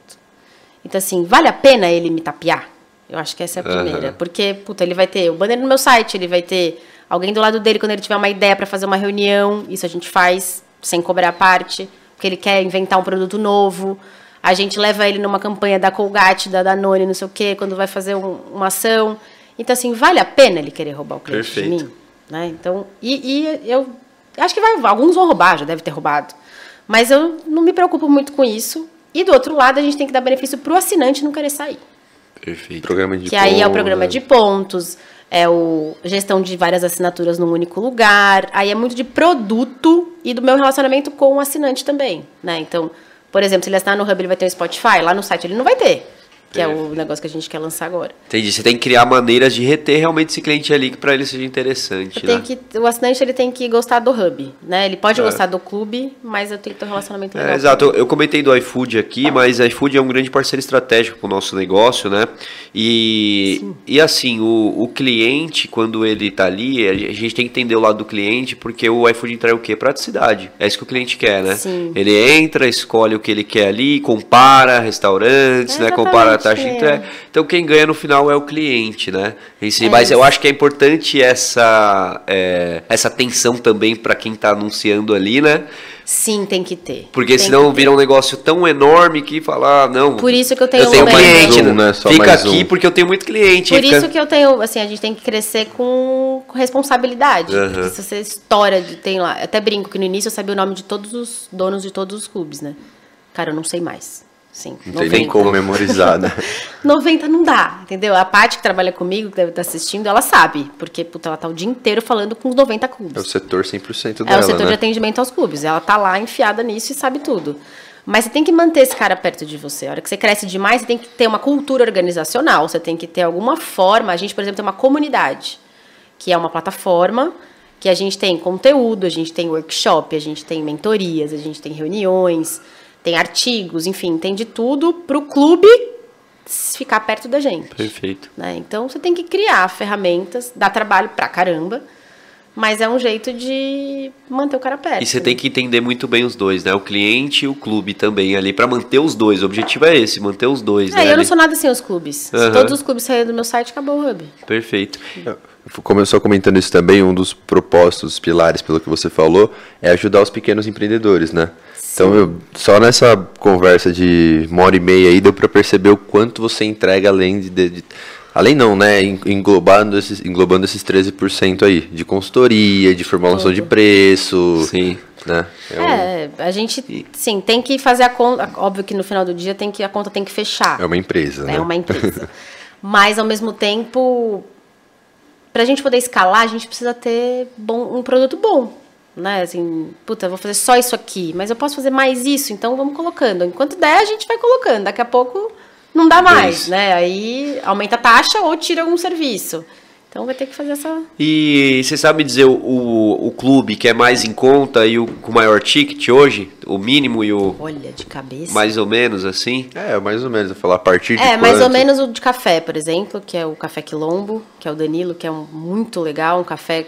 Então, assim, vale a pena ele me tapear? Eu acho que essa é a primeira. Aham. Porque, puta, ele vai ter o banner no meu site, ele vai ter alguém do lado dele quando ele tiver uma ideia para fazer uma reunião. Isso a gente faz sem cobrar a parte, porque ele quer inventar um produto novo. A gente leva ele numa campanha da Colgate, da Danone, não sei o quê, quando vai fazer um- uma ação. Então, assim, vale a pena ele querer roubar o cliente de Perfeito. mim? Né? Então, e, e eu acho que vai, alguns vão roubar, já deve ter roubado. Mas eu não me preocupo muito com isso. E do outro lado, a gente tem que dar benefício pro assinante não querer sair. Perfeito. Programa de Que aí é o pontos, programa de pontos, é o gestão de várias assinaturas num único lugar. Aí é muito de produto e do meu relacionamento com o assinante também, né? Então, por exemplo, se ele assinar no Hub, ele vai ter o Spotify, lá no site ele não vai ter. Que é o negócio que a gente quer lançar agora. Entendi. Você tem que criar maneiras de reter realmente esse cliente ali que para ele seja interessante. Né? que, o assinante ele tem que gostar do Hub, né? Ele pode gostar do clube, mas eu tenho que ter um relacionamento legal. É, exato, eu, eu comentei do iFood aqui, mas o iFood é um grande parceiro estratégico para o nosso negócio, né? E, e assim, o, o cliente, quando ele está ali, a gente tem que entender o lado do cliente, porque o iFood entrega o quê? Praticidade. É isso que o cliente quer, né? Sim. Ele entra, escolhe o que ele quer ali, compara restaurantes, É, né? Compara taxa de é. entrega. Então quem ganha no final é o cliente, né? Em si. É Mas eu isso. acho que é importante essa, é, essa atenção também para quem está anunciando ali, né? Sim, tem que ter. Porque Tem senão vira um negócio tão enorme que falar, ah, não. Por isso que eu tenho eu tenho um- cliente, Mais um, né? Só Fica mais aqui um. porque eu tenho muito cliente. Por fica- isso que eu tenho, assim, a gente tem que crescer com, com responsabilidade. Porque se você estoura, de, tem lá, eu até brinco que no início eu sabia o nome de todos os donos de todos os clubes, né? Cara, eu não sei mais. Sim, Não tem nem como memorizar, né? 90 não dá, entendeu? A Paty que trabalha comigo, que deve estar assistindo, ela sabe. Porque, puta, ela tá o dia inteiro falando com os 90 clubes. É o setor 100% É dela, o setor né? de atendimento aos clubes. Ela tá lá enfiada nisso e sabe tudo. Mas você tem que manter esse cara perto de você. A hora que você cresce demais, você tem que ter uma cultura organizacional. Você tem que ter alguma forma. A gente, por exemplo, tem uma comunidade, que é uma plataforma que a gente tem conteúdo, a gente tem workshop, a gente tem mentorias, a gente tem reuniões, tem artigos, enfim, tem de tudo para o clube ficar perto da gente Perfeito. né? Então você tem que criar ferramentas, dá trabalho pra caramba, mas é um jeito de manter o cara perto. E você tem que entender muito bem os dois, né? O cliente e o clube também ali, para manter os dois. O objetivo é esse, manter os dois, É, né? eu não ali. sou nada sem os clubes. Se Aham. todos os clubes saírem do meu site, acabou o hub. Perfeito. Como eu só comentando isso também, um dos propósitos, pilares, pelo que você falou, é ajudar os pequenos empreendedores, né? Então, eu, só nessa conversa de uma hora e meia aí, deu para perceber o quanto você entrega além de... de- de- além não, né? En- Englobando esses, englobando esses 13% aí, de consultoria, de formulação de preço, Sim. né? É, um- É, a gente, sim, tem que fazer a conta. Óbvio que no final do dia tem que, a conta tem que fechar. é uma empresa, né? É uma empresa. Mas, ao mesmo tempo, para a gente poder escalar, a gente precisa ter bom, um produto bom. Né? Assim, puta, eu vou fazer só isso aqui, mas eu posso fazer mais isso, então vamos colocando. Enquanto der, a gente vai colocando. Daqui a pouco não dá mais, Isso. né? Aí aumenta a taxa ou tira algum serviço. Então vai ter que fazer essa. E você sabe dizer o, o, o clube que é mais em conta e o com maior ticket hoje? O mínimo e o Olha, de cabeça. mais ou menos assim? É, mais ou menos, eu falar a partir de É, mais ou quanto? menos o de café, por exemplo, que é o Café Quilombo, que é o Danilo, que é um, muito legal, um café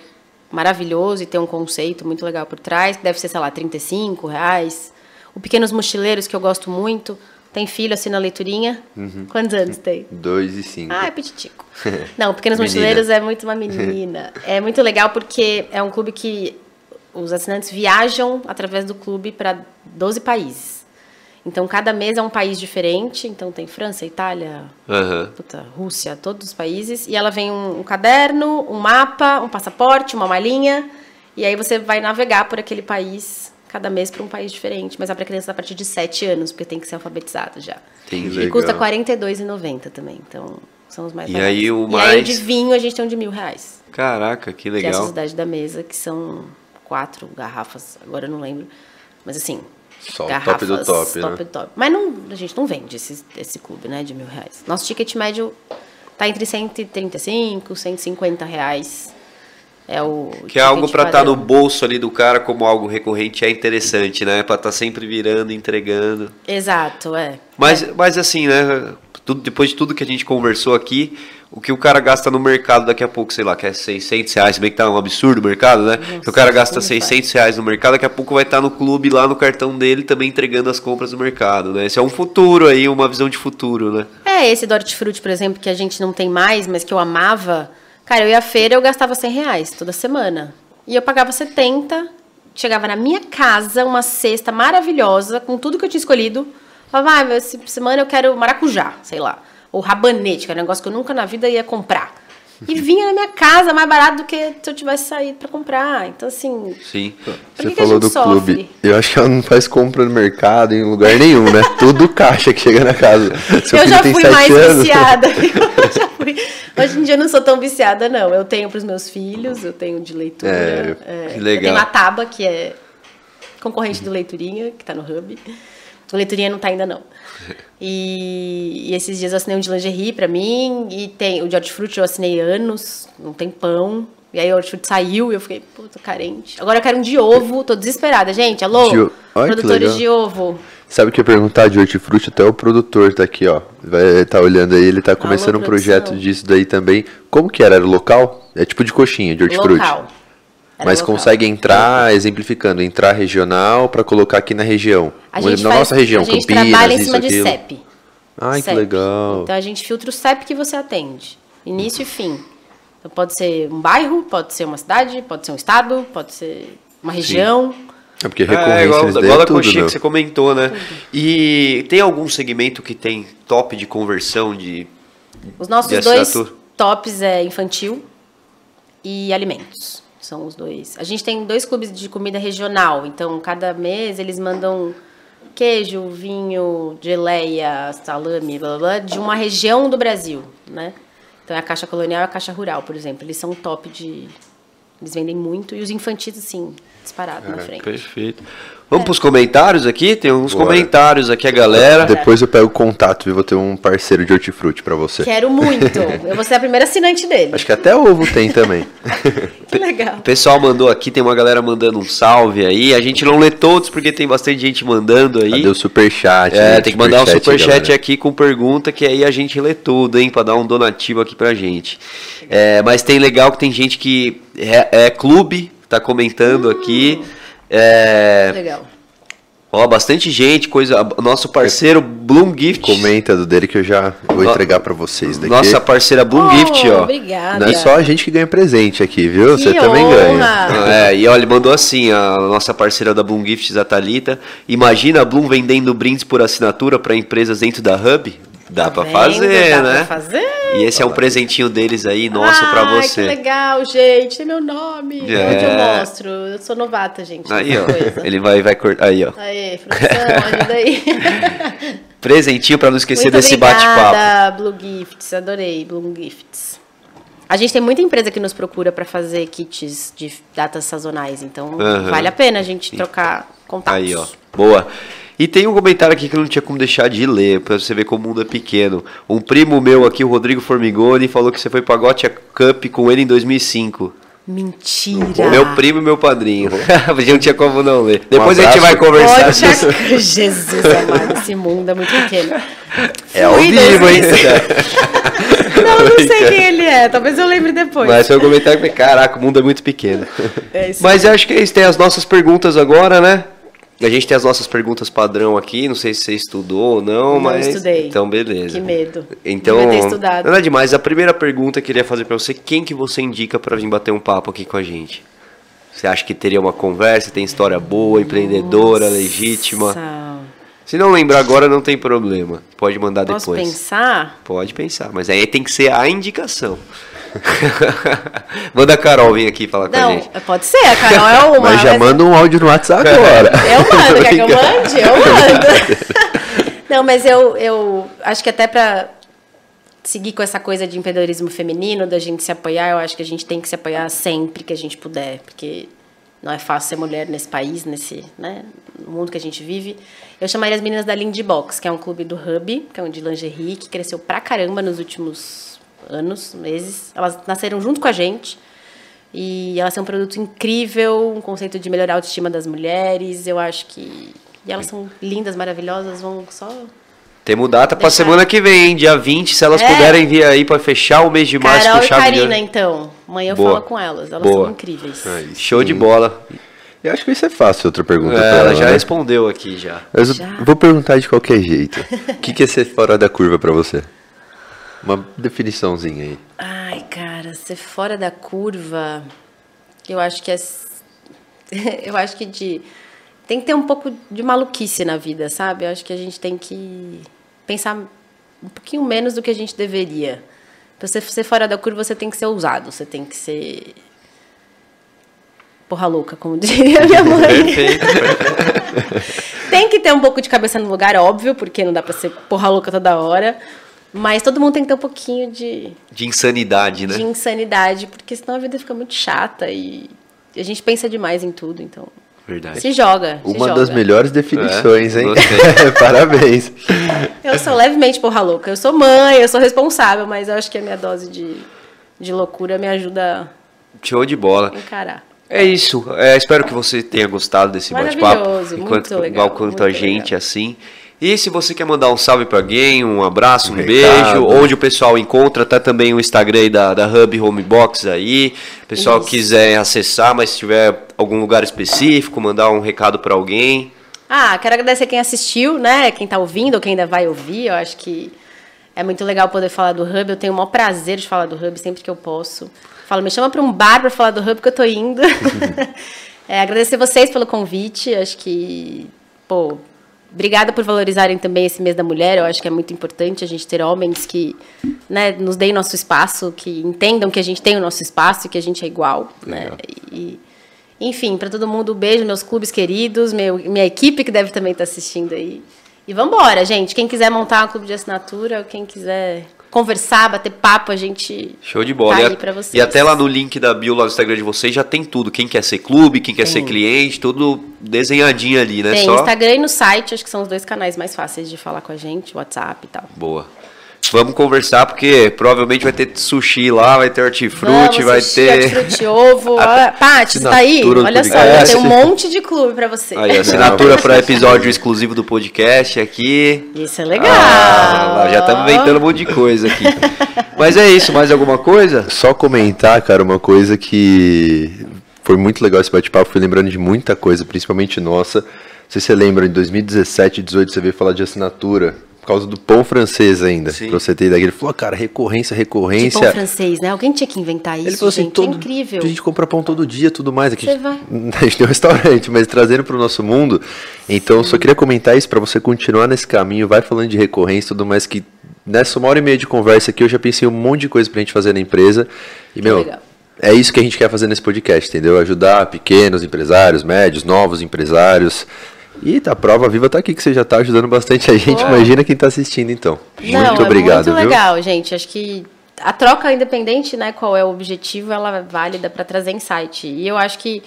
maravilhoso e tem um conceito muito legal por trás, que deve ser, sei lá, 35 reais. O Pequenos Mochileiros, que eu gosto muito. Tem filho, assina a leiturinha. Uhum. Quantos anos tem? Dois e cinco. Ah, é petitico. Não, Pequenos Menina. Mochileiros é muito uma menina. É muito legal porque é um clube que os assinantes viajam através do clube para 12 países. Então, cada mês é um país diferente. Então, tem França, Itália, Aham. puta, Rússia, todos os países. E ela vem um, um caderno, um mapa, um passaporte, uma malinha. E aí você vai navegar por aquele país, cada mês para um país diferente. Mas é para criança a partir de 7 anos, porque tem que ser alfabetizada já. Entendi. E Legal. custa R$ 42,90 também. Então, são os mais E baratos. aí o E aí o mais- de vinho a gente tem um de mil reais. Caraca, que Que é a legal. Sociedade da Mesa, que são quatro garrafas, agora eu não lembro. Mas assim, Só o top do top, né? do top. Mas não, a gente não vende esse, esse clube, né, de mil reais. Nosso ticket médio tá entre 135 e 150 reais. É o Que é algo pra estar no padrão. bolso ali do cara como algo recorrente é interessante, né? Pra estar sempre virando, entregando. Exato, é. Mas, mas assim, né? Tudo, depois de tudo que a gente conversou aqui, o que o cara gasta no mercado daqui a pouco, sei lá, que é 600 reais, se bem que tá um absurdo o mercado, né? Nossa, o cara gasta como 600 reais no mercado, daqui a pouco vai estar no clube lá no cartão dele também entregando as compras do mercado, né? Esse é um futuro aí, uma visão de futuro, né? É, esse do hortifruti, por exemplo, que a gente não tem mais, mas que eu amava. Cara, eu ia à feira eu gastava 100 reais toda semana. E eu pagava 70, chegava na minha casa uma cesta maravilhosa, com tudo que eu tinha escolhido. Falava, ah, essa semana eu quero maracujá, sei lá. Ou rabanete, que era um negócio que eu nunca na vida ia comprar. E vinha na minha casa mais barato do que se eu tivesse saído pra comprar. Então, assim, Sim. Por Você que falou gente do sofre? clube. Eu acho que ela não faz compra no mercado em lugar nenhum, né? Tudo caixa que chega na casa. Seu eu já fui mais anos. viciada. Eu já fui. Hoje em dia eu não sou tão viciada, não. Eu tenho para os meus filhos, eu tenho de leitura. É, é, que Eu legal. tenho a Taba, que é concorrente do Leiturinha, que está no Hub. Leiturinha não tá ainda, não. E, e esses dias eu assinei um de lingerie para mim, e tem o de hortifruti eu assinei anos, não tem pão. E aí o hortifruti saiu e eu fiquei, puta, carente. Agora eu quero um de ovo, tô desesperada. Gente, alô? De Ai, produtores de ovo. Sabe o que eu ia perguntar de hortifruti? Até o produtor tá aqui, ó. Vai tá olhando aí, ele tá começando um produção. projeto disso daí também. Como que era? Era local? É tipo de coxinha, de hortifruti. Local. Era Mas local. consegue entrar, exemplificando, entrar regional pra colocar aqui na região. A na gente nossa faz- região, a gente Campinas, trabalha em isso, cima de aquilo. CEP. Ai, que CEP. legal. Então a gente filtra o CEP que você atende, início e fim. Então pode ser um bairro, pode ser uma cidade, pode ser um estado, pode ser uma região. É porque É, recorrência igual, daí igual é a tudo, coxinha que você comentou, né? E tem algum segmento que tem top de conversão de. Os nossos De dois tops é infantil e alimentos. São os dois. A gente tem dois clubes de comida regional, então cada mês eles mandam queijo, vinho, geleia, salame, blá, blá, blá, de uma região do Brasil, né? Então é a Caixa Colonial e a Caixa Rural, por exemplo. Eles são top de... Eles vendem muito. E os infantis, assim, disparado na frente. Perfeito. Vamos pros comentários aqui? Tem uns Bora. comentários aqui, a galera. Depois eu pego o contato e vou ter um parceiro de hortifruti pra você. Quero muito. Eu vou ser a primeira assinante dele. Acho que até ovo tem também. Que legal. O pessoal mandou aqui, tem uma galera mandando um salve aí. A gente não lê todos porque tem bastante gente mandando aí. Cadê o superchat? É, né? tem que mandar um superchat aqui com pergunta, que aí a gente lê tudo, hein? Pra dar um donativo aqui pra gente. É, mas tem legal que tem gente que é, é clube, tá comentando aqui. É, Legal. ó, bastante gente, coisa. Nosso parceiro Bloom Gift. Comenta do dele que eu já vou entregar pra vocês daqui. Nossa parceira Bloom Oh, Gift, ó. Obrigada. Não é só a gente que ganha presente aqui, viu? Que Você também honra. ganha. É, e olha, ele mandou assim, a nossa parceira da Bloom Gifts, a Thalita. Imagina a Bloom vendendo brindes por assinatura para empresas dentro da Hub? Dá Tá pra vendo? fazer, Dá né? pra fazer. E esse é um presentinho deles aí, nosso, pra Ai, que você. legal, gente. Tem meu nome. É. Onde eu mostro. Eu sou novata, gente. Aí, ó. coisa. Ele vai, vai cortar. Aí, ó. Aê, produção, ajuda aí. Presentinho pra não esquecer Muito desse bate-papo. Blue Gifts. Adorei, Blue Gifts. A gente tem muita empresa que nos procura para fazer kits de datas sazonais, então Aham. vale a pena a gente trocar contatos. Aí, ó. Boa. E tem um comentário aqui que eu não tinha como deixar de ler, pra você ver como o mundo é pequeno. Um primo meu aqui, o Rodrigo Formigoni, falou que você foi pra Gotia Cup com ele em 2005. Mentira. Meu primo e meu padrinho. não tinha como não ler. Depois a gente vai conversar Poxa. Jesus amado, esse mundo é muito pequeno. É ao Fui vivo, hein? 2005. Não, não sei quem ele é, talvez eu lembre depois. Mas foi um comentário que caraca, o mundo é muito pequeno. É isso Mas eu acho que é isso, tem as nossas perguntas agora, né? A gente tem as nossas perguntas padrão aqui, não sei se você estudou ou não, Não mas. estudei. Então, beleza. Que medo. Então, Devia ter estudado. nada demais. A primeira pergunta que eu queria fazer pra você, quem que você indica pra vir bater um papo aqui com a gente? Você acha que teria uma conversa, tem história boa, empreendedora, legítima? Nossa. Se não lembrar agora, não tem problema. Pode mandar Posso depois. pensar? Pode pensar, mas aí tem que ser a indicação. Manda a Carol vir aqui falar com a Não, gente. pode ser, a Carol é uma. Mas já manda um áudio no WhatsApp agora. Eu mando, quer que eu mande? Eu mando. Não, mas eu, eu acho que até pra seguir com essa coisa de empreendedorismo feminino, da gente se apoiar, eu acho que a gente tem que se apoiar sempre que a gente puder, porque não é fácil ser mulher nesse país, nesse, né, mundo que a gente vive. Eu chamaria as meninas da Lindy Box, que é um clube do Hub, que é um de lingerie, que cresceu pra caramba nos últimos anos, meses. Elas nasceram junto com a gente. E elas têm um produto incrível, um conceito de melhorar a autoestima das mulheres. Eu acho que. E elas são lindas, maravilhosas, vão só. Temos data pra Deixar. semana que vem, hein? dia 20, se elas É. puderem vir aí pra fechar o mês de março Carol com e chave de Karina, ouro. então. Amanhã eu Boa. falo com elas. Elas Boa. são incríveis. Aí Show de sim. bola. Eu acho que isso é fácil, outra pergunta É, pra ela ela, já né? respondeu aqui já. Eu Já. vou perguntar de qualquer jeito. O que, que é ser fora da curva pra você? Uma definiçãozinha aí. Ai, cara, ser fora da curva, eu acho que é. Eu acho que de. Tem que ter um pouco de maluquice na vida, sabe? Eu acho que a gente tem que pensar um pouquinho menos do que a gente deveria. Pra você ser fora da curva, você tem que ser ousado, você tem que ser. Porra louca, como diria minha mãe. Perfeito. Tem que ter um pouco de cabeça no lugar, óbvio, porque não dá pra ser porra louca toda hora. Mas todo mundo tem que ter um pouquinho de, De insanidade, né? de insanidade, porque senão a vida fica muito chata e a gente pensa demais em tudo, então. Verdade. Se joga. se Uma joga. das melhores definições, É, hein? Parabéns. Eu sou levemente porra louca. Eu sou mãe, eu sou responsável, mas eu acho que a minha dose de, de loucura me ajuda Show de bola. a encarar. É isso. É, espero que você tenha gostado desse bate-papo. Maravilhoso, muito enquanto- legal, Igual quanto muito a gente, legal. assim. E se você quer mandar um salve pra alguém, um abraço, um, Um beijo, onde o pessoal encontra, tá também o Instagram aí da, da Hub Homebox aí. O pessoal Isso. quiser acessar, mas se tiver algum lugar específico, mandar um recado pra alguém. Ah, quero agradecer quem assistiu, né? Quem tá ouvindo ou quem ainda vai ouvir. Eu acho que é muito legal poder falar do Hub. Eu tenho o maior prazer de falar do Hub sempre que eu posso. Falo, me chama para um bar para falar do Hub que eu tô indo. É, agradecer vocês pelo convite. Acho que, pô, obrigada por valorizarem também esse mês da mulher. Eu acho que é muito importante a gente ter homens que né, nos deem nosso espaço, que entendam que a gente tem o nosso espaço e que a gente é igual. Né? E, enfim, para todo mundo, um beijo, meus clubes queridos, meu, minha equipe que deve também estar assistindo aí. E vamos embora, gente. Quem quiser montar um clube de assinatura, quem quiser conversar, bater papo, a gente Show de bola. tá e, a- pra vocês. e até lá no link da bio lá no Instagram de vocês já tem tudo. Quem quer ser clube, quem quer ser Tem. cliente, tudo desenhadinho ali, né? Tem Só Instagram e no site, acho que são os dois canais mais fáceis de falar com a gente, WhatsApp e tal. Boa. Vamos conversar, porque provavelmente vai ter sushi lá, vai ter hortifruti, Vamos, vai sushi, ter. hortifruti, ovo. Olha, Paty, você tá aí? Olha só, podcast. tem um monte de clube pra você. Aí, assinatura para episódio exclusivo do podcast aqui. Isso é legal. Ah, já estamos inventando um monte de coisa aqui. Mas é isso, mais alguma coisa? Só comentar, cara, uma coisa que foi muito legal esse bate-papo, fui lembrando de muita coisa, principalmente nossa. Não sei se você lembra, em 2017, 2018, você veio falar de assinatura, por causa do pão francês ainda. Sim. Pra você ter ideia. Ele falou, cara, recorrência, De recorrência. pão francês, né? Alguém tinha que inventar isso, Ele falou assim, gente. todo, é incrível. a gente compra pão todo dia, tudo mais. Aqui Você a gente, vai. a gente tem um restaurante, mas trazendo para o nosso mundo. Então, só queria comentar isso para você continuar nesse caminho, vai falando de recorrência e tudo mais, que nessa uma hora e meia de conversa aqui eu já pensei um monte de coisa pra gente fazer na empresa. E, meu, legal. é isso que a gente quer fazer nesse podcast, entendeu? Ajudar pequenos empresários, médios, novos empresários. E tá, a prova viva tá aqui, que você já tá ajudando bastante a gente. Boa. Imagina quem tá assistindo, então. Não, muito obrigado, é muito viu? legal, gente. Acho que a troca independente, né, qual é o objetivo, ela é válida para trazer insight. E eu acho que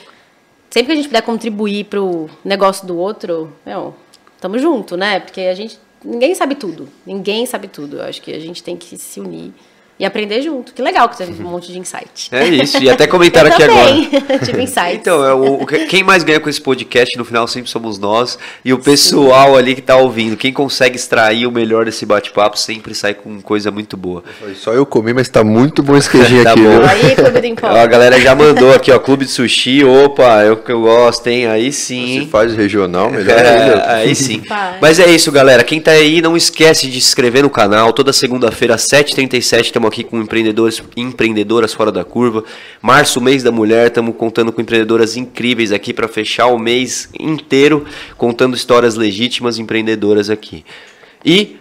sempre que a gente puder contribuir pro negócio do outro, meu, tamo junto, né? Porque a gente ninguém sabe tudo. Ninguém sabe tudo. Eu acho que a gente tem que se unir e aprender junto. Que legal que teve um monte de insight. É isso, e até comentaram aqui agora. tive insights. Então, é o, o- quem mais ganha com esse podcast no final sempre somos nós e o pessoal ali que tá ouvindo. Quem consegue extrair o melhor desse bate-papo sempre sai com coisa muito boa. Só eu comi, mas tá muito bom esse queijinho Tá aqui, bom. Aí, Clube do Ó, a galera já mandou aqui, ó, Clube de Sushi. Opa, eu que eu gosto, hein? Aí sim. Se faz regional, melhor É, ainda. aí sim. Mas é isso, galera. Quem tá aí, não esquece de se inscrever no canal. Toda segunda-feira, às 7h37, estamos aqui com empreendedores e empreendedoras fora da curva. Março, mês da mulher, estamos contando com empreendedoras incríveis aqui para fechar o mês inteiro, contando histórias legítimas empreendedoras aqui. E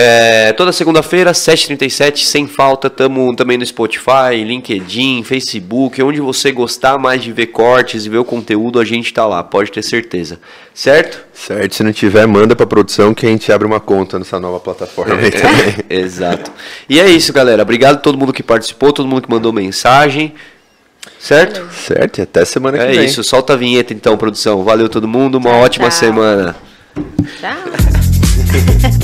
é, toda segunda-feira, 7h37, sem falta, estamos também no Spotify, LinkedIn, Facebook, onde você gostar mais de ver cortes e ver o conteúdo, a gente tá lá, pode ter certeza. Certo? Certo, se não tiver, manda pra produção que a gente abre uma conta nessa nova plataforma aí também. Exato. E é isso, galera. Obrigado a todo mundo que participou, todo mundo que mandou mensagem. Certo? Certo, e até semana que É vem. isso. Solta a vinheta então, produção. Valeu todo mundo. Uma ótima tchau. semana. Tchau.